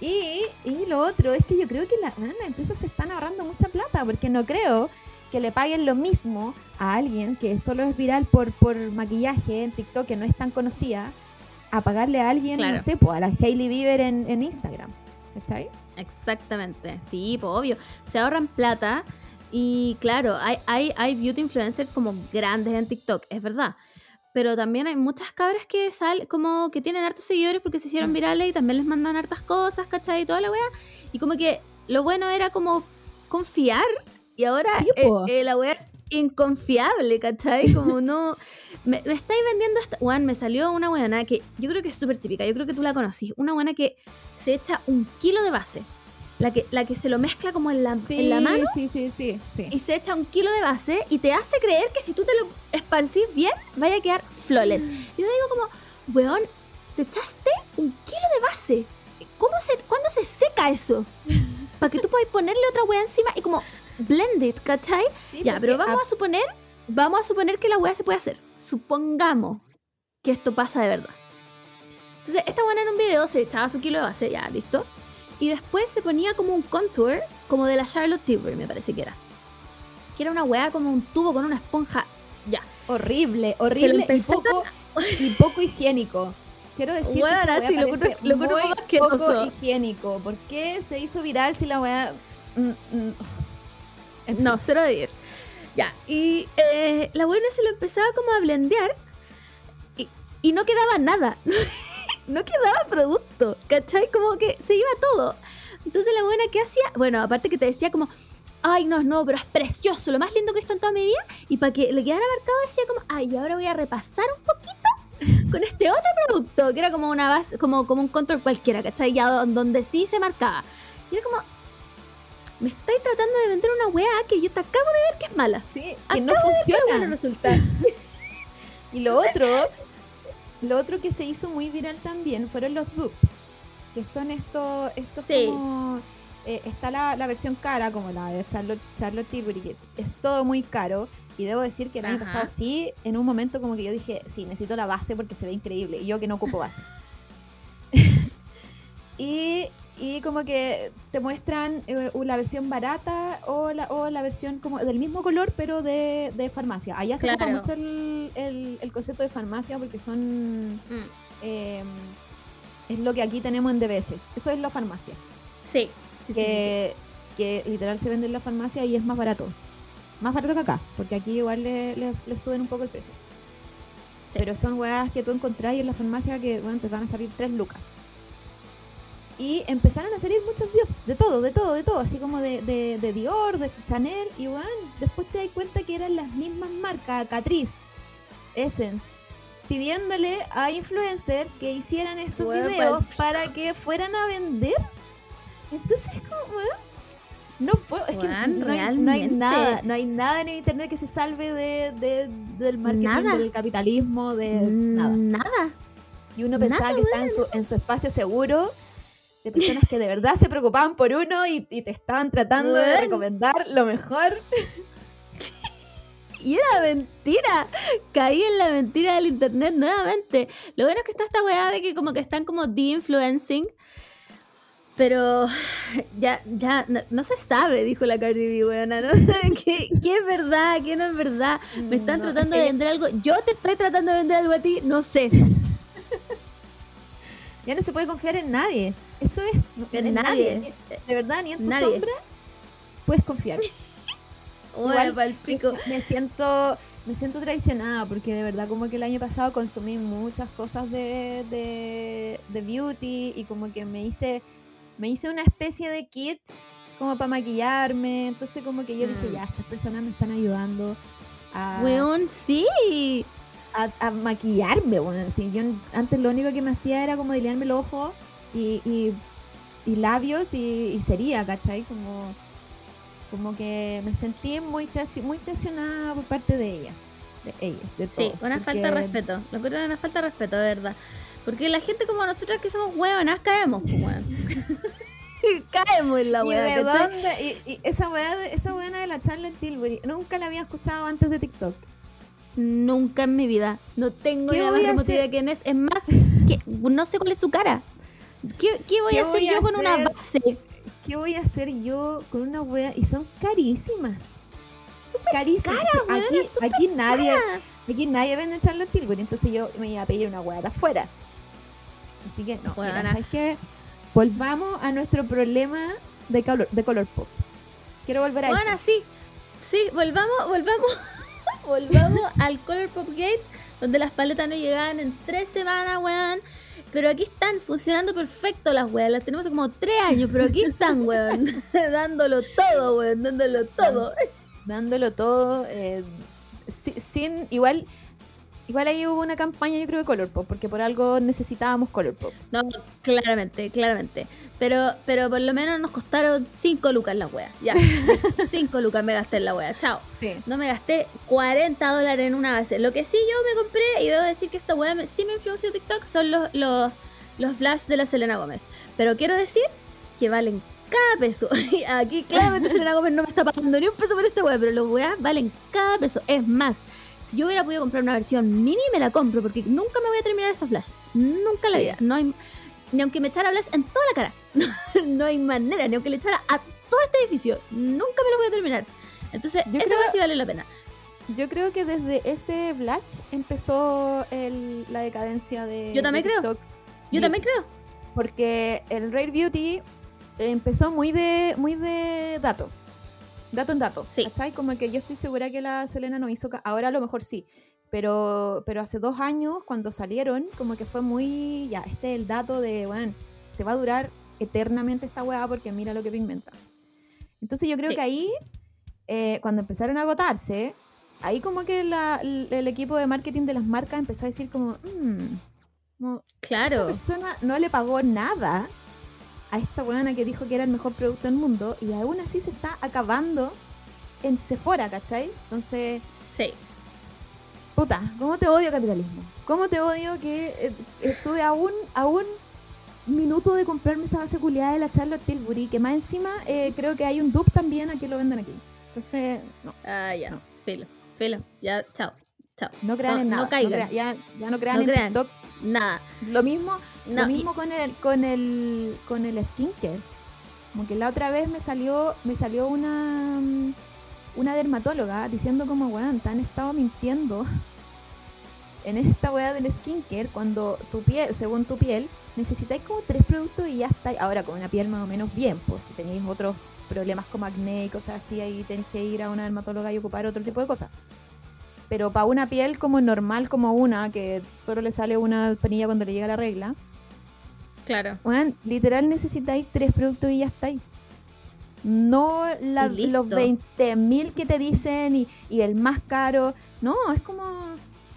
Y, y lo otro es que yo creo que la- bueno, las empresas se están ahorrando mucha plata, porque no creo que le paguen lo mismo a alguien que solo es viral por, por maquillaje en TikTok, que no es tan conocida, a pagarle a alguien, Claro. no sé, pues, a la Hailey Bieber en, en Instagram. ¿Cachai? Exactamente, sí, pues obvio. Se ahorran plata y claro, hay, hay, hay beauty influencers como grandes en TikTok, es verdad. Pero también hay muchas cabras que sal, como que tienen hartos seguidores porque se hicieron virales y también les mandan hartas cosas, ¿cachai? Y toda la wea. Y como que lo bueno era como confiar y ahora eh, po. eh, la wea es inconfiable, ¿cachai? Como no... Me, me estáis vendiendo esta... Juan, me salió una buena que yo creo que es súper típica, yo creo que tú la conocís. Una buena que se echa un kilo de base. La que, la que se lo mezcla como en la, en la mano sí, sí, sí, sí. y se echa un kilo de base y te hace creer que si tú te lo esparcís bien, vaya a quedar flawless. Yo digo como, weón, te echaste un kilo de base. ¿Cómo se, ¿Cuándo se seca eso? Para que tú puedas ponerle otra weá encima y como blend it, ¿cachai? Sí, Ya, pero vamos a suponer, vamos a suponer que la weá se puede hacer. Supongamos que esto pasa de verdad. Entonces, esta buena en un video se echaba su kilo de base, ya, listo. Y después se ponía como un contour, como de la Charlotte Tilbury, me parece que era. Que era una weá como un tubo con una esponja. Ya. horrible, horrible y poco, y poco higiénico. Quiero decir Weona, que sí, lo lo muy poco higiénico. ¿Por qué se hizo viral si la weá... mm, mm. No, 0 de 10. Ya. Y eh, la buena se lo empezaba como a blendear y, y no quedaba nada. no quedaba producto, ¿cachai? Como que se iba todo. Entonces la buena que hacía, bueno, aparte que te decía como, ay, no, no, pero es precioso, lo más lindo que he visto en toda mi vida. Y para que le quedara marcado decía como, ay, ahora voy a repasar un poquito con este otro producto, que era como una base, como, como un control cualquiera, ¿cachai? Ya don- donde sí se marcaba. Y era como, me estáis tratando de vender una weá que yo te acabo de ver que es mala. Sí, Acabo que no de funciona. bueno resulta. Y lo otro, lo otro que se hizo muy viral también fueron los dupes, que son estos, estos Sí. como eh, está la, la versión cara como la de Charlotte, Charlotte Tilbury, es todo muy caro. Y debo decir que el año pasado sí, en un momento como que yo dije, sí, necesito la base porque se ve increíble. Y yo que no ocupo base. y, y como que te muestran eh, la versión barata o la, o la versión como del mismo color, pero de, de farmacia. Allá se ocupa Claro. mucho el, el- el concepto de farmacia porque son... Mm, eh, es lo que aquí tenemos en DBS. Eso es la farmacia. Sí. sí, sí, sí, sí. que, que literal se vende en la farmacia y es más barato. Más barato que acá, porque aquí igual le, le- le suben un poco el precio. Pero son weas que tú encontrás en la farmacia que bueno, te van a salir 3 lucas. Y empezaron a salir muchos dupes, de todo, de todo, de todo, así como de, de, de Dior, de Chanel, y bueno, después te das cuenta que eran las mismas marcas, Catrice, Essence, pidiéndole a influencers que hicieran estos videos para que fueran a vender. Entonces, como, no puedo, es que no hay, no hay nada, no hay nada en el internet que se salve de, de- del marketing, Nada. del capitalismo, de Mm, nada. Nada. Y uno pensaba Nada, que estaba en su, en su espacio seguro, de personas que de verdad se preocupaban por uno y, y te estaban tratando de recomendar lo mejor. Y era mentira. Caí en la mentira del internet nuevamente. Lo bueno es que está esta weá de que como que están como de-influencing. Pero ya, ya, no, no se sabe, dijo la Cardi B, weona, ¿no? ¿Qué, qué es verdad? ¿Qué no es verdad? Me están No, tratando de vender algo. Yo te estoy tratando de vender algo a ti, no sé. Ya no se puede confiar en nadie. Eso es. En nadie. De verdad, ni en tu Nadie. sombra puedes confiar. Igual, pa'l pico. Me siento, me siento traicionada porque de verdad como que el año pasado consumí muchas cosas de, de, de beauty y como que me hice me hice una especie de kit como para maquillarme. Entonces como que yo dije, Mm. ya, estas personas me están ayudando a, Weón, sí. a, a maquillarme, bueno. Sí, yo antes lo único que me hacía era como dilearme los ojos y, y, y labios y, y sería, ¿cachai? Como, como que me sentí muy, muy traicionada por parte de ellas. De ellas, de Sí, todos. una falta de respeto. Lo encuentro una falta de respeto, de verdad. Porque la gente como nosotras que somos huevonas caemos, pues, weón. caemos en la ¿Y de ¿cachai? dónde? Y, y esa de- esa buena de la Charlotte Tilbury, nunca la había escuchado antes de TikTok. Nunca en mi vida. No tengo ¿Qué ni la más remota idea de quién es. Es más, que no sé cuál es su cara. ¿Qué, qué voy ¿Qué a hacer voy a yo con una base? ¿Qué voy a hacer yo con una wea? Y son carísimas. carísimas. weona, aquí, súper aquí nadie, cara. aquí nadie vende Charlotte Tilbury, entonces yo me iba a pedir una wea de afuera. Así que no, mira. ¿sabes qué? Volvamos a nuestro problema de color, de color pop. Quiero volver a Bueno, eso. sí. Sí, volvamos, volvamos. volvamos al Color Pop Gate, donde las paletas no llegaban en tres semanas, weón. Pero aquí están funcionando perfecto las weas. Las tenemos como tres años, pero aquí están, weón. dándolo todo, weón. Dándolo todo. Dándolo todo. eh, si- sin, igual, igual ahí hubo una campaña, yo creo, de color pop, porque por algo necesitábamos color pop. No, claramente, claramente. Pero, pero por lo menos nos costaron 5 lucas las weas. Ya. 5 lucas me gasté en la wea. Chao. Sí. No me gasté 40 dólares en una base. Lo que sí yo me compré, y debo decir que esta weá me- sí me influenció TikTok, son los, los, los flash de la Selena Gómez. Pero quiero decir que valen cada peso. Y Aquí claramente Selena Gómez no me está pagando ni un peso por esta weá, pero los weas valen cada peso. Es más, si yo hubiera podido comprar una versión mini, me la compro, porque nunca me voy a terminar estos flashes. Nunca en la vida. No hay, ni aunque me echara flash en toda la cara. no hay manera, ni aunque le echara a todo este edificio. Nunca me lo voy a terminar. Entonces, Yo esa creo- weá sí vale la pena. Yo creo que desde ese Blatch empezó el- la decadencia de. Yo también de creo. Yo también creo. Porque el Rare Beauty empezó muy de muy de dato. Dato en dato. Sí. ¿Cachai? Como que yo estoy segura que la Selena no hizo. Ahora a lo mejor sí. Pero, pero hace dos años, cuando salieron, como que fue muy. Ya, este es el dato de, bueno, te va a durar eternamente esta weá porque mira lo que pigmenta. Entonces yo creo Sí. que ahí, eh, cuando empezaron a agotarse, ahí como que la- el, el equipo de marketing de las marcas empezó a decir como, "Mm, como, esta Claro. persona no le pagó nada a esta buena que dijo que era el mejor producto del mundo y aún así se está acabando en Sephora, ¿cachai? Entonces, Sí. puta, ¿cómo te odio capitalismo? ¿Cómo te odio que eh, estuve a un, a un minuto de comprarme esa base culiada de la Charlotte Tilbury, que más encima eh, creo que hay un dupe también aquí lo venden aquí. Entonces, no, Ah, ya. No. Filo. Filo. Ya, chao. Chao. no crean No- en no nada. ya, ya no crean No en crean. TikTok. Nada. Lo mismo, lo mismo con el con el con el skincare. Como que la otra vez me salió me salió una una dermatóloga diciendo como weón, te han estado mintiendo en esta weá del skincare cuando tu piel, según tu piel, necesitáis como tres productos y ya está. Ahora con una piel más o menos bien, pues si tenéis otros problemas como acné y cosas así, ahí tenéis que ir a una dermatóloga y ocupar otro tipo de cosas. Pero para una piel como normal como una, que solo le sale una penilla cuando le llega la regla, Claro. Weón, literal necesitáis tres productos y ya estáis. No la- los 20.000 que te dicen y, y el más caro. No, es como,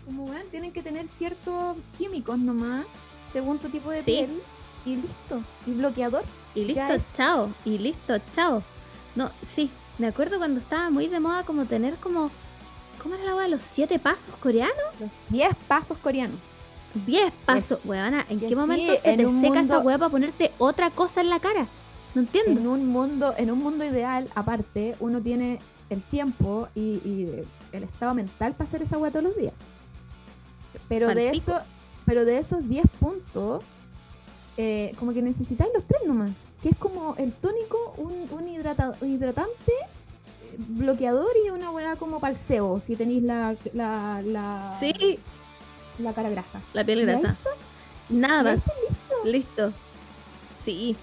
como weón, tienen que tener ciertos químicos nomás, según tu tipo de Sí. piel. Y listo. Y bloqueador. Y listo, chao. Y listo, chao. No, sí. Me acuerdo cuando estaba muy de moda como tener como... ¿Cómo era la weá? ¿Los siete pasos coreanos? 10 pasos coreanos. Diez pasos. Weona, ¿en qué sí, momento se te seca esa weá para ponerte otra cosa en la cara? No entiendo. En un mundo, en un mundo ideal, aparte, uno tiene el tiempo y, y el estado mental para hacer esa weá todos los días. Pero de eso, pero de esos 10 puntos, eh, como que necesitáis los tres nomás. Que es como el tónico, un, un, hidrata- un hidratante, bloqueador y una weá como palseo, si tenéis la, la, la, Sí, la cara grasa. la piel ¿Y ahí grasa. Nada ¿Y ahí más. Listo. Sí.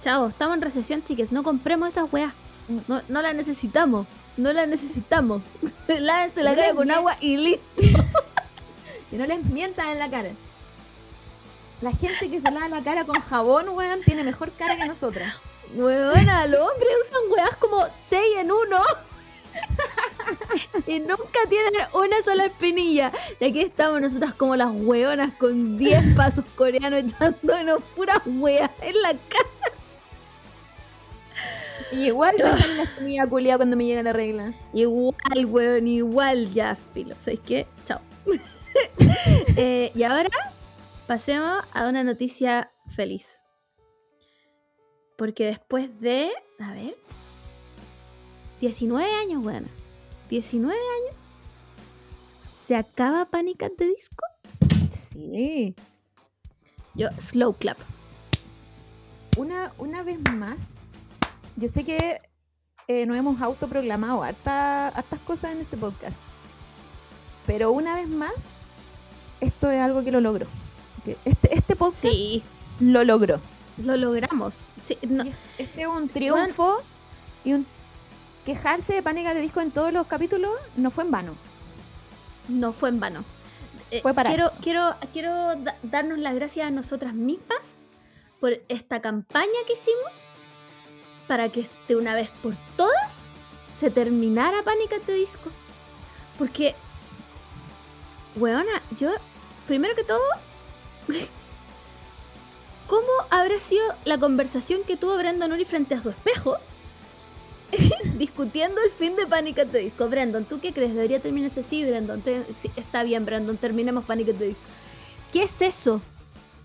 Chao, estamos en recesión, chiques. No compremos esas weas. Mm. No, no las necesitamos. No las necesitamos. Lávense la No cara con agua y listo. Que no les mientan en la cara. La gente que se lava la cara con jabón, weón, tiene mejor cara que nosotras. Weona, los hombres usan weas como 6 en 1 y nunca tienen una sola espinilla. Y aquí estamos nosotras como las weonas con 10 pasos coreanos echándonos puras weas en la cara. Y igual me sale la espinilla culiada cuando me llega la regla. Igual, weón, igual ya, filo. ¿Sabéis qué? Chao. Eh, y ahora pasemos a una noticia feliz. Porque después de, a ver, 19 años, weón. 19 años. ¿Se acaba Panic at the Disco? Sí. Yo, slow clap. Una, una vez más, yo sé que eh, nos hemos autoproclamado harta- hartas cosas en este podcast. Pero una vez más, esto es algo que lo logró. Que Este, este podcast Sí, lo logró. Lo logramos. Sí, no, Este es un triunfo y un quejarse de pánica de disco en todos los capítulos no fue en vano. no fue en vano. Eh, Fue para quiero, esto. quiero, quiero da- darnos las gracias a nosotras mismas por esta campaña que hicimos para que de una vez por todas se terminara Panic! at the Disco. Porque, weona, yo, primero que todo, ¿cómo habrá sido la conversación que tuvo Brandon Uri frente a su espejo? discutiendo el fin de Panic! at the Disco. Brandon, ¿tú qué crees? ¿Debería terminarse así, Brandon? Está bien, Brandon, terminemos Panic! at the Disco. ¿Qué es eso?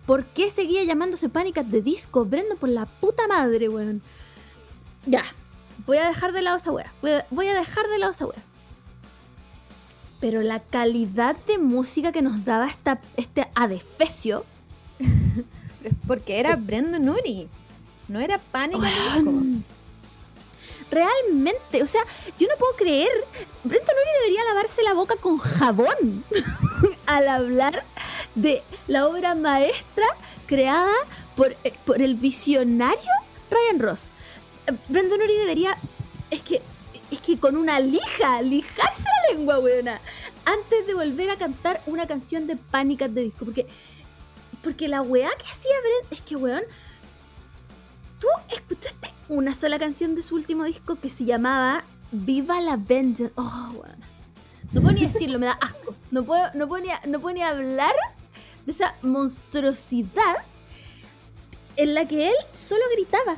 ¿Por qué seguía llamándose Panic! at the Disco? Brandon, por la puta madre, weón. Ya, voy a dejar de lado esa wea. Voy a, dejar de lado esa wea. Pero la calidad de música que nos daba esta, este adefesio. Pero es porque era Brandon Uri. No era de disco. Weón. Realmente, o sea, yo no puedo creer. Brenton Uri debería lavarse la boca con jabón al hablar de la obra maestra creada por, eh, por el visionario Ryan Ross. Brendan Uri debería. Es que. Es que con una lija, lijarse la lengua, weona. Antes de volver a cantar una canción de Panic! at the Disco. Porque. Porque la weá que hacía Brent. Es que, weón. ¿Tú escuchaste una sola canción de su último disco que se llamaba Viva la Vengeance? Oh, weón. No puedo ni decirlo, me da asco. No puedo, no puedo, ni, no puedo hablar de esa monstruosidad en la que él solo gritaba.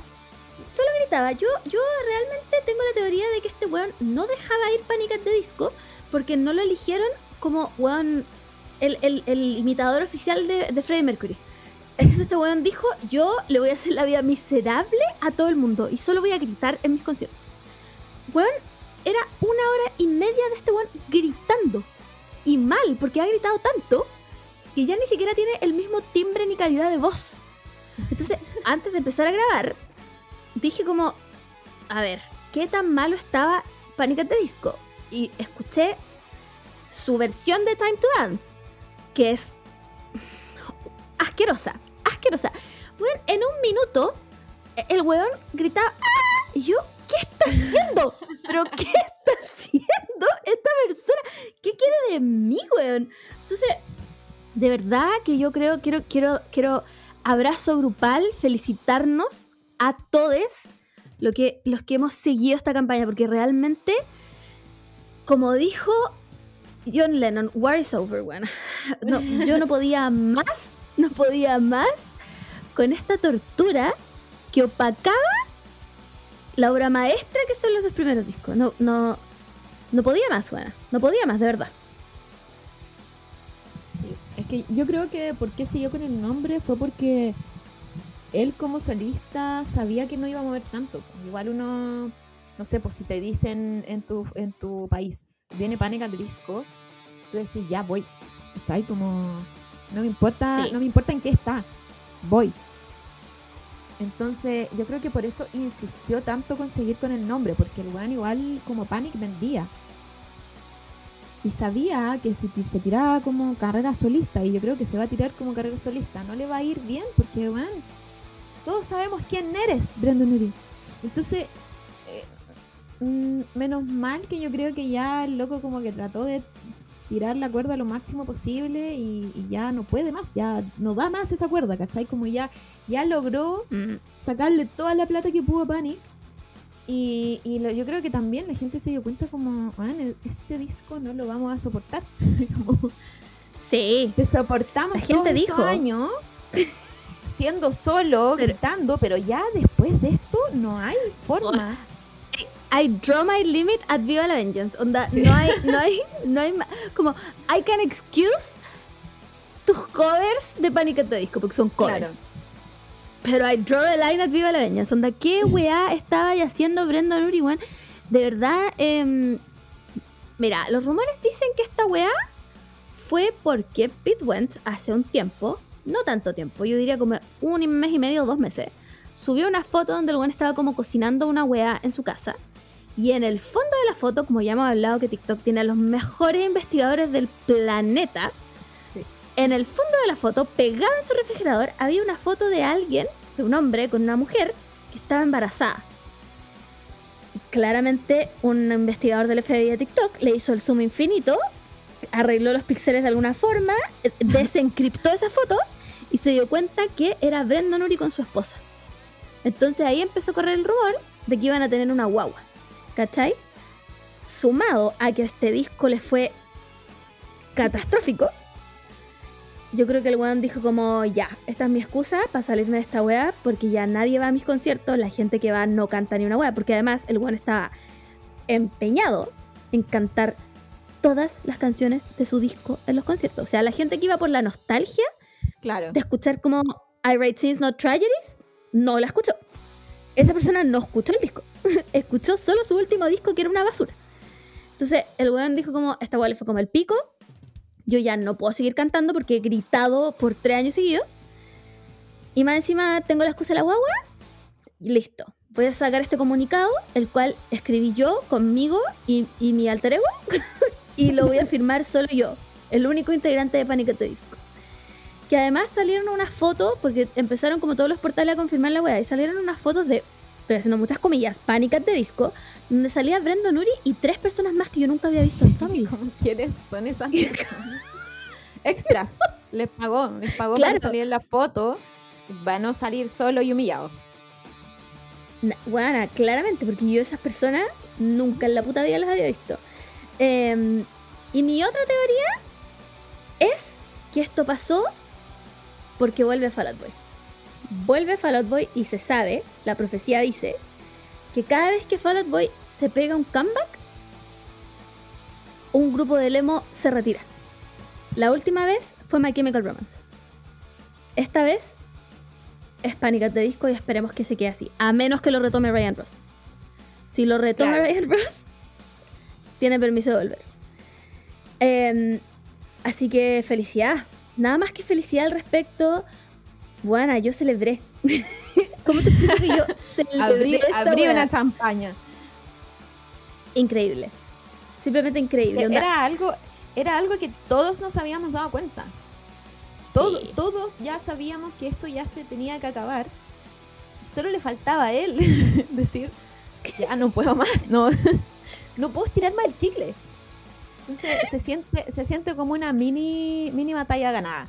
Solo gritaba. Yo, yo realmente tengo la teoría de que este weón no dejaba ir Panic! the Disco porque no lo eligieron como weón el, el- el imitador oficial de, de Freddie Mercury. Entonces este weón dijo, yo le voy a hacer la vida miserable a todo el mundo y solo voy a gritar en mis conciertos. Weón, era una hora y media de este weón gritando. Y mal, porque ha gritado tanto que ya ni siquiera tiene el mismo timbre ni calidad de voz. Entonces, antes de empezar a grabar, dije como, a ver, ¿qué tan malo estaba Panic! the Disco? Y escuché su versión de Time to Dance, que es asquerosa, asquerosa. Weón, en un minuto, e- el weón gritaba, ¡Ah! Y yo, ¿qué está haciendo? ¿Pero qué está haciendo esta persona? ¿Qué quiere de mí, weón? Entonces, de verdad que yo creo, quiero, quiero, quiero abrazo grupal, felicitarnos a todos lo que, los que hemos seguido esta campaña, porque realmente, como dijo John Lennon, War is over, weón. No, yo no podía más, no podía más con esta tortura que opacaba la obra maestra que son los dos primeros discos. No, no, no podía más, weón. No podía más, de verdad. Sí, es que yo creo que por qué siguió con el nombre fue porque él como solista sabía que no iba a mover tanto. Igual uno, no sé, pues si te dicen en tu, en tu país, viene Panic! at the Disco, tú decís, ya voy. ¿Cachai? Como, no me importa, Sí. no me importa en qué está, voy. Entonces, yo creo que por eso insistió tanto con seguir con el nombre, porque el weón igual como Panic vendía. Y sabía que si se tiraba como carrera solista, y yo creo que se va a tirar como carrera solista, no le va a ir bien, porque, weón, todos sabemos quién eres, Brandon Uri. Entonces, mm, menos mal que yo creo que ya el loco como que trató de tirar la cuerda lo máximo posible y, y ya no puede más, ya no da más esa cuerda, ¿cachai? Como ya, ya logró Mm, sacarle toda la plata que pudo a Panic. Y, y lo- yo creo que también la gente se dio cuenta como, "Man, este disco no lo vamos a soportar. como, Sí. te soportamos La gente dijo. años siendo solo, Pero- gritando, pero ya después de esto no hay forma. I draw my limit at Viva la Vengeance. Onda, Sí. no hay, no hay, no hay como I can excuse tus covers de Panic! at the Disco, porque son covers. Claro. Pero I draw the line at Viva la Vengeance. Onda, ¿qué weá estaba haciendo Brendan Urie, weón? De verdad, em, mira, los rumores dicen que esta weá fue porque Pete Wentz hace un tiempo, no tanto tiempo, yo diría como un mes y medio o dos meses, subió una foto donde el weón estaba como cocinando una weá en su casa. Y en el fondo de la foto, como ya hemos hablado que TikTok tiene a los mejores investigadores del planeta, Sí. en el fondo de la foto, pegada en su refrigerador, había una foto de alguien, de un hombre con una mujer, que estaba embarazada. Y claramente un investigador del FBI de TikTok le hizo el zoom infinito, arregló los píxeles de alguna forma, eh, desencriptó esa foto y se dio cuenta que era Brendan Urie con su esposa. Entonces ahí empezó a correr el rumor de que iban a tener una guagua. ¿Cachai? Sumado a que este disco le fue catastrófico. Yo creo que el weón dijo como, ya, esta es mi excusa para salirme de esta weá, porque ya nadie va a mis conciertos, la gente que va no canta ni una weá, porque además el weón estaba empeñado en cantar todas las canciones de su disco en los conciertos. O sea, la gente que iba por la nostalgia Claro. de escuchar como I Write Scenes Not Tragedies, no la escuchó. Esa persona no escuchó el disco. escuchó solo su último disco que era una basura. Entonces el weón dijo como, esta weá le fue como el pico. Yo ya no puedo seguir cantando porque he gritado por tres años seguidos. Y más encima tengo la excusa de la guagua. Y listo. Voy a sacar este comunicado, el cual escribí yo conmigo y, y mi alter ego. y lo voy a firmar solo yo, el único integrante de Panic! at the Disco que además salieron unas fotos, porque empezaron como todos los portales a confirmar la weá, y salieron unas fotos de, estoy haciendo muchas comillas, pánicas de disco, donde salía Brendan Urie y tres personas más que yo nunca había visto en. ¿Cómo ¿Quiénes son esas? Extras. Les pagó, les pagó Claro. para salir en la foto. Va a salir solo y humillado. Na- Weana, claramente, porque yo esas personas nunca en la puta vida las había visto. Em, y mi otra teoría es que esto pasó porque vuelve Fall Out Boy. Vuelve Fall Out Boy y se sabe, la profecía dice, que cada vez que Fall Out Boy se pega un comeback, un grupo de Lemo se retira. La última vez fue My Chemical Romance. Esta vez es Panic! at the Disco y esperemos que se quede así. A menos que lo retome Ryan Ross. Si lo retoma Claro. Ryan Ross, tiene permiso de volver. Em, así que felicidad. Nada más que felicidad al respecto. Bueno, yo celebré. ¿Cómo te explico que yo celebré Abrí, esta abrí weá? una champaña. Increíble. Simplemente increíble. onda. Era algo, era algo que todos nos habíamos dado cuenta. Todo- Sí. Todos ya sabíamos que esto ya se tenía que acabar. Solo le faltaba a él decir, ya no puedo más, no, no puedo estirar más el chicle. Entonces se siente, se siente como una mini, mini batalla ganada.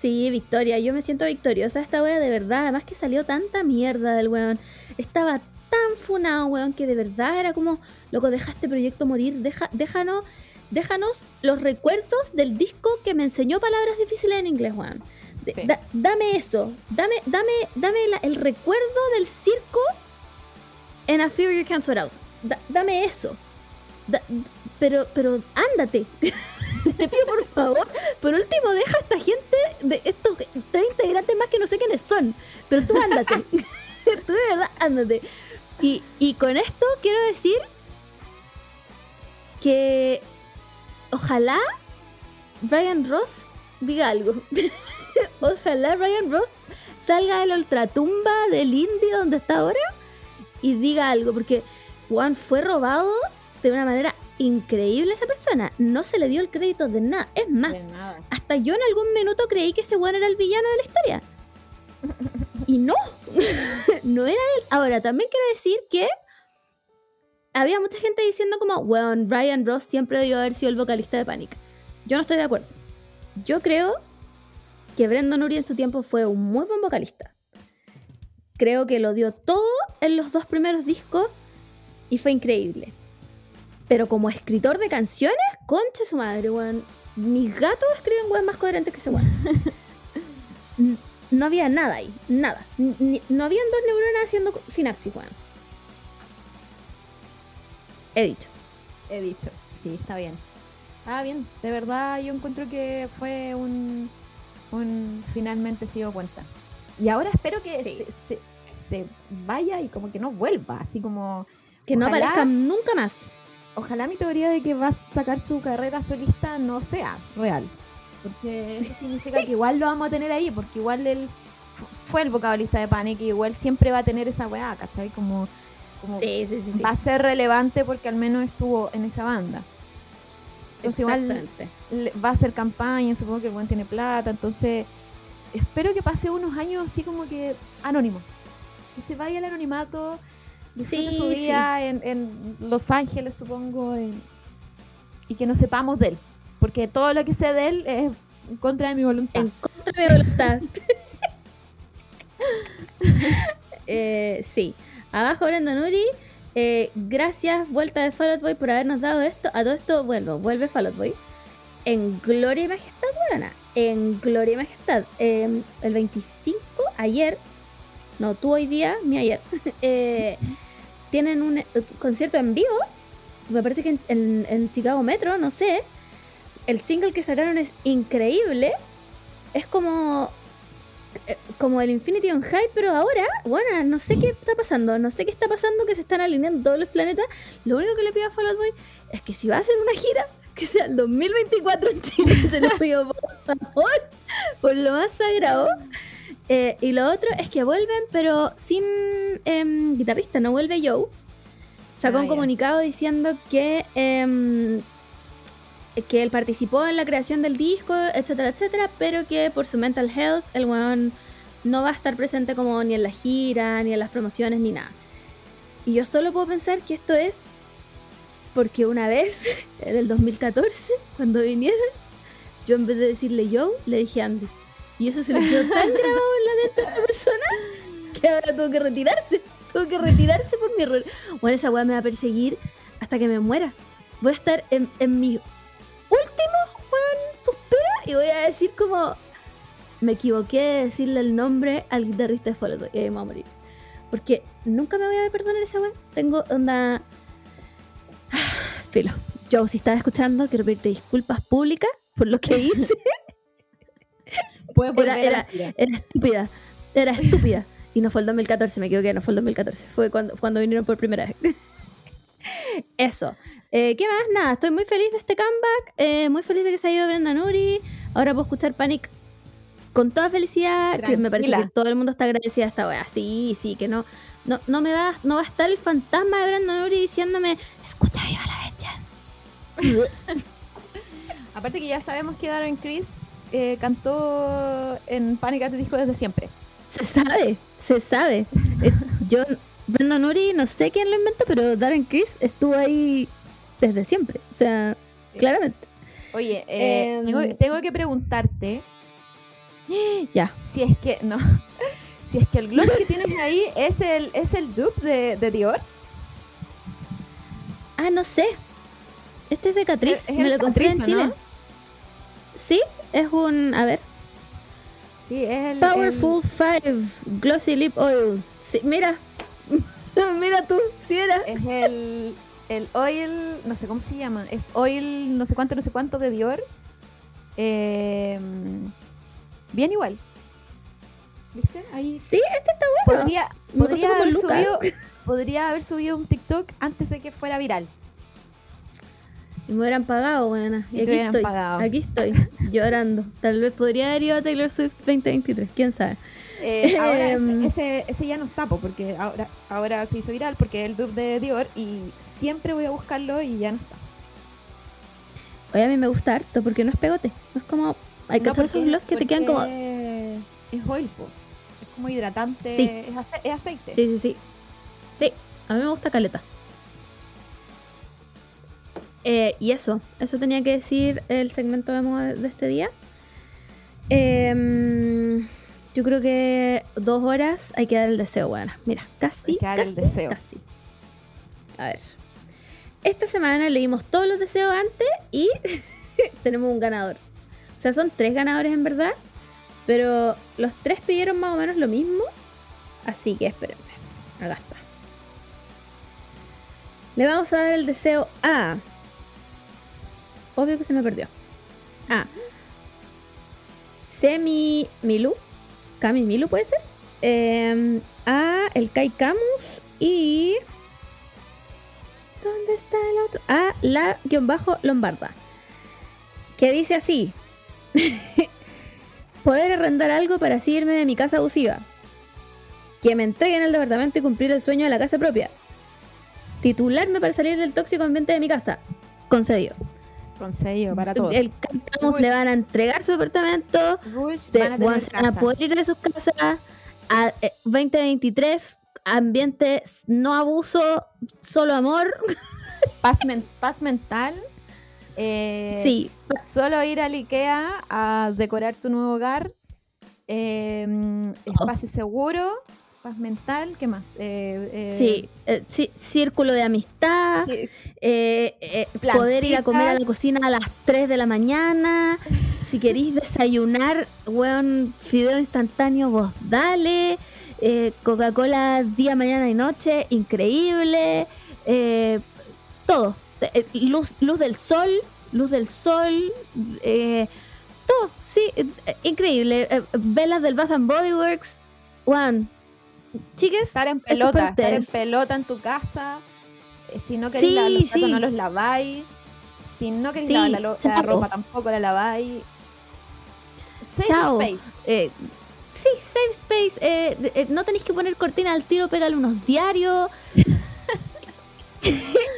Sí, victoria. Yo me siento victoriosa esta wea de verdad. Además que salió tanta mierda del weón. Estaba tan funado, weón, que de verdad era como, loco, deja este proyecto morir. Deja, déjanos, déjanos los recuerdos del disco que me enseñó palabras difíciles en inglés, weón. De- Sí. da- dame eso. Dame, dame, dame la- el recuerdo del circo en A Fear You Can't Sweat Out. Da- dame eso. Da- pero, pero ándate. Te pido por favor. Por último, deja a esta gente de estos tres integrantes más que no sé quiénes son. Pero tú ándate. tú de verdad ándate. Y, y con esto quiero decir que ojalá Brian Ross diga algo. ojalá Brian Ross salga de la ultratumba del indie donde está ahora y diga algo. Porque Juan fue robado de una manera increíble esa persona. No se le dio el crédito de nada. Es más, nada. hasta yo en algún minuto creí que ese weón era el villano de la historia. Y no, no era él. Ahora, también quiero decir que había mucha gente diciendo como, weón, Ryan Ross siempre debió haber sido el vocalista de Panic. Yo no estoy de acuerdo. Yo creo que Brendan Urie en su tiempo fue un muy buen vocalista. Creo que lo dio todo en los dos primeros discos y fue increíble. Pero como escritor de canciones, conche su madre, weón. Mis gatos escriben weón más coherentes que ese weón. No había nada ahí, nada. Ni- no habían dos neuronas haciendo sinapsis, weón. He dicho. He dicho, sí, está bien. Ah, bien, de verdad yo encuentro que fue un, un finalmente se dio cuenta. Y ahora espero que Sí. se, se- se vaya y como que no vuelva, así como... Que no aparezca nunca más. Ojalá mi teoría de que va a sacar su carrera solista no sea real. Porque eso significa que igual lo vamos a tener ahí, porque igual él fu- fue el vocalista de Panic y igual siempre va a tener esa weá, ¿cachai? Como, como Sí, sí, sí. sí. va a ser relevante porque al menos estuvo en esa banda. Entonces igual va a hacer campaña, supongo que el buen tiene plata, entonces espero que pase unos años así como que anónimo. Que se vaya al anonimato, disfrute Sí, su sí. vida en, en Los Ángeles, supongo, en- y que no sepamos de él. Porque todo lo que sé de él es en contra de mi voluntad. En contra de mi voluntad. Eh, sí. Abajo Brandon Uri. eh, gracias, vuelta de Fall Out Boy, por habernos dado esto. A todo esto, vuelvo, vuelve Fall Out Boy. En gloria y majestad, buena. En gloria y majestad. Eh, el 25, ayer, no, tú hoy día, mi ayer, eh, tienen un eh, concierto en vivo. Me parece que en, en- Chicago Metro, no sé. El single que sacaron es increíble. Es como eh, como el Infinity on High, pero ahora, bueno, no sé qué está pasando, no sé qué está pasando, que se están alineando todos los planetas. Lo único que le pido a Fall Out Boy es que si va a hacer una gira, que sea el 2024 en Chile, se lo pido por favor, por lo más sagrado. Eh, y lo otro es que vuelven, pero sin em, guitarrista, no vuelve Joe. Sacó Ah, un ya. comunicado diciendo que em, que él participó en la creación del disco, etcétera, etcétera, pero que por su mental health el weón no va a estar presente como ni en la gira, ni en las promociones, ni nada. Y yo solo puedo pensar que esto es porque una vez, en el 2014, cuando vinieron, yo en vez de decirle yo, le dije Andy. Y eso se le quedó tan grabado en la mente a esta persona que ahora tuvo que retirarse. Tuvo que retirarse por mi error. Bueno, esa weá me va a perseguir hasta que me muera. Voy a estar en, en mi último weón suspiro y voy a decir como me equivoqué de decirle el nombre al guitarrista de Boy y ahí me voy a morir. Porque nunca me voy a perdonar esa weá. Tengo onda. Filo. Joe, si estás escuchando, quiero pedirte disculpas públicas por lo que hice. Puedes Era- a era- estúpida. Era estúpida. Y no fue el 2014, me equivoqué, no fue el 2014. Fue cuando, cuando vinieron por primera vez. Eso. Eh, ¿Qué más? Nada, estoy muy feliz de este comeback. eh, muy feliz de que se haya ido Brenda Nuri. Ahora puedo escuchar Panic con toda felicidad. Que me parece que todo el mundo está agradecida a esta wea. Sí, sí, que no, no, no me va, no va a estar el fantasma de Brenda Nuri diciéndome, escucha viva la vengeance. Aparte que ya sabemos que Darren Chris eh, cantó en Panic! at the Disco desde siempre. Se sabe, se sabe. Eh, Yo, Brenda Nuri, no sé quién lo inventó, pero Darren Chris estuvo ahí desde siempre. O sea, Sí. claramente. Oye, eh, Em. tengo, tengo que preguntarte Ya. si es que no, si es que el gloss que tienes ahí es el es el dupe de, de Dior. Ah, no sé. Este es de Catrice. Me lo compré en Chile. ¿no? Sí, es un. A ver. Sí, es el Powerful 5 Glossy Lip Oil. Sí, mira. mira tú, sí era. es el el oil, no sé cómo se llama, es oil no sé cuánto no sé cuánto de Dior. Em, bien igual. ¿Viste? Ahí Sí, este está bueno. podría podría haber subido podría haber subido un TikTok antes de que fuera viral. Y me hubieran pagado, buena. Y Y aquí estoy. pagado. Aquí estoy, llorando. Tal vez podría haber ido a Taylor Swift 2023, quién sabe. Eh, ahora Em. ese, ese, ya no está, po, porque ahora, ahora se hizo viral porque es el dupe de Dior y siempre voy a buscarlo y ya no está. Oye, a mí me gusta harto porque no es pegote. No es como. Hay No, que esos porque- gloss que te quedan como. Es oil, po. Es como hidratante, Sí. es, ace- es aceite. Sí, sí, sí. Sí, a mí me gusta caleta. Eh, y eso, eso tenía que decir el segmento de moda de este día. Em, yo creo que dos horas hay que dar el deseo, bueno. Mira, casi, Hay que dar el casi, deseo. casi. A ver. Esta semana leímos todos los deseos antes y tenemos un ganador. O sea, son tres ganadores en verdad, pero los tres pidieron más o menos lo mismo. Así que espérenme. Acá está. Le vamos a dar el deseo a. Obvio que se me perdió. A. Semi Milu. Kami Milu puede ser. Eh, a el Kai Camus y. ¿Dónde está el otro? A la guion bajo Lombarda. Que dice así. Poder arrendar algo para así irme de mi casa abusiva. Que me entreguen el departamento y cumplir el sueño de la casa propia. Titularme para salir del tóxico ambiente de mi casa. Concedido. Consejo para todos. El le van a entregar su departamento. Rush Te- van a van poder ir de sus casas a eh, 2023, ambiente no abuso, solo amor. Paz, men- paz mental. eh, sí, Solo ir al IKEA a decorar tu nuevo hogar. eh, espacio seguro. Paz mental. ¿Qué más? Eh, eh, sí, eh, sí, círculo de amistad, sí, poder ir a comer a la cocina a las 3 de la mañana. Si queréis desayunar, weón, fideo instantáneo, vos dale. Coca-Cola día, mañana y noche, increíble. Todo. Luz, luz del sol, luz del sol. todo, sí, increíble. Velas del Bath and Body Works. One. Chiques, Estar en pelota, estar en pelota en tu casa. Eh, si no queréis Sí, lavar los platos, sí. no los laváis. Si no queréis Sí, lavar la, la ropa, tampoco la laváis. Safe Chao. space. Eh, sí, safe space. eh, no tenéis que poner cortina al tiro, pégale unos diarios.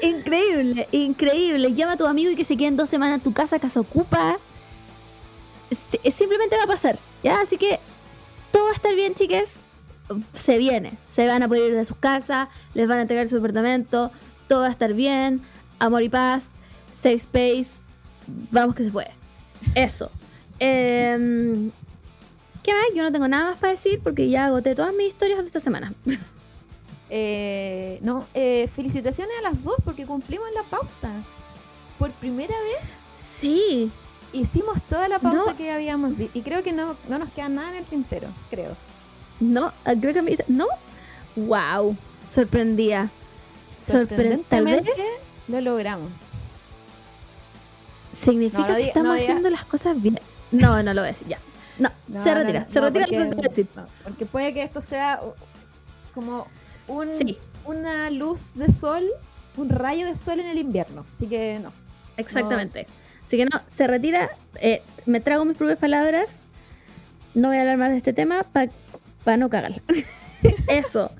increíble, increíble. Llama a tu amigo y que se queden dos semanas en tu casa, casa ocupa. Si- Simplemente va a pasar, ¿ya? Así que todo va a estar bien, chiques. Se viene. Se van a poder ir de sus casas, les van a entregar su departamento, todo va a estar bien. Amor y paz, safe space. Vamos que se puede. Eso. Em, ¿Qué más? Yo no tengo nada más para decir porque ya agoté todas mis historias de esta semana. Eh, no, eh, felicitaciones a las dos porque cumplimos la pauta. Por primera vez Sí. hicimos toda la pauta No. que habíamos visto. Y creo que no, no nos queda nada en el tintero, creo. No, ah, creo que a mí- No. Wow. Sorprendía. Sorprend- tal vez- Sorprendentemente lo logramos. Significa No, no que estamos no haciendo las cosas bien. No, no lo voy a decir ya. No, No, se retira. no, se no, retira lo que porque- voy a decir. no, porque puede que esto sea uh, como un, Sí. una luz de sol, un rayo de sol en el invierno. Así que no. Exactamente. Así que no, se retira. eh, me trago mis propias palabras. No voy a hablar más de este tema para no cagarla. Eso.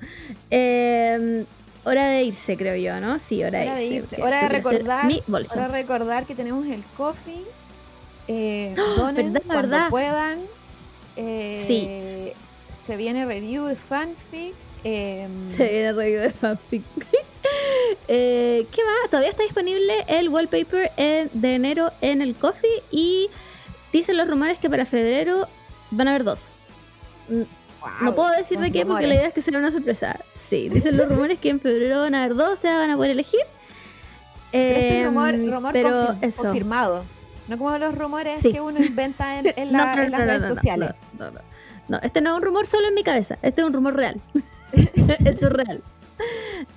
Eh, hora de irse, creo yo, ¿no? Sí, hora, Hora de irse. Hora de recordar- Mi bolso. Ahora recordar que tenemos el coffee. Eh, donen verdad, cuando verdad. puedan. Eh, Se viene review de fanfic. eh, Se viene review de fanfic. Eh, ¿Qué más? Todavía está disponible el wallpaper en- de enero en el coffee y dicen los rumores que para febrero van a haber dos. No puedo decir de qué porque la idea es que sea una sorpresa. Sí, dicen los rumores que en febrero van a haber dos, o sea, van a poder elegir. Pero este es Em, rumor, rumor pero eso. confirmado. No como los rumores Sí. que uno inventa en, en No, la- no, en las no, redes sociales. No, este no es un rumor solo en mi cabeza, este es un rumor real. Esto es real.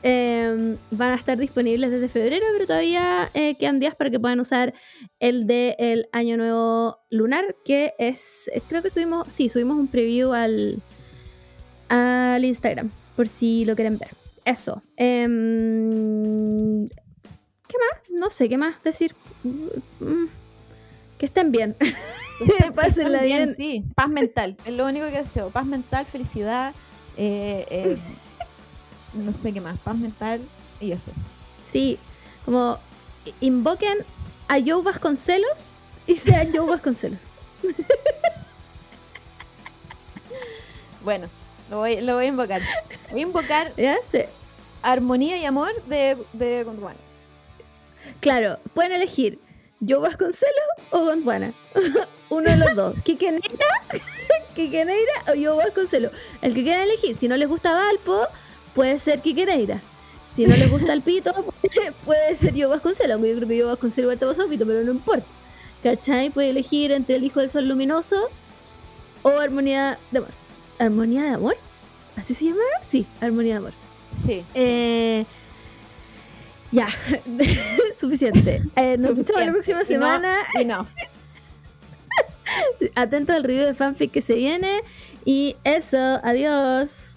Em, van a estar disponibles desde febrero, pero todavía eh, quedan días para que puedan usar el de el Año Nuevo Lunar, que es, eh, creo que subimos, sí, subimos un preview al, al Instagram, por si lo quieren ver. Eso. Em, ¿Qué más? No sé, ¿qué más decir? Mm, Que estén bien. Que estén- Pásenla estén bien. Sí, paz mental. Es lo único que deseo. Paz mental, felicidad. eh, eh, no sé qué más. Paz mental y eso. Sí, como invoquen a Joe Vasconcelos y sean Joe Vasconcelos. Bueno, lo voy, lo voy a invocar. Voy a invocar ¿Ya? Sí. armonía y amor de, de Gondwana. Claro, pueden elegir Joe Vasconcelos o Gondwana. Uno de los dos. Quique Neira, Quique Neira o Joe Vasconcelos. El que quieran elegir. Si no les gusta Valpo, puede ser Quique Neira. Si no les gusta el pito, puede ser Joe Vasconcelos. Aunque yo creo que Joe Vasconcelos igual te pasó pito, pero no importa. ¿Cachai? Puede elegir entre el hijo del sol luminoso o armonía de amor. ¿Armonía de amor? ¿Así se llama? Sí, armonía de amor. Sí. Eh, ya, suficiente. Eh, nos escuchamos la próxima Suficiente. Y no- semana. Y no. Atento al review de fanfic que se viene. Y eso, adiós.